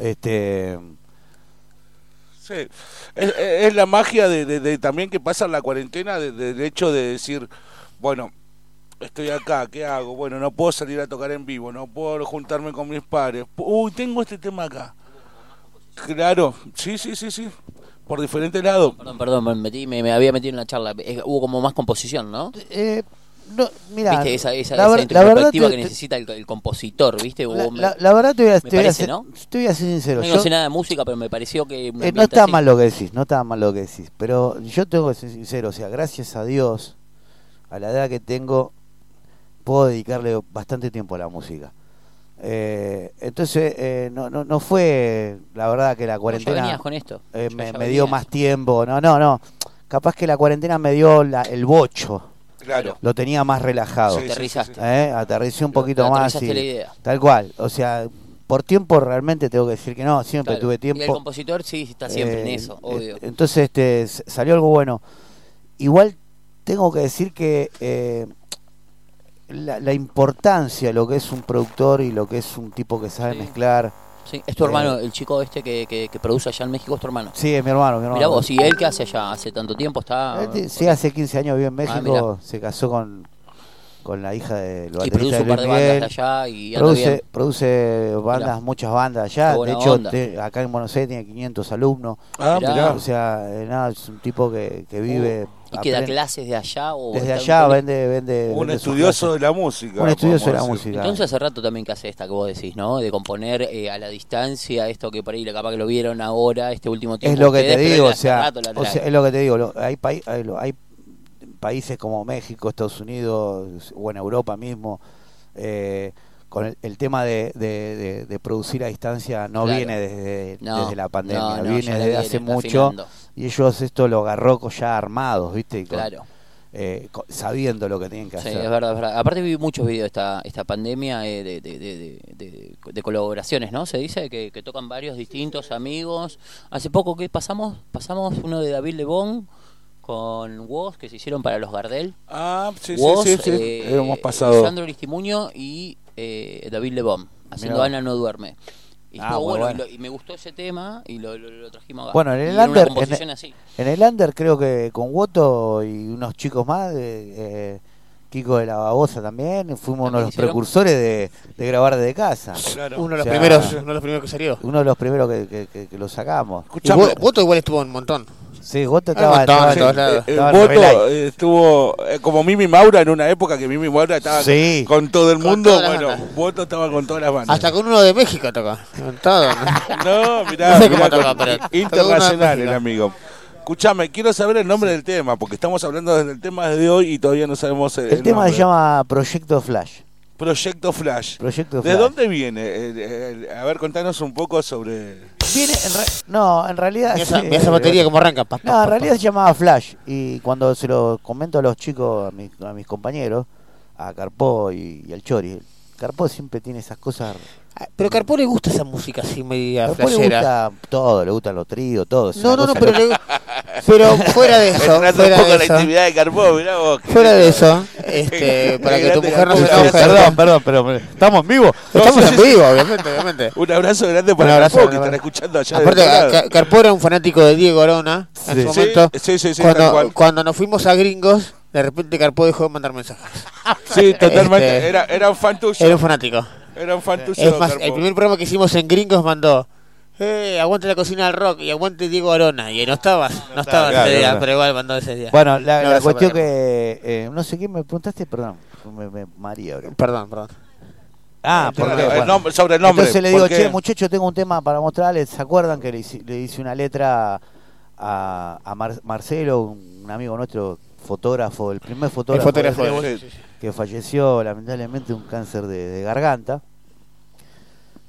este Sí, es, la magia de, de- de también que pasa en la cuarentena, de- del hecho de decir, bueno, estoy acá, ¿qué hago? Bueno, no puedo salir a tocar en vivo, no puedo juntarme con mis padres. Uy, tengo este tema acá. Claro, sí, sí, sí, sí, por diferentes lados. Perdón, perdón, me, metí, me, me había metido en la charla. Eh, hubo como más composición, ¿no? eh, no, mira ¿Viste? Esa, esa, la, esa la verdad te- que necesita el, el compositor, ¿viste? La, me- la- la verdad te voy a, te voy a parece, ser, ¿no? te voy a ser sincero No, yo- sé nada de música, pero me pareció que... Eh, no está mal lo que decís, no está mal lo que decís, pero yo tengo que ser sincero, o sea, gracias a Dios, a la edad que tengo, puedo dedicarle bastante tiempo a la música. Eh, entonces, eh, no, no, no fue, la verdad, que la cuarentena con esto. eh, me, me dio más tiempo. No, no, no. Capaz que la cuarentena me dio la- el bocho. Claro. Lo tenía más relajado. Sí, Aterrizaste. Eh, Aterricé un poquito más. y- la idea. Tal cual. O sea, por tiempo realmente tengo que decir que no. Siempre Claro. tuve Y el tiempo. compositor sí está siempre en Eh, eso, obvio. eh, Entonces este, salió algo bueno. Igual tengo que decir que eh, la, la importancia de lo que es un productor y lo que es un tipo que sabe mezclar. Sí, es tu hermano, eh, el chico este que, que, que produce allá en México, es tu hermano. Sí, es mi hermano. Mi hermano. Mira vos, ¿y él qué hace allá? ¿Hace tanto tiempo? Está... Sí, hace 15 años vive en Ah, México. se casó con, con la hija de Y produce un par de bandas allá y anda produce, bien. produce bandas, Mirá. muchas bandas allá. De hecho, te- acá en Buenos Aires tiene 500 alumnos. Ah, Mirá. mirá. O sea, eh, nada, es un tipo que, que vive. ¿Y que da clases de allá? O Desde allá vende, vende. Un vende estudioso de la música. Un estudioso de la decir. música. Entonces hace rato también que hace esta que vos decís, ¿no? De componer eh, a la distancia, esto que por ahí capaz que lo vieron ahora, este último tiempo. es lo que ustedes, te digo, o hace sea, rato la o sea, es lo que te digo, lo- hay, pai- hay, lo- hay países como México, Estados Unidos o en Europa mismo, eh, con el, el tema de, de- de- de producir a distancia no Claro. viene desde, No, desde la pandemia, no, no, viene desde hace mucho afinando. y ellos esto lo agarró con- ya armados, ¿viste? Y con- Claro. eh, con- sabiendo lo que tienen que Sí, hacer. es verdad, es verdad. Aparte vi muchos videos esta esta pandemia eh, de, de, de, de- de- de colaboraciones, ¿no? Se dice que, que tocan varios distintos amigos. Hace poco que pasamos pasamos uno de David Lebón con Woz que se hicieron para los Gardel. Ah, sí, sí, Woz, sí, sí. eh, Hemos pasado. Sandro Aristimuño y eh, David Lebón haciendo Mirá. Ana no duerme. Y Ah, estuvo muy bueno, y lo- Y, me gustó ese tema y lo, lo- lo trajimos acá. Bueno, en Y el era under, una composición en, así. en el under creo que con Woto y unos chicos más, eh, eh, Kiko de la Babosa también, fuimos uno de los hicieron? precursores de, de grabar desde casa. Uno de los primeros, uno de los primeros que salió. Uno de los primeros que, que, que- que lo sacamos. Wo- Woto igual estuvo un montón. Sí, Woto Ah, estaba. El en voto estuvo eh, como Mimi Maura en una época que Mimi Maura estaba Sí. con todo el Con mundo. Bueno. Voto estaba con todas las bandas. Hasta con uno de México tocó. Con todo. No, mirá, No sé mirá, cómo toca, pero internacional el amigo. Escuchame, quiero saber el nombre del tema, porque estamos hablando del tema de hoy y todavía no sabemos el, El tema nombre. se llama Proyecto Flash. Proyecto Flash. Proyecto ¿De Flash. dónde viene? Eh, eh, a ver, contanos un poco sobre... Viene en re- no, en realidad. Mira esa- esa batería cómo arranca, pa, pa, No, pa, en realidad se llamaba Flash. Y cuando se lo comento a los chicos, a mis, a mis compañeros, a Carpó y, y al Chori, Carpó siempre tiene esas cosas. Pero a Carpó le gusta esa música así media Carpó le gusta todo, le gustan los tríos, todo. No, no, no, pero, loca. le- pero fuera de eso, fuera un poco de en la eso, intimidad de Carpó, mirá vos. fuera de eso, este, para que tu mujer no se enoje. Perdón, perdón, pero estamos en vivo. Estamos en vivo, obviamente, obviamente. Un abrazo grande para Carpó, que están escuchando allá Aparte, del otro Ca- lado. Carpó era un fanático de Diego Arona en Sí. su momento. Sí, sí, sí, cuando, nos fuimos a Gringos, de repente Carpó dejó de mandar mensajes. Sí, totalmente. Este, era, era un fan tuyo. Era un fanático. Era un fan tuyo, Es más, Carpó. el primer programa que hicimos en Gringos mandó. Eh, aguante la cocina del rock y aguante Diego Arona. Y no estabas, no estabas claro, ese día, claro. pero igual mandó ese día. Bueno, la, No, cuestión que. eh, no sé qué me preguntaste, perdón. Me, me María ahora. Perdón, perdón. Ah, El porque. el nombre- sobre el nombre, Entonces le ¿por digo, che, muchacho, tengo un tema para mostrarles. ¿Se acuerdan que le hice, le hice una letra a, a Mar- Marcelo, un amigo nuestro, fotógrafo, el primer fotógrafo, fotógrafo, de sí, sí. que falleció lamentablemente de un cáncer de, de garganta?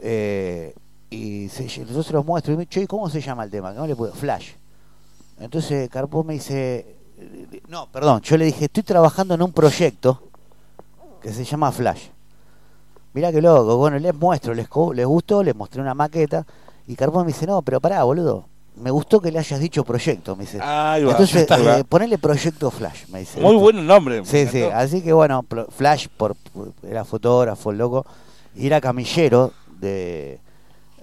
Eh, y se, yo se los muestro y me che, ¿cómo se llama el tema? Que no le puedo. Flash. Entonces Carpó me dice, no, perdón, yo le dije, estoy trabajando en un proyecto que se llama Flash. Mirá qué loco, bueno, les muestro, les, les gustó, les mostré una maqueta y Carpó me dice, no, pero pará, boludo, me gustó que le hayas dicho proyecto, me dice. Ahí va, Entonces, eh, ponele proyecto Flash, me dice. Muy buen nombre. Sí, sí, así que bueno, Flash por, por- era fotógrafo, loco, y era camillero de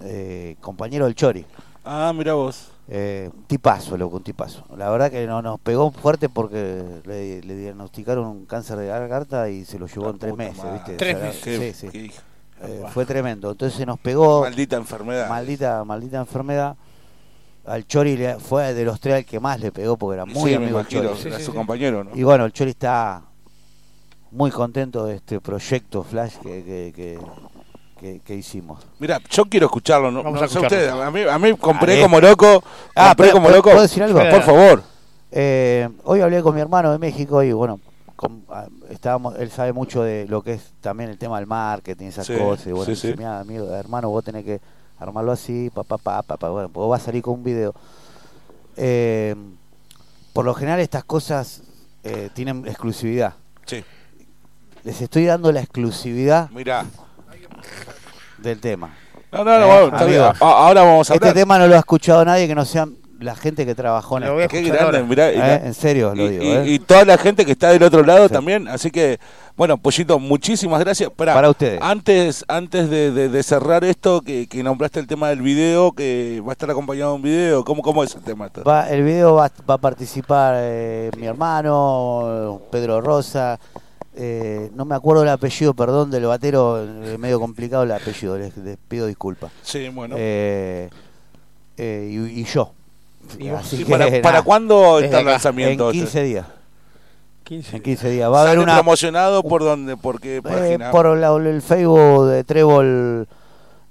eh, compañero del Chori. Ah, mira vos. Eh, un tipazo, loco, un tipazo. La verdad que no, nos pegó fuerte porque le, le diagnosticaron un cáncer de garganta y se lo llevó en tres meses, ¿viste? Tres O sea, meses. Qué- sí, sí. Eh, fue tremendo. Entonces nos pegó Maldita enfermedad. maldita, maldita enfermedad. Al Chori le- fue de los tres al que más le pegó porque era muy Sí, amigo Chori. era su compañero, ¿no? Y bueno, el Chori está muy contento de este proyecto Flash que, que, que, que- que hicimos. Mira, yo quiero escucharlo, no, Vamos no a sé ustedes. A mí, a mí compré Ah, eh. como loco. Ah, compré pero- como ¿puedo- loco. puedo decir algo? Por favor. Eh, hoy hablé con mi hermano de México y bueno, ah, estábamos, él sabe mucho de lo que es también el tema del marketing, esas Sí, cosas. Y bueno, sí, dice, sí. "Mirá, amigo, hermano, vos tenés que armarlo así, papá, papá, papá. Bueno, pues vos vas a salir con un video. Eh, por lo general estas cosas eh, tienen exclusividad. Sí. Les estoy dando la exclusividad Mirá. Del tema. No, no, no, bueno, está bien. amigos. A- ahora vamos a Este hablar. tema no lo ha escuchado nadie que no sean la gente que trabajó en escuchar Qué grande, mirá, Eh, En serio lo y, digo. y- eh. y toda la gente que está del otro lado también. Así que, bueno, Pollito, muchísimas gracias. Pará, Para ustedes. Antes, antes de, de- de cerrar esto, que, que nombraste el tema del video, que va a estar acompañado de un video. ¿Cómo, cómo es el tema? esto? Va- el video va, va a participar eh, mi hermano, Pedro Rosa. Eh, no me acuerdo el apellido, perdón, del batero, eh, medio complicado el apellido, les, les pido disculpas. Sí, bueno. Eh, eh, y, y yo. Y vos. Así Sí, que, ¿para- para cuándo está el lanzamiento En este? 15 días. En 15 días. Va a haber ¿Sale una. promocionado por dónde? ¿Por qué Eh, por la- el Facebook de Trébol,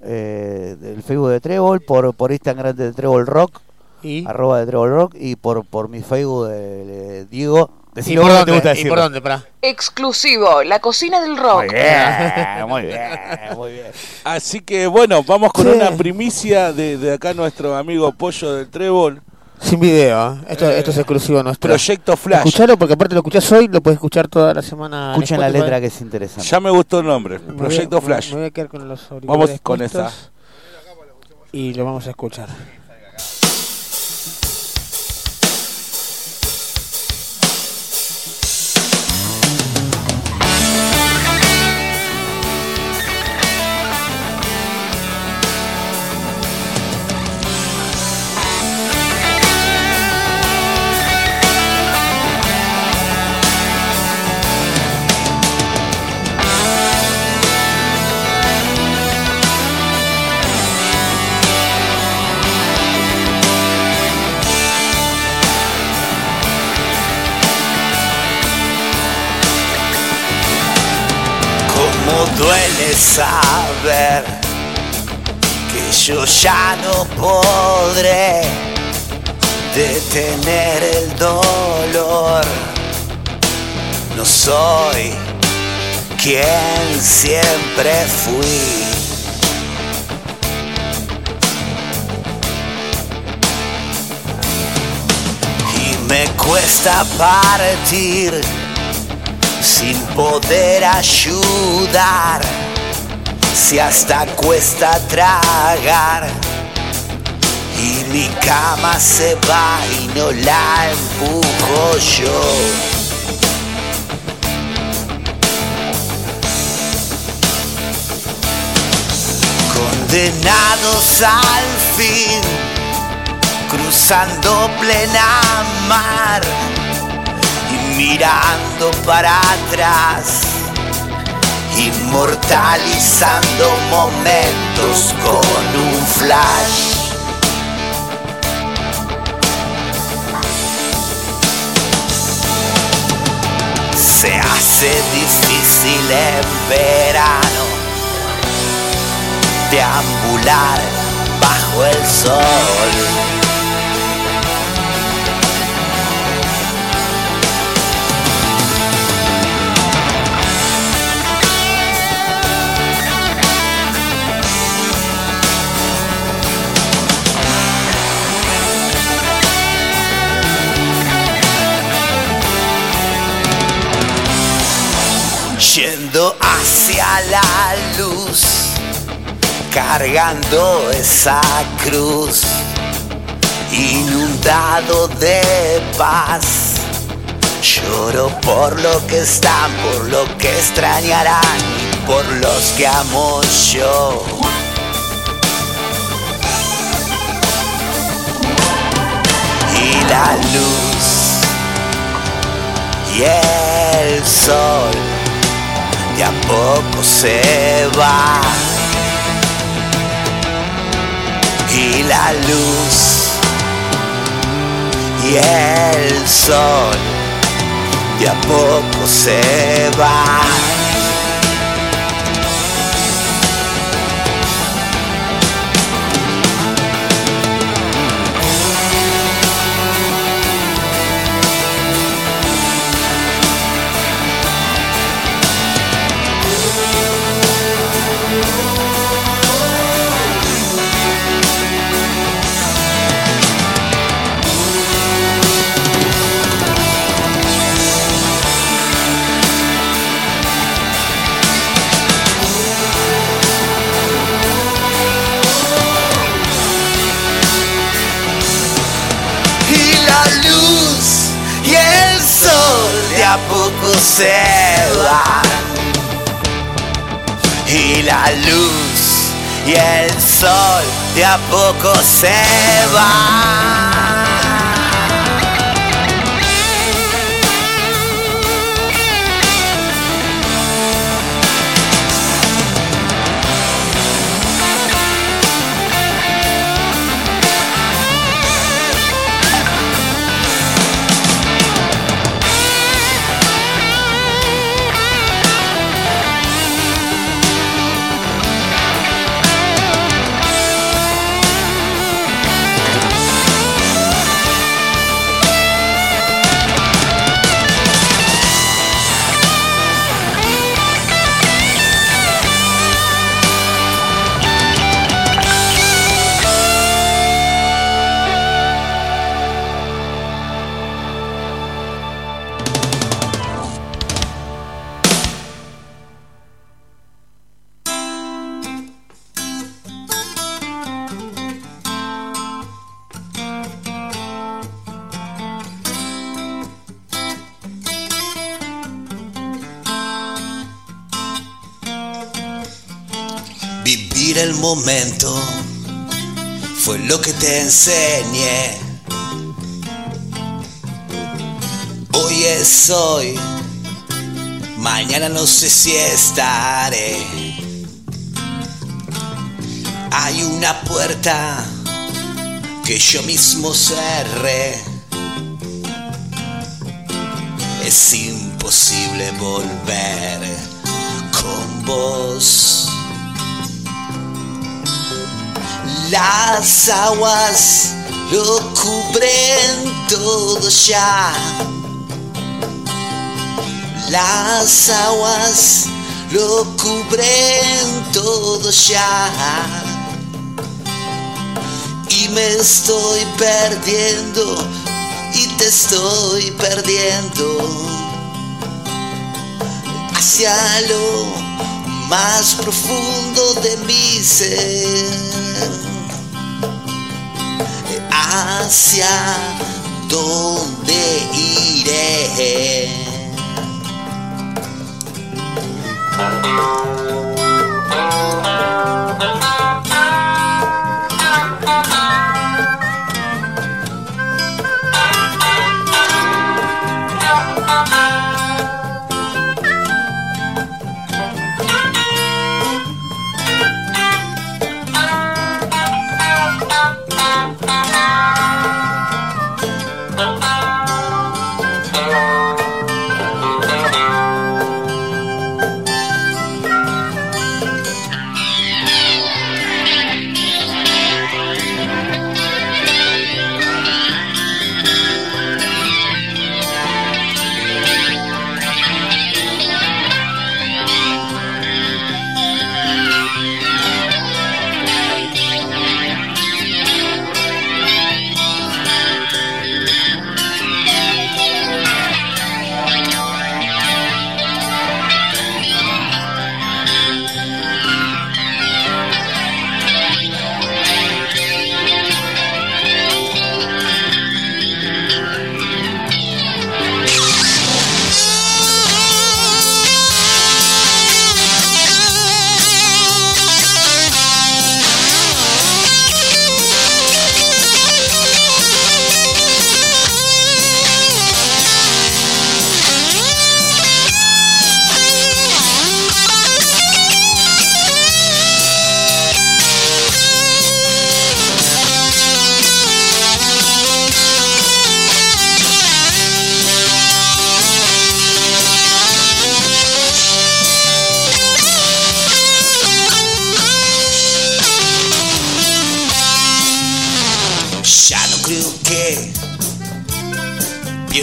eh, del Facebook de Trébol, por, por Instagram de Trébol Rock, ¿Y? arroba de Trébol Rock, y por, por mi Facebook de, de Diego. ¿Y por que te dónde? gusta ¿Y decirlo. por dónde? Pará. Exclusivo, la cocina del rock. Muy bien, muy bien, muy bien. Así que, bueno, vamos con Sí. una primicia de, de acá nuestro amigo Pollo del Trébol. Sin video, ¿eh? esto, esto es exclusivo nuestro. Proyecto Flash. Escuchalo porque aparte lo escuchás hoy, lo puedes escuchar toda la semana. en Escuchen la letra que es interesante. Ya me gustó el nombre, Me Proyecto Flash. Me voy a quedar con los Vamos con esa. Y lo vamos a escuchar. Duele saber que yo ya no podré detener el dolor. No soy quien siempre fui. Y me cuesta partir sin poder ayudar. Si hasta cuesta tragar y mi cama se va y no la empujo yo. Condenados al fin, cruzando plena mar y mirando para atrás, inmortalizando momentos con un flash. Se hace difícil en verano deambular bajo el sol. Yendo hacia la luz, cargando esa cruz, inundado de paz. Lloro por lo que están, por lo que extrañarán, por los que amo yo. Y la luz y el sol de a poco se va. Y la luz y el sol de a poco se va. Y la luz y el sol de a poco se van. Te enseñé. Hoy es hoy, mañana no sé si estaré. Hay una puerta que yo mismo cerré. Es imposible volver con vos. Las aguas lo cubren todo ya. Las aguas lo cubren todo ya. Y me estoy perdiendo y te estoy perdiendo hacia lo más profundo de mi ser hacia dónde iré.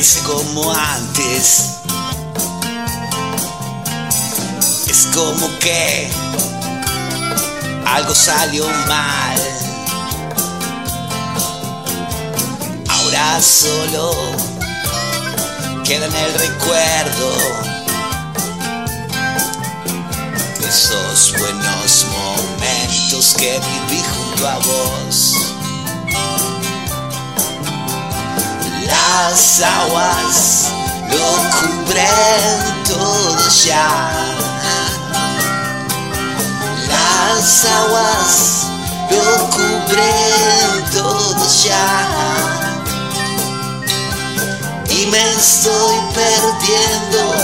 Piense como antes. Es como que algo salió mal. Ahora solo queda en el recuerdo de esos buenos momentos que viví junto a vos. Las aguas lo cubren todo ya. Las aguas lo cubren todo ya. Y me estoy perdiendo,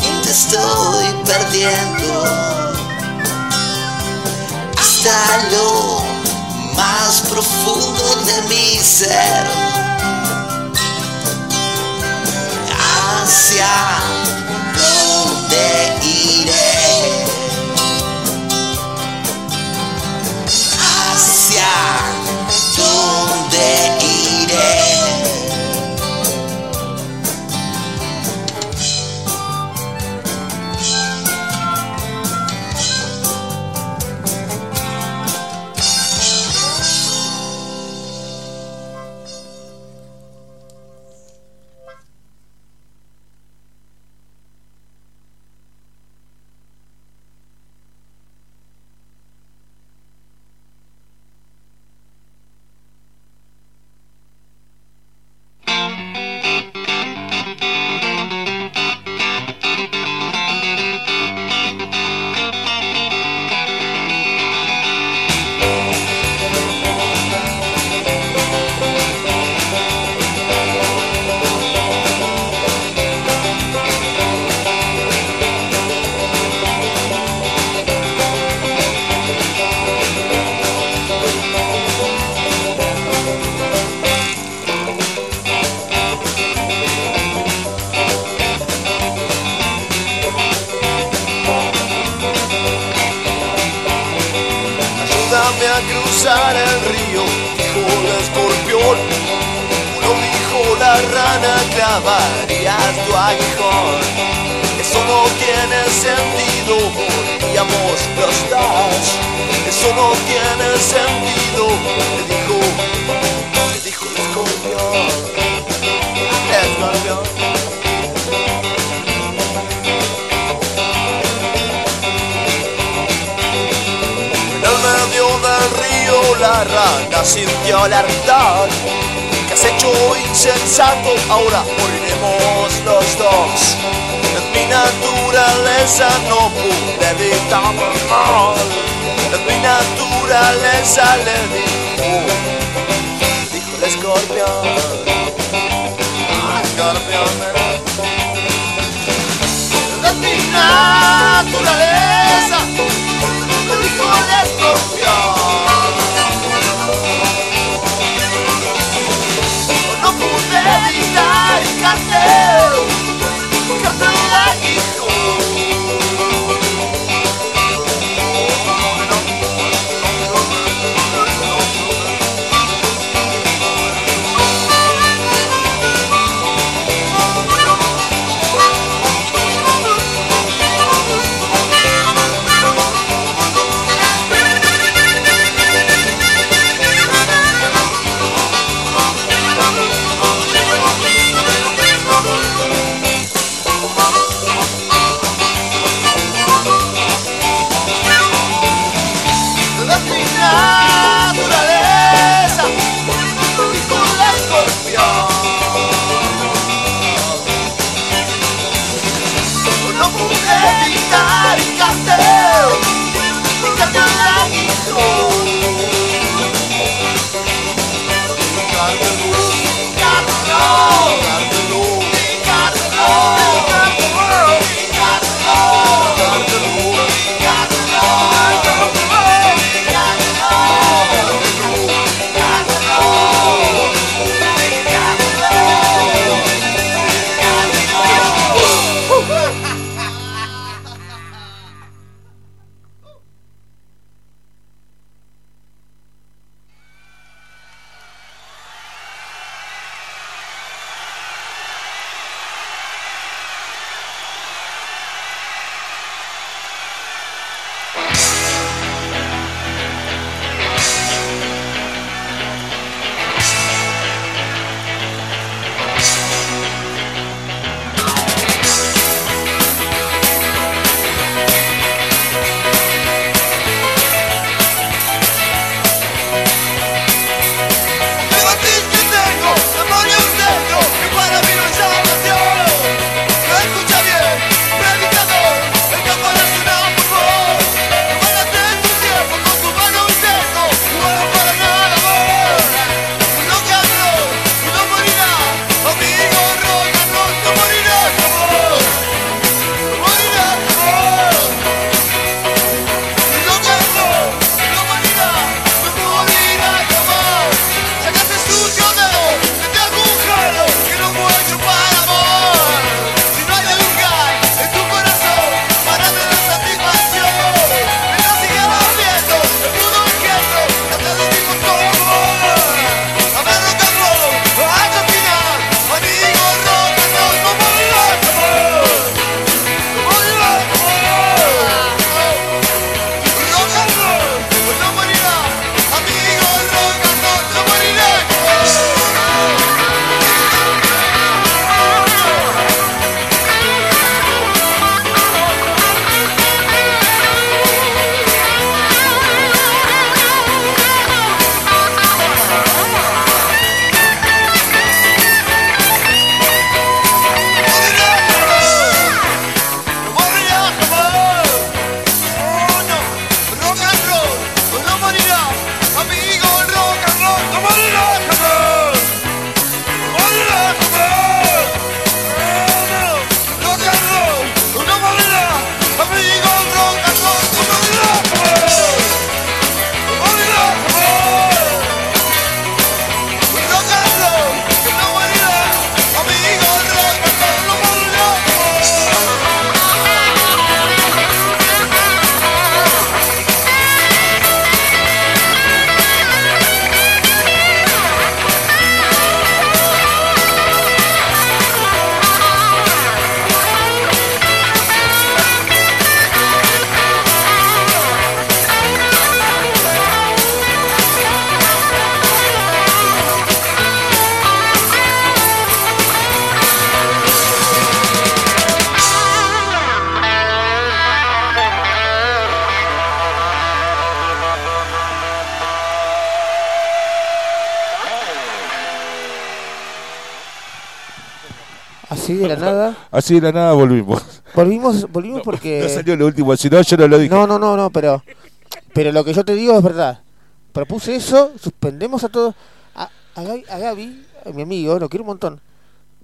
y te estoy perdiendo. Hasta lo más profundo de mi ser. hacia dónde iré. Hacia dónde iré. Así de la nada volvimos. Volvimos, volvimos porque. No salió lo último, si no, yo no lo dije. No, no, no, no, pero. Pero lo que yo te digo es verdad. Propuse eso, suspendemos a todos. A, a, Gaby, a Gaby, a mi amigo, lo quiero un montón.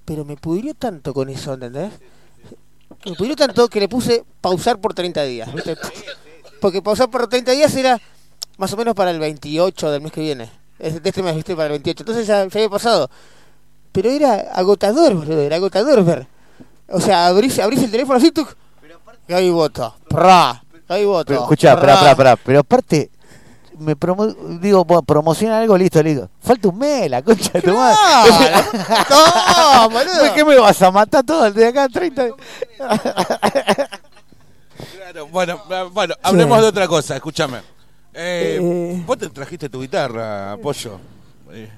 Pero me pudrió tanto con eso, ¿entendés? Me pudrió tanto que le puse pausar por 30 días, ¿viste? Porque pausar por 30 días era más o menos para el 28 del mes que viene. De este mes, ¿viste? Para el 28. Entonces ya, ya había pasado. Pero era agotador, boludo, era agotador ver. O sea, abrís, abrís el teléfono así, tú. Gaby voto. Pra. Gaby voto. Pero escuchá, pará, pará, pará. Pero aparte, me promo digo, bueno, promociona algo, listo, listo. Falta un mes, la concha de tu madre. no, boludo. ¿Qué me vas a matar todo el de acá 30? Claro, bueno, eh, bueno, hablemos de otra cosa, escúchame. Eh, Vos te trajiste tu guitarra, Pollo. Eh,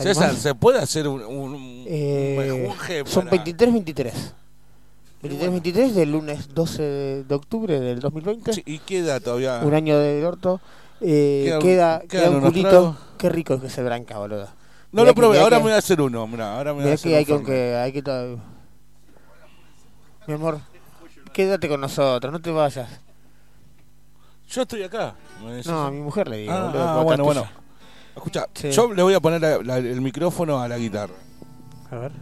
César. ¿se puede hacer un, un, un Eh, mejunje son para- 23-23. 23-23 del lunes 12 de octubre del 2020. Sí, y queda todavía. Un año del orto. Eh, queda, queda un culito. tragos. Qué rico que se branca, boludo. No Mirá lo probé, ahora me voy a hacer uno, mirá, ahora me voy a hacer que hay que hay que to- Mi amor, quédate con nosotros, no te vayas. Yo estoy acá. No, a mi mujer le digo, Ah, boludo, ah, bueno, bueno. Escucha, Sí. yo le voy a poner la- la- el micrófono a la guitarra. A ver.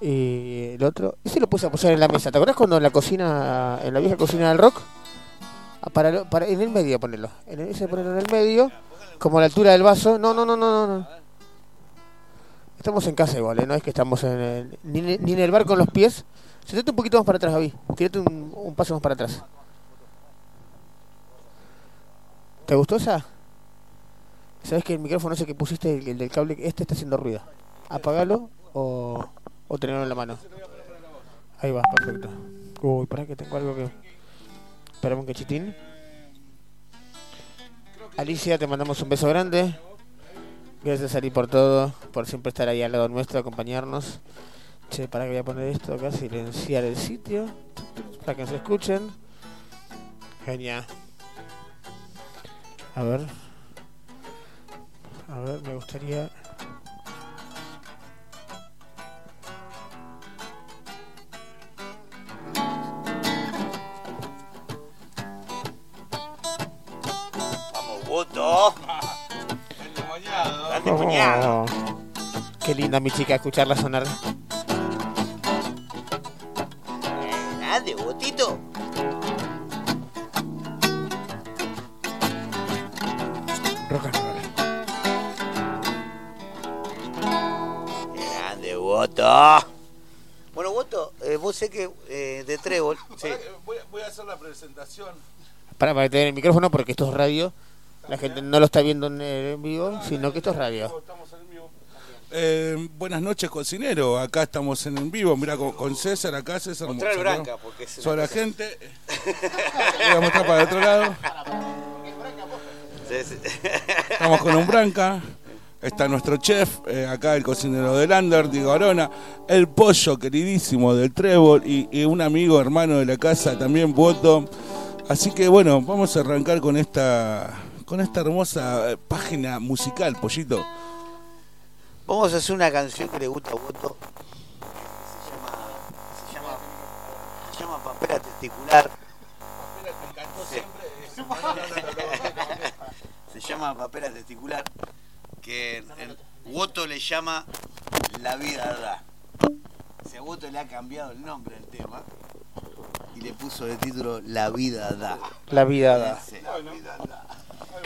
Y el otro, ese lo puse a apoyar en la mesa. ¿Te acordás cuando en la cocina, en la vieja cocina del rock? Ah, Para, para, en el medio ponerlo. En el, ese ponerlo en el medio, como a la altura del vaso. No, no, no, no, no. no. Estamos en casa igual, ¿eh? no es que estamos en el, ni, ni en el bar con los pies. Sentate un poquito más para atrás, Javi. Tírate un, un paso más para atrás. ¿Te gustó esa? ¿Sabes que el micrófono ese que pusiste, el, el del cable, este está haciendo ruido? Apagalo o, o tenerlo en la mano. Ahí va, perfecto. Uy, para que tengo algo que... Esperame un cachitín. Alicia, te mandamos un beso grande. Gracias, Ari, por todo, por siempre estar ahí al lado nuestro, acompañarnos. Che, para que voy a poner esto acá, silenciar el sitio, para que nos escuchen. Genial. A ver. A ver, me gustaría... Vamos, voto. Oh, qué linda mi chica escucharla sonar. Grande, botito. Rock and roll. Grande, voto. Bueno, voto, eh, vos sé que eh, de Trébol. Sí. Voy, a- voy a hacer la presentación. Para, para tener el micrófono porque esto es radio. La gente no lo está viendo en, vivo, sino que esto es radio. Eh, buenas noches, cocinero. Acá estamos en en vivo. Mira, con, con César acá, César. Mostrar sacó- Branca, porque es una Sobre la gente. Voy a mostrar para el otro lado. Estamos con un Branca. Está nuestro chef, eh, acá el cocinero del Lander, Diego Arona, el pollo queridísimo del Trébol y, y un amigo hermano de la casa también, Voto. Así que bueno, vamos a arrancar con esta con esta hermosa eh, página musical, Pollito. Vamos a hacer una canción que le gusta a Voto. Se llama, se llama, se llama Papera Testicular. Se llama Papera Testicular. Que el Voto le llama La vida da. Si a Voto le ha cambiado el nombre al tema y le puso de título La vida da. La vida da. Sí, La vida da.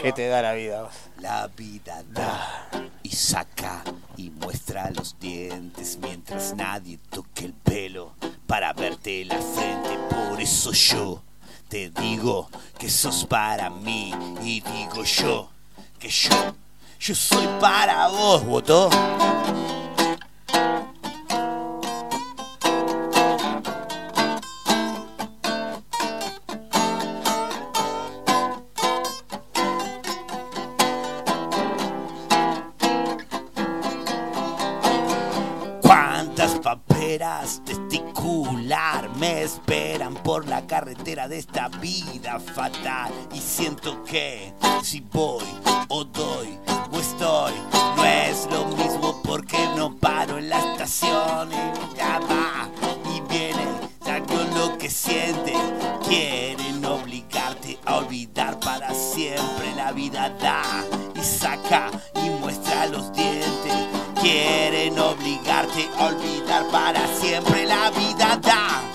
¿Qué te da la vida? La vida da y saca y muestra los dientes mientras nadie toque el pelo para verte la frente. Por eso yo te digo que sos para mí y digo yo que yo, yo soy para vos, votó. esperan por la carretera de esta vida fatal. Y siento que si voy o doy o estoy, no es lo mismo porque no paro en la estación. Y nunca va. Y viene, ya lo que siente, quieren obligarte a olvidar para siempre la vida da. Y saca y muestra los dientes. Quieren obligarte a olvidar para siempre la vida da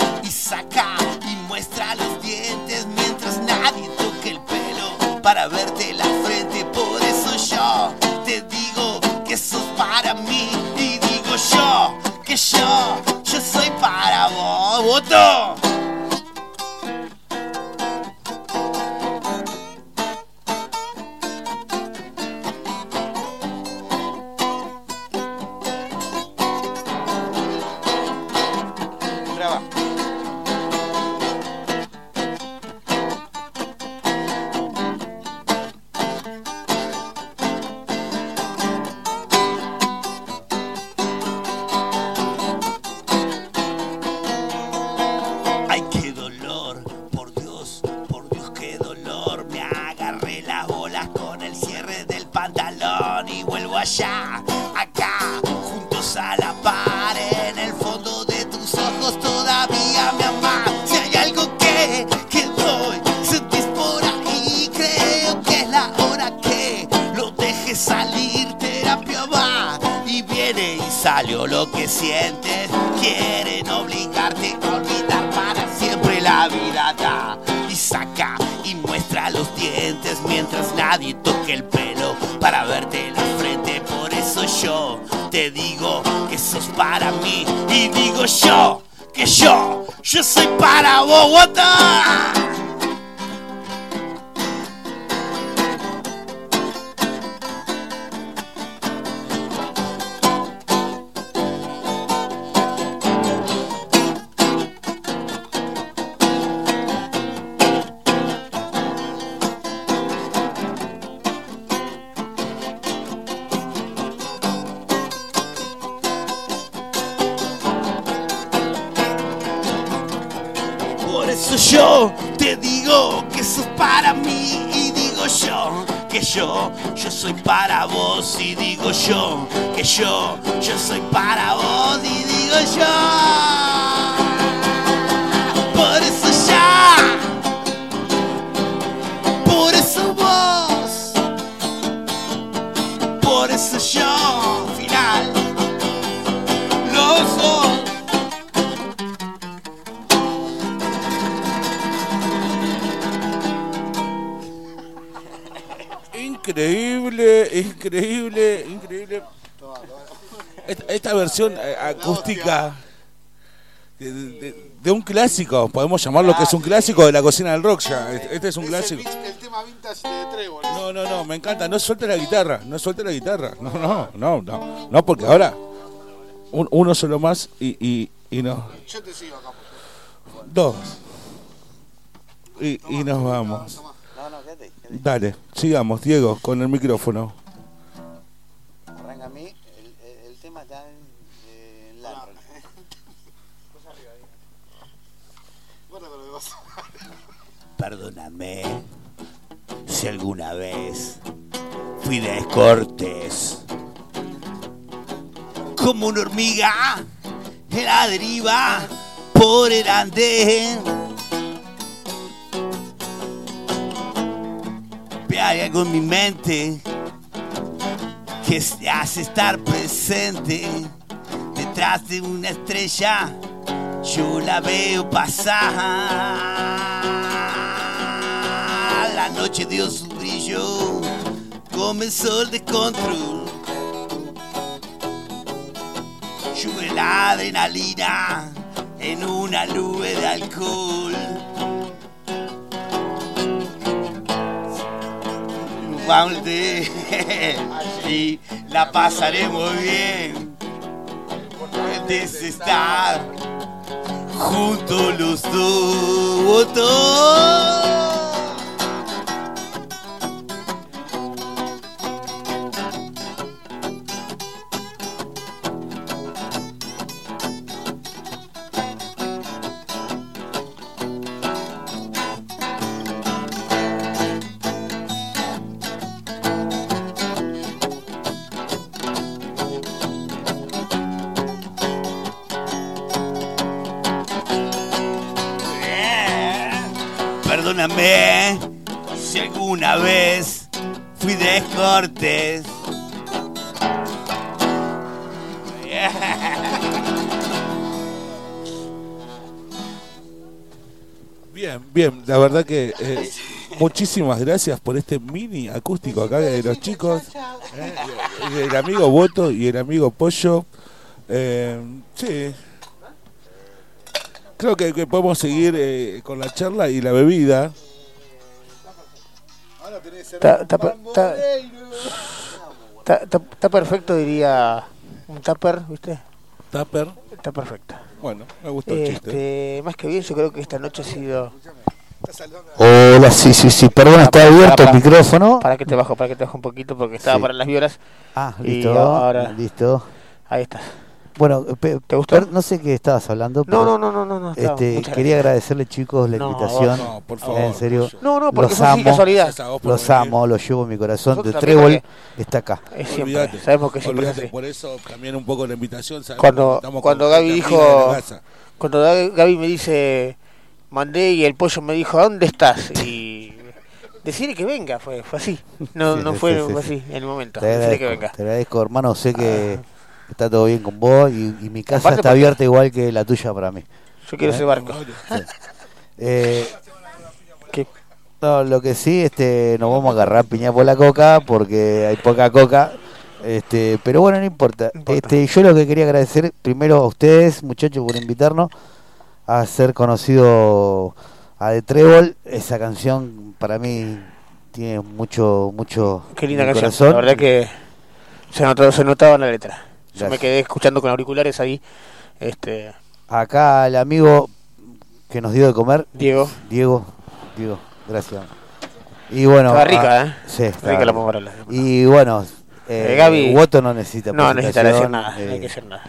y muestra los dientes mientras nadie toque el pelo para verte la frente. Por eso yo te digo que sos para mí y digo yo que yo, yo soy para vos. ¡Voto! Versión eh, acústica de, de- de un clásico, podemos llamarlo que es un clásico de la cocina del rock ya. Este este es un clásico. El tema vintage de Trébol. No, no, no, me encanta. No suelte la guitarra, no suelte la guitarra. No, no, no, no. No, porque ahora un- uno solo más y, y, y no. Yo te sigo acá. Dos. Y, y nos vamos. No, no, quédate. Dale, sigamos, Diego, con el micrófono. Perdóname si alguna vez fui descortés. Como una hormiga en la deriva por el andén. Hay algo en mi mente que hace estar presente detrás de una estrella. Yo la veo pasar. Noche dio su brillo. Comenzó el descontrol. Sube la adrenalina en una nube de alcohol. Vamos de allí la pasaremos bien. Importante estar juntos los dos. Bien, bien, la verdad que eh, muchísimas gracias por este mini acústico acá de los chicos. eh, el amigo Boto y el amigo Pollo. Eh, sí. Creo que, que podemos seguir con la charla y la bebida. Está, está per- está- está- está- está perfecto, diría un tupper, ¿viste? Tupper. Está perfecto. Bueno, me gustó el chiste. Este, más que bien, yo creo que esta noche ha sido. Hola, sí, sí, sí, perdón, está Para- abierto para- el micrófono. Para que te bajo, para que te bajo un poquito, porque estaba Sí. para las violas. Ah, y listo, ahora. listo. Ahí estás. Bueno, pe- ¿Te gustó? per- no sé qué estabas hablando. No, pero, no, no, no, no, Este, quería gracias. agradecerle, chicos, la No, invitación. vos no, por favor, en serio. No, no, porque los amo. casualidad. Los venir. amo, los llevo en mi corazón. Nosotros de Trébol está acá. Es siempre, sabemos que siempre por eso también un poco la invitación. Cuando, cuando Gaby dijo, cuando Gaby me dice, mandé y el pollo me dijo, ¿a dónde estás? Y decirle que venga, fue, fue así. No, Sí, no sí, fue, sí, fue sí. así, en el momento. Decirle que venga. te agradezco, hermano. Sé que está todo bien con vos y, y mi casa Aparte está porque- abierta igual que la tuya para mí. Yo quiero ¿Eh? ese barco. Sí. Eh, No, lo que sí, este, nos vamos a agarrar piña por la coca porque hay poca coca. Este, pero bueno, no importa. Este, yo lo que quería agradecer primero a ustedes, muchachos, por invitarnos a ser conocido a The Trébol. Esa canción para mí tiene mucho, mucho Qué linda en mi canción. La verdad que se, notó, se notaba en la letra. Yo me quedé escuchando con auriculares ahí. Este, Acá el amigo que nos dio de comer. Diego. Diego, Diego, gracias. Y bueno. Estaba rica, ah, ¿eh? Sí, estaba Rica la pomarola. Y bueno, eh, Eh, Gaby- Woto no necesita No necesita decir nada, no hay eh, que decir nada.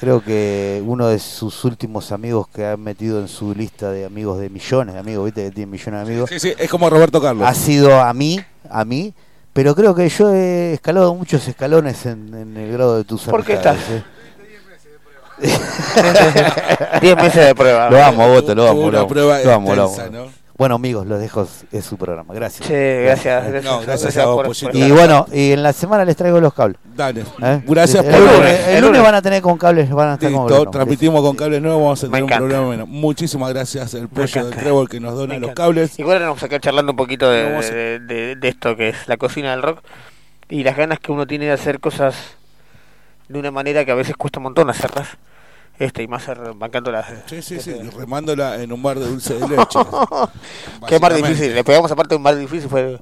Creo que uno de sus últimos amigos que han metido en su lista de amigos de millones de amigos, viste que tiene millones de amigos. Sí, sí, es como Roberto Carlos. Ha sido a mí, a mí, pero creo que yo he escalado muchos escalones en, en el grado de tus ¿Por qué estás? eh. 10 meses de prueba. Lo amo, Voto, lo amo. Hubo Lo una amo, prueba lo amo, lo amo. Bueno, amigos, los dejo, es su programa. Gracias. Sí, gracias, gracias. No, gracias a vos, por- Y bueno, y en la semana les traigo los cables. Dale. ¿Eh? Gracias el, por lunes, venir. el lunes van a tener con cables, van a estar con Listo, cables. transmitimos con cables nuevos, vamos a Me tener un encanta. programa menos. Muchísimas gracias el pollo del encanta. Trébol que nos dona los cables. Igual nos vamos a quedar charlando un poquito de, de, de- de esto que es la cocina del rock y las ganas que uno tiene de hacer cosas de una manera que a veces cuesta un montón hacerlas. Este, y más hacer- bancándolas. Sí, sí, sí, remándola en un bar de dulce de leche. Qué mar difícil. Le pegamos aparte un mar difícil. fue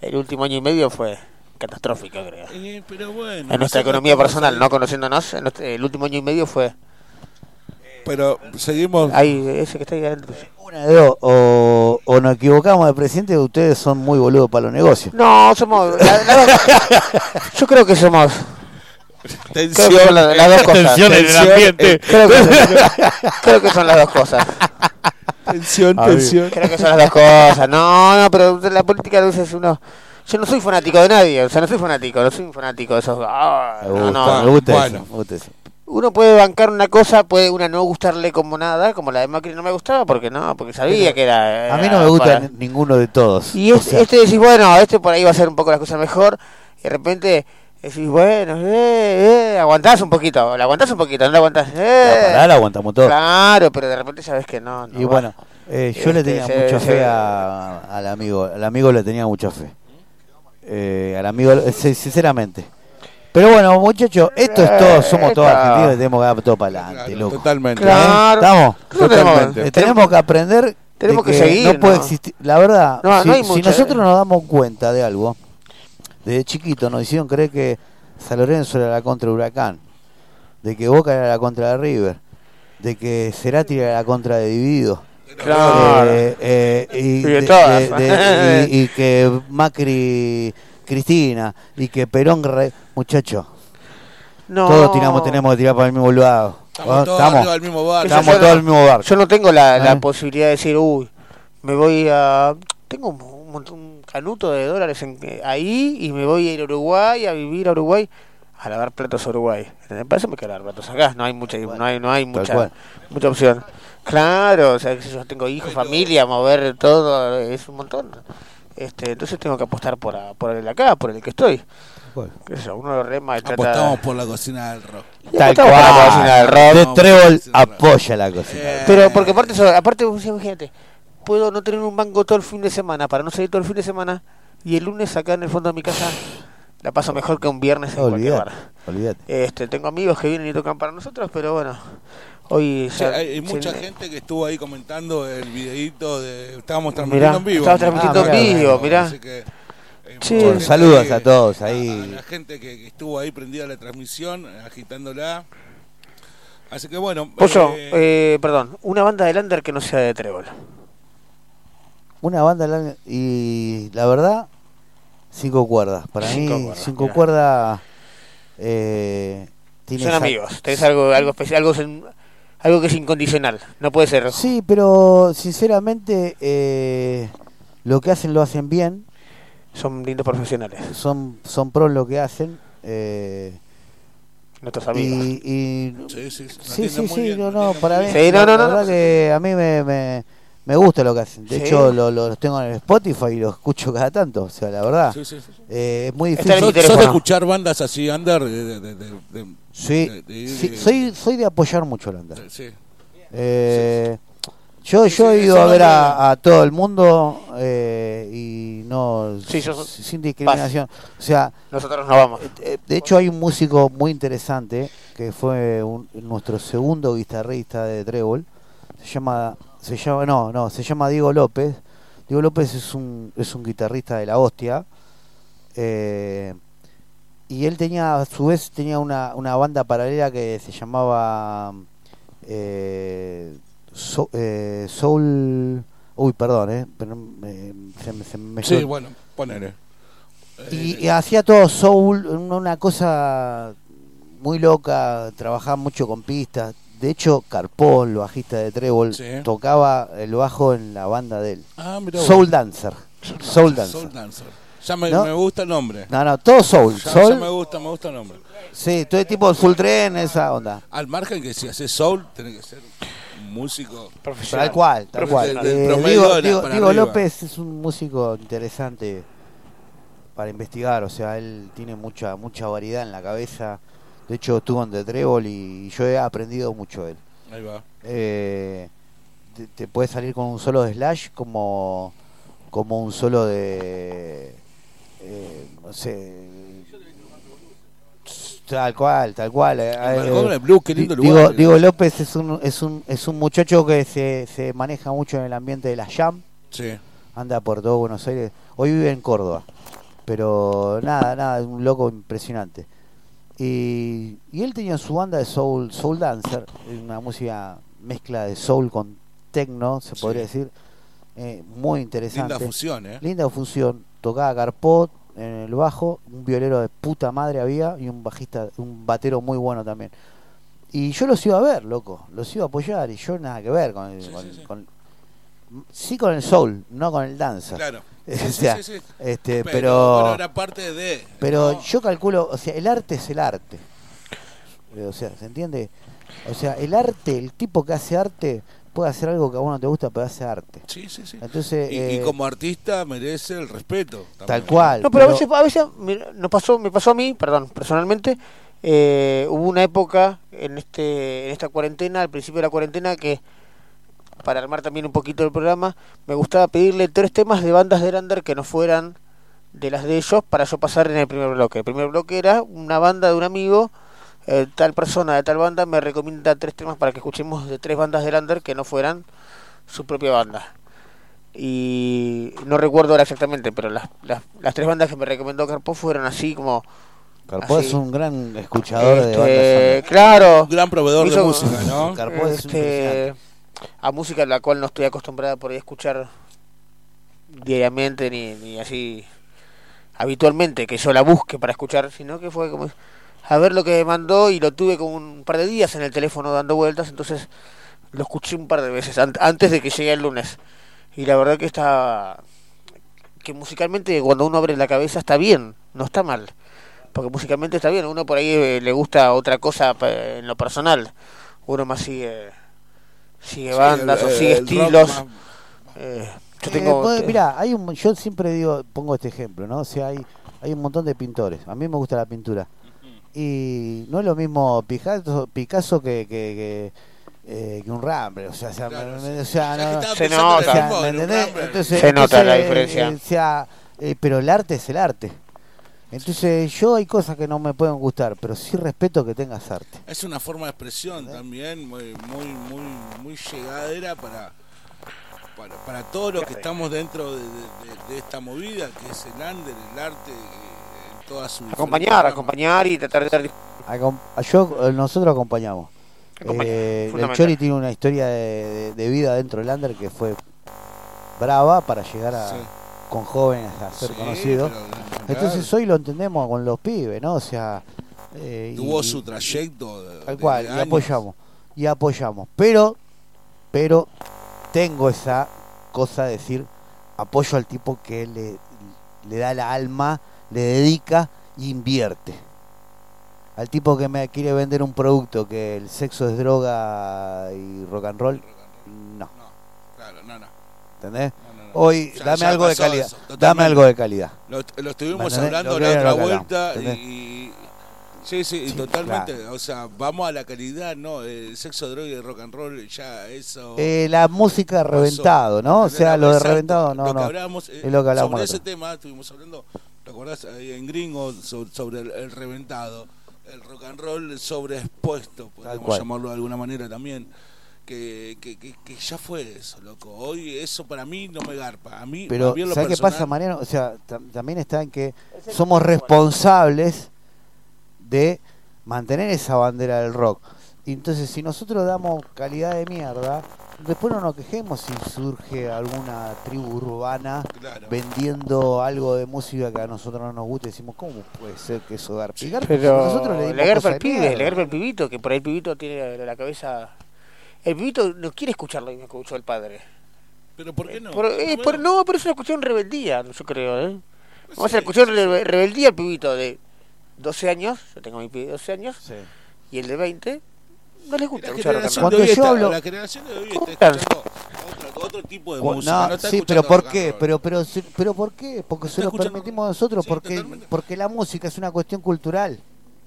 El último año y medio fue catastrófico, creo. Eh, pero bueno, En nuestra economía personal, no conociéndonos, en nuestro- el último año y medio fue. Pero seguimos. Ahí, ese que está ahí adentro. Una de dos, o, o nos equivocamos de presidente o ustedes son muy boludos para los negocios. No, somos. la- la yo creo que somos. Tensión, creo que son la- las dos cosas. tensión en el ambiente. Creo que, creo que son las dos cosas. Tensión, tensión. Creo que son las dos cosas. No, no, pero la política a veces uno. Yo no soy fanático de nadie, o sea, no soy fanático, no soy un fanático de esos. ah, Me no, gusta, no. me gusta Bueno. eso, me gusta eso. Uno puede bancar una cosa, puede una no gustarle como nada, como la de Macri no me gustaba, porque no, porque sabía que era. A mí no me gusta para- ninguno de todos. Y O es- sea, este decís, bueno, este por ahí va a ser un poco las cosas mejor, y de repente decís, bueno, eh, eh, aguantás un poquito, la aguantás un poquito, no la aguantás, eh. la parada la aguantamos todo. Claro, pero de repente sabes que no. no Y va. bueno, eh, yo le Este, tenía se- mucha se- fe a- al amigo. Al amigo le tenía mucha fe. Eh, al amigo, eh, sin- sinceramente. Pero bueno, muchachos, esto es todo. Somos todos argentinos y tenemos que dar todo para adelante, Claro, loco. Totalmente. Claro. ¿Estamos? Totalmente. Eh, tenemos que aprender. Tenemos que seguir, No puede existir. La verdad, No, si, no hay si mucha- nosotros nos damos cuenta de algo, desde chiquito nos hicieron creer que San Lorenzo era la contra de Huracán, de que Boca era la contra de River, de que Cerati era la contra de Dividido. Claro. Eh, eh, y, Y de de- todas. de- de- y- y que Macri Cristina y que Perón re- muchacho No. todos tiramos tenemos que tirar para el mismo lado Estamos todos estamos del mismo bar. estamos no- el mismo bar Yo no tengo la, la ¿Eh? posibilidad de decir, uy, me voy a. Tengo un, un montón- un canuto de dólares en, ahí y me voy a ir a Uruguay, a vivir a Uruguay, a lavar platos a Uruguay. Me parece que lavar platos acá, no hay mucha, no hay, no hay mucha, cual. mucha opción. Claro, o sea, que si yo tengo hijos, familia, mover todo, es un montón. Este, entonces tengo que apostar por, a- por el de acá, por el que estoy. Qué sé yo, uno lo rema y trata Apostamos por la cocina del rock. Tal Apostamos por la cocina del cual. rock. De Trébol apoya la cocina. Pero porque aparte, eso- aparte imagínate, puedo no tener un mango todo el fin de semana para no salir todo el fin de semana y el lunes acá en el fondo de mi casa la paso mejor que un viernes en cualquier Olvídate, bar. olvídate. Este, tengo amigos que vienen y tocan para nosotros, pero bueno, hoy Sí, ya- hay, hay mucha se- gente que estuvo ahí comentando el videito de estábamos Mirá, transmitiendo en vivo. estabas transmitiendo Ah, en vivo, mirá. Así que, eh, Sí. Bueno, saludos a todos ahí. a la gente que, que estuvo ahí prendida a la transmisión, agitándola. Así que bueno, Pollo, eh, eh, perdón, una banda de Lander que no sea de Trébol. Una banda larga y la verdad, cinco cuerdas. Para Cinco mí, cuerdas, cinco mirá. cuerdas eh, Son amigos, tenés algo, algo especial, algo, sen- algo que es incondicional, no puede ser. Sí, pero sinceramente eh, lo que hacen lo hacen bien. Son lindos profesionales. Son, son pros lo que hacen. Eh, Nuestros amigos. Y, y- Sí, sí, sí, bien, no, no, para mí. Sí, no, la- no, la no, verdad no. que a mí me, me, me gusta lo que hacen. De Sí. hecho, lo- lo- los tengo en el Spotify y los escucho cada tanto. O sea, la verdad, Sí, sí, sí. eh, es muy difícil. ¿Sos, sos de escuchar bandas así under? De, de, de, de- de- Sí, de- de- sí, de- soy, soy de apoyar mucho la onda. Sí. Eh, Yo, Sí, yo sí, he ido a ver a, a todo el mundo eh, y no Sí, yo- sin discriminación. O sea, Nosotros no vamos. eh, de hecho hay un músico muy interesante que fue un- nuestro segundo guitarrista de Trébol. Se llama, se llama, no, no, se llama Diego López. Diego López es un, es un guitarrista de la hostia. Eh, y él tenía, a su vez, tenía una, una banda paralela que se llamaba eh, So- eh, Soul. Uy, perdón, eh, pero se, me- se me Sí, bueno, ponele. Y, y hacía todo soul, una cosa muy loca, trabajaba mucho con pistas. De hecho, Carpón, el bajista de Trébol, Sí. tocaba el bajo en la banda de él. Ah, mirá soul Dancer. Soul Dancer. Soul Dancer. Ya me, ¿No? me gusta el nombre. No, no, todo soul. Ya, soul ya me gusta, me gusta el nombre. Sí, todo tipo de full tren, esa onda. Al margen que si haces soul, tenés que ser un músico Tal cual, tal cual. Eh, arriba. López es un músico interesante para investigar, o sea, él tiene mucha mucha variedad en la cabeza. De hecho, estuvo en The Trébol y yo he aprendido mucho de él. Ahí va. Eh, te, te puede salir con un solo de Slash como, como un solo de. eh, no sé. Tal cual, tal cual. eh, eh, del blues, qué lindo Di- lugar. Diego, Diego López es un, es un, es un muchacho que se, se maneja mucho en el ambiente de la jam. Sí. Anda por todo Buenos Aires. Hoy vive en Córdoba. Pero nada, nada, es un loco impresionante. Y, y él tenía su banda de soul, soul dancer, una música mezcla de soul con techno, se podría decir, eh, muy interesante. Linda fusión, ¿eh? Linda fusión. Tocaba Carpot en el bajo, un violero de puta madre había y un bajista, un batero muy bueno también. Y yo los iba a ver, loco, los iba a apoyar y yo nada que ver con con, con- sí con el soul, no con el dancer. Claro. O Sí, sea, sí, sí. este, Pero, pero bueno, era parte de. pero ¿no? yo calculo, o sea, el arte es el arte. O sea, ¿se entiende? O sea, el arte, el tipo que hace arte puede hacer algo que a vos no te gusta, pero hace arte. Sí, sí, sí. Entonces, y, y eh, como artista merece el respeto. también. tal cual. No, pero, a veces, a veces mira, nos pasó, me pasó a mí, perdón, personalmente, eh, hubo una época en este en esta cuarentena, al principio de la cuarentena, que para armar también un poquito el programa, me gustaba pedirle tres temas de bandas de Lander que no fueran de las de ellos para yo pasar en el primer bloque. El primer bloque era una banda de un amigo, eh, tal persona de tal banda me recomienda tres temas para que escuchemos de tres bandas de Lander que no fueran su propia banda. Y no recuerdo ahora exactamente, pero las, las, las tres bandas que me recomendó Carpo fueron así como... Carpo así. es un gran escuchador de Este, bandas. claro. Un gran proveedor de música, ¿no? Carpo es este, a música a la cual no estoy acostumbrada por ahí a escuchar diariamente ni, así habitualmente que yo la busque para escuchar, sino que fue como a ver lo que me mandó y lo tuve como un par de días en el teléfono dando vueltas, entonces lo escuché un par de veces an- antes de que llegue el lunes. Y la verdad que está que musicalmente cuando uno abre la cabeza está bien, no está mal. Porque musicalmente está bien, uno por ahí eh, le gusta otra cosa pa- en lo personal. Uno más sigue sigue Sí, bandas el- o sigue el estilos. más- Eh, Yo tengo- pues, te- mirá, hay un, yo siempre digo, pongo este ejemplo, ¿no? O sea, hay, hay un montón de pintores. A mí me gusta la pintura. Y no es lo mismo Picasso, Picasso que, que, que, eh, que un Ramble. O sea, o sea, me- me- o sea, no- estaba Se o nota. ¿me entendés? Entonces, Se nota la entonces, diferencia. eh, sea, eh, pero el arte es el arte. Entonces, yo hay cosas que no me pueden gustar, pero sí respeto que tengas arte. Es una forma de expresión también muy, muy, muy, muy llegadera para, para, para todos los que estamos dentro de, de- de- de esta movida, que es el under, el arte, en toda su Acompañar, acompañar y tratar de dar Acom- yo, eh, nosotros acompañamos. Acompañar, Eh, el. Chori tiene una historia de, de- de vida dentro del under que fue brava para llegar a, Sí. Con jóvenes a ser Sí, conocido. pero, Entonces hoy lo entendemos con los pibes, ¿no? O sea, eh, Tuvo y- su trayecto. de- Tal cual, de y apoyamos. Y apoyamos. Pero, pero tengo esa cosa de decir, apoyo al tipo que le, le da la alma, le dedica e invierte. Al tipo que me quiere vender un producto que el sexo es droga y rock and roll, no. Claro, no, no. ¿Entendés? Hoy, Ya- dame ya algo de calidad. eso, Dame algo de calidad. Lo, lo estuvimos hablando Lo la otra vuelta y, Sí, sí, totalmente. O sea, vamos a la calidad, ¿no? El sexo, droga y rock and roll, ya eso. Eh, la música reventado, ¿no? O sea, lo de reventado, no, Lo que no. hablábamos, eh, Es lo que hablamos. Sobre ese tema estuvimos hablando, ¿te acordás? Ahí en Gringo, sobre, sobre el, el reventado. El rock and roll sobreexpuesto, podemos llamarlo de alguna manera también. Que, que, que, que ya fue eso, loco. Hoy eso para mí no me garpa. A mí, Pero, ¿sabes qué personal- pasa, Mariano? O sea, tam- también está en que somos responsables de mantener esa bandera del rock. Y entonces, si nosotros damos calidad de mierda, después no nos quejemos si surge alguna tribu urbana vendiendo algo de música que a nosotros no nos gusta y decimos, ¿cómo puede ser que eso si Pero nosotros le dimos le garpa de pibe, le garpa al pibito, que por ahí el pibito tiene la cabeza... El pibito no quiere escuchar lo mismo que escuchó el padre. Pero ¿por qué no? Por- eh, por- no, pero es una cuestión de rebeldía, yo creo, ¿eh? Vamos a la cuestión de rebeldía al pibito de 12 años, yo tengo mi pibe de 12 años, y el de 20, no les gusta La escuchar rock hoy yo está- hablo- la generación de hoy está escuchando otro, otro tipo de música. no, no está sí, pero ¿por qué? Pero, pero, sí- pero ¿por qué? Porque se lo permitimos nosotros, porque, porque la música es una cuestión cultural.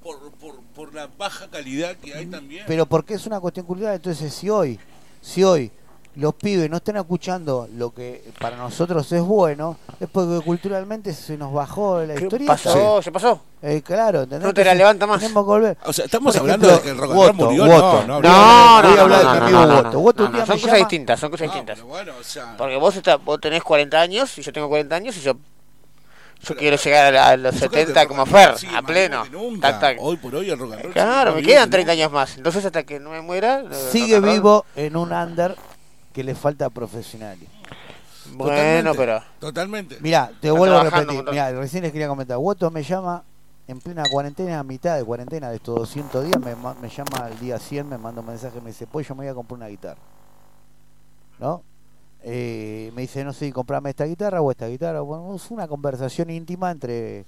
Por, por, por la baja calidad que hay también. Pero porque es una cuestión cultural, entonces si hoy, si hoy los pibes no están escuchando lo que para nosotros es bueno, es porque culturalmente se nos bajó la ¿Qué historia. pasó? ¿Se pasó? Eh, claro, ¿entendés? No te la levanta más. Tenemos que volver. O sea, estamos Por hablando ejemplo, de que el rock and roll murió. No, no, No, no, no, no, un día son cosas llama- distintas, son cosas distintas. Bueno, o sea, Porque vos, está- vos tenés 40 años y yo tengo 40 años y yo, yo quiero llegar a, los yo creo que 70 el como Fer, a pleno. Hoy por hoy el rock and roll Claro, me quedan vivo 30 años más. Entonces hasta que no me muera... Sigue vivo en un under que le falta profesionalidad. Bueno, pero... Totalmente. Mira, te Está vuelvo a repetir. Mira, recién les quería comentar. Woto me llama en plena cuarentena, a mitad de cuarentena de estos 200 días, me, me llama al día 100, me manda un mensaje, me dice, pues yo me voy a comprar una guitarra. ¿No? Eh, me dice, no sé si comprarme esta guitarra o esta guitarra. Bueno, es una conversación íntima entre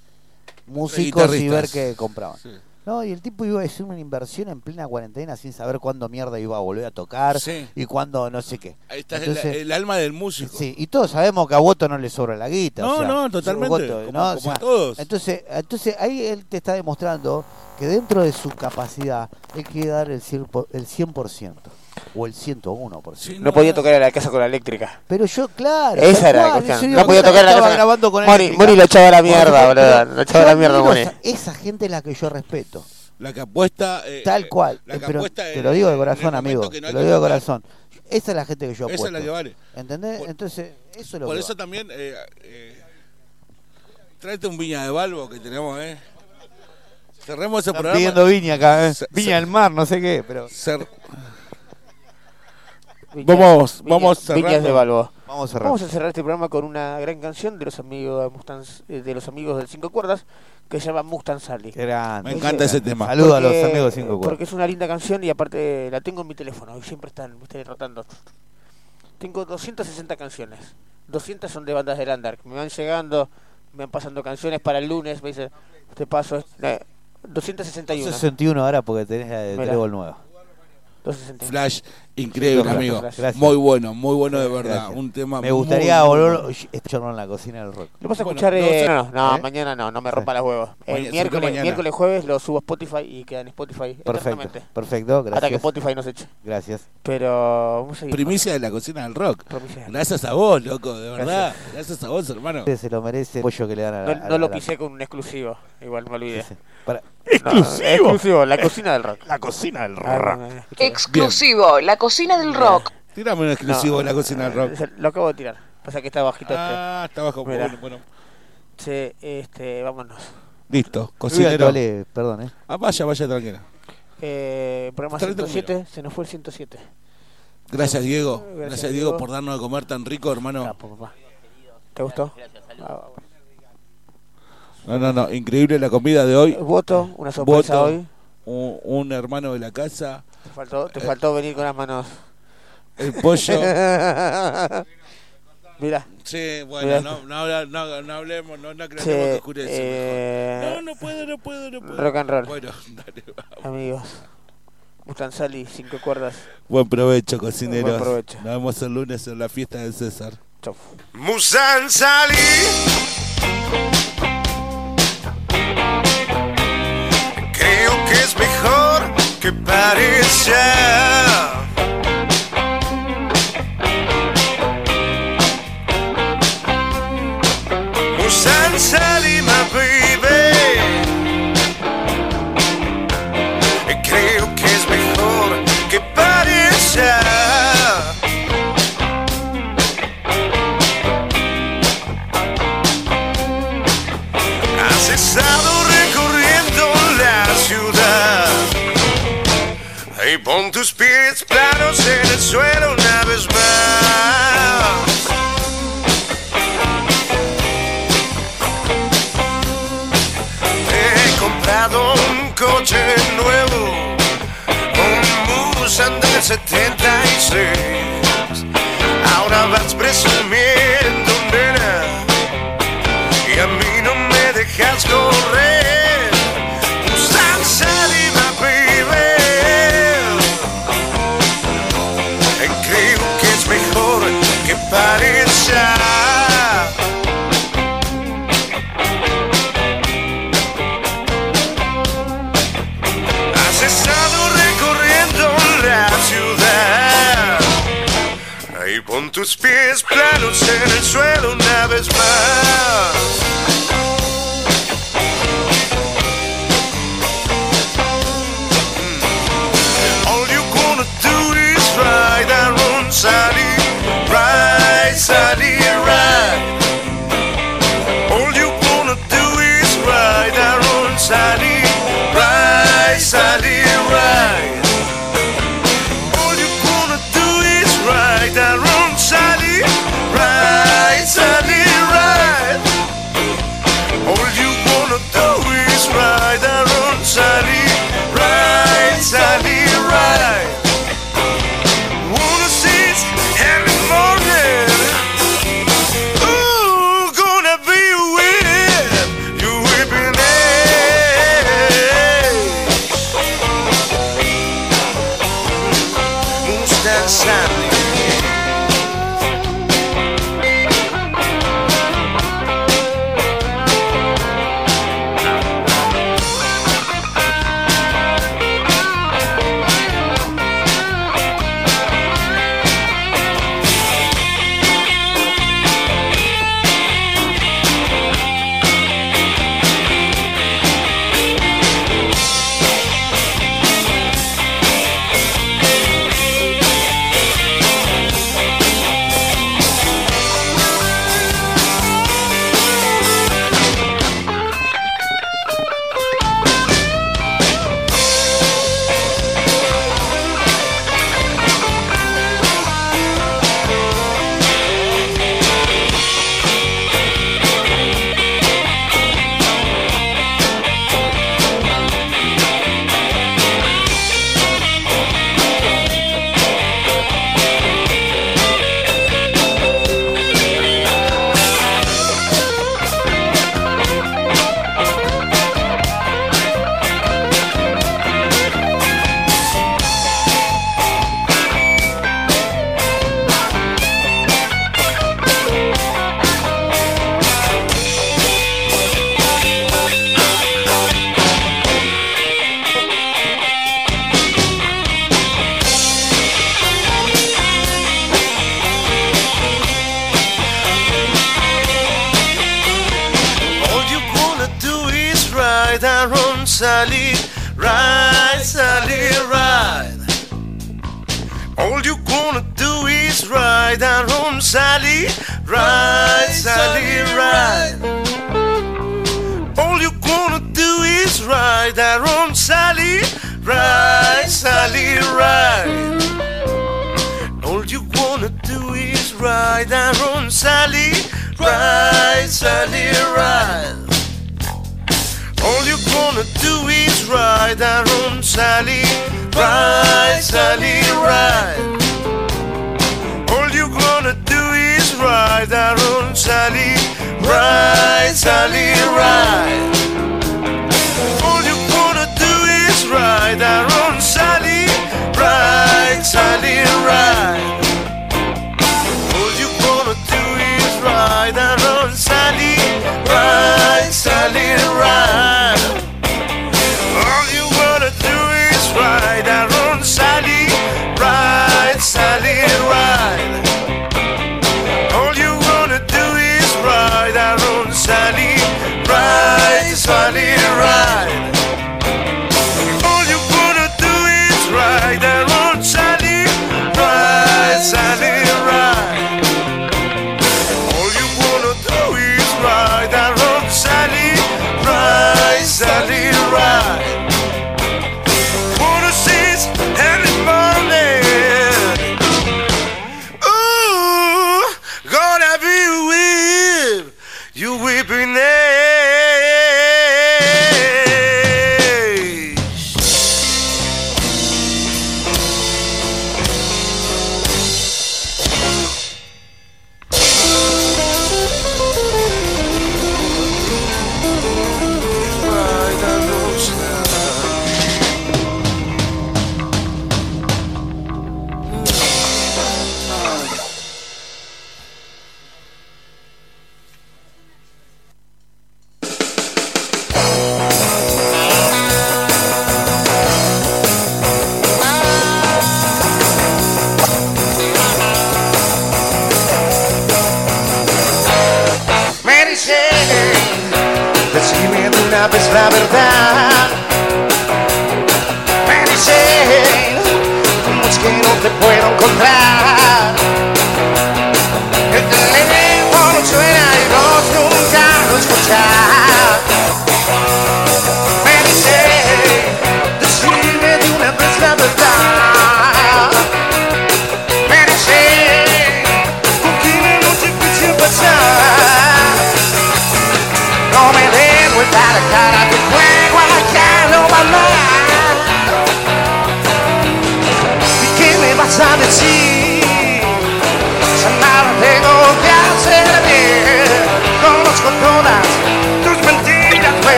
músicos y ver qué compraban. No, y el tipo iba a hacer una inversión en plena cuarentena sin saber cuándo mierda iba a volver a tocar Sí. y cuándo no sé qué. Ahí está el- Entonces- el, alma del músico. Sí, y todos sabemos que a Woto no le sobra la guita. No, o sea, no, totalmente, Woto, como- ¿no? como O sea, a todos. Entonces, entonces ahí él te está demostrando que dentro de su capacidad hay que dar el 100%, por- el 100% o el 101%. No podía tocar a la casa con la eléctrica. Pero yo, claro. Esa era la cual, cuestión. No podía tocar a la estaba casa. grabando con. Moni lo echaba a la mierda, boludo, lo echaba a la mierda, Moni. Esa, esa gente es la que yo respeto. La que apuesta. eh, Tal cual. La que pero apuesta te lo digo de corazón, amigo. no Te lo digo de corazón. Esa es la gente que yo Esa apuesto. es la que vale. ¿Entendés? Entonces, eso es lo Por que eso va. también. Eh, eh, tráete un viña de Balbo que tenemos, ¿eh? Cerremos ese Están programa. pidiendo viña acá, ¿eh? Viña del mar, no sé qué, pero... Cer- Viña- Vamos, Viña- vamos cerrando. De Balboa. Vamos a cerrar. Vamos a cerrar este programa con una gran canción de los amigos de Mustangs- eh, de los amigos del Cinco Cuerdas que se llama Mustang Sally. Grande. Me encanta ese tema. Saludos a los amigos de Cinco Cuerdas. Porque es una linda canción y aparte la tengo en mi teléfono y siempre están, viste, rotando. Tengo 260 canciones. 200 son de bandas de Lander. Me van llegando, me van pasando canciones para el lunes. Me dicen, te paso. eh, 261. 61 ahora porque tenés la de. Trébol nueva. 261. Flash. Increíble, Gracias, amigo. gracias. Muy bueno, muy bueno de verdad. Gracias. Un tema Me gustaría muy volver en la cocina del rock. Lo vas a Bueno, escuchar. no eh, sé. no, no, ¿Eh? mañana no, no me rompa las huevos. El Mañana- miércoles, miércoles, jueves lo subo a Spotify y queda en Spotify Perfecto, eternamente. perfecto, Hasta que gracias. Spotify nos eche. Gracias. Pero. vamos a seguir. Primicia de la cocina del rock. Primicia. Gracias a vos, loco, de verdad. Gracias, a vos, hermano. Se lo merece el pollo que le dan a la, No, a no lo la- pisé con un exclusivo. Igual me olvidé. Para- No, exclusivo, la cocina del rock. La cocina del Ah, rock. Exclusivo, la cocina del rock. Tírame un exclusivo No, de la cocina del rock. Lo acabo de tirar. Pasa que está bajito Ah, está bajo. Mira. Bueno, bueno. este. Che, este, vámonos. Listo, cocinero. toilet, perdón, eh. Ah, vaya, vaya, tranquila. Eh, programa Tráete 107, se nos fue el 107. Gracias, Diego. Gracias, Gracias, Diego, Diego. por darnos de comer tan rico, hermano. Capo, papá. ¿Te gustó? Ah, No, no, no. Increíble la comida de hoy. Voto, una sorpresa Voto, hoy. Un, un hermano de la casa. Te faltó, te faltó venir con las manos. El pollo. Mira. Sí, bueno, Mirá. no, no, no, no hablemos, no, no creemos que oscurece. eh, mejor. No, no puedo, no puedo, no puedo. Rock and roll. Bueno, dale, vamos. Amigos. Mustanzali, cinco cuerdas. Buen provecho, cocineros. Buen provecho. Nos vemos el lunes en la fiesta de César. Chau. Musan que parezca. Pies planos en el suelo una vez más. He comprado un coche nuevo, un Busan del 76. Ahora vas presumiendo, tus pies planos en el suelo una vez más. Salir, ride, salir, ride. All you gonna do is ride, Aaron, salir, ride, salir, ride. All you gonna do is ride, Aaron, salir, ride, salir, ride. All you wanna do is ride Aaron Sally, ride Sally, ride. All you gonna do is ride Aaron Sally, ride Sally, ride. All you gonna do is ride Aaron Sally, ride Sally, ride. All you gonna do is ride Aaron Sally, ride Sally, ride. All you gonna do is ride Aaron Sally, ride Sally, ride.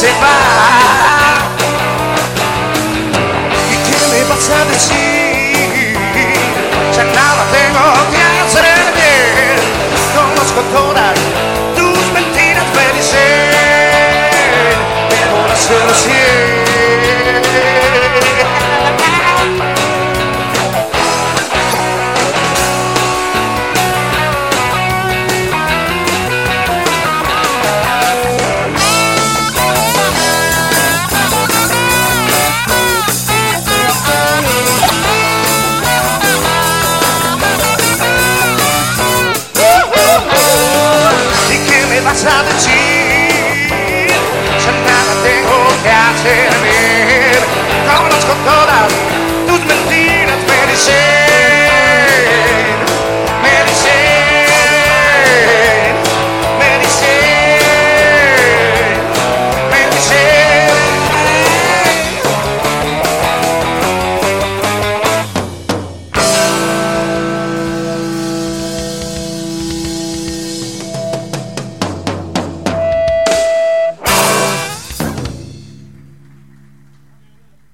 Llevar. ¿Y qué me vas a decir? Ya nada tengo que hacer bien. Conozco todas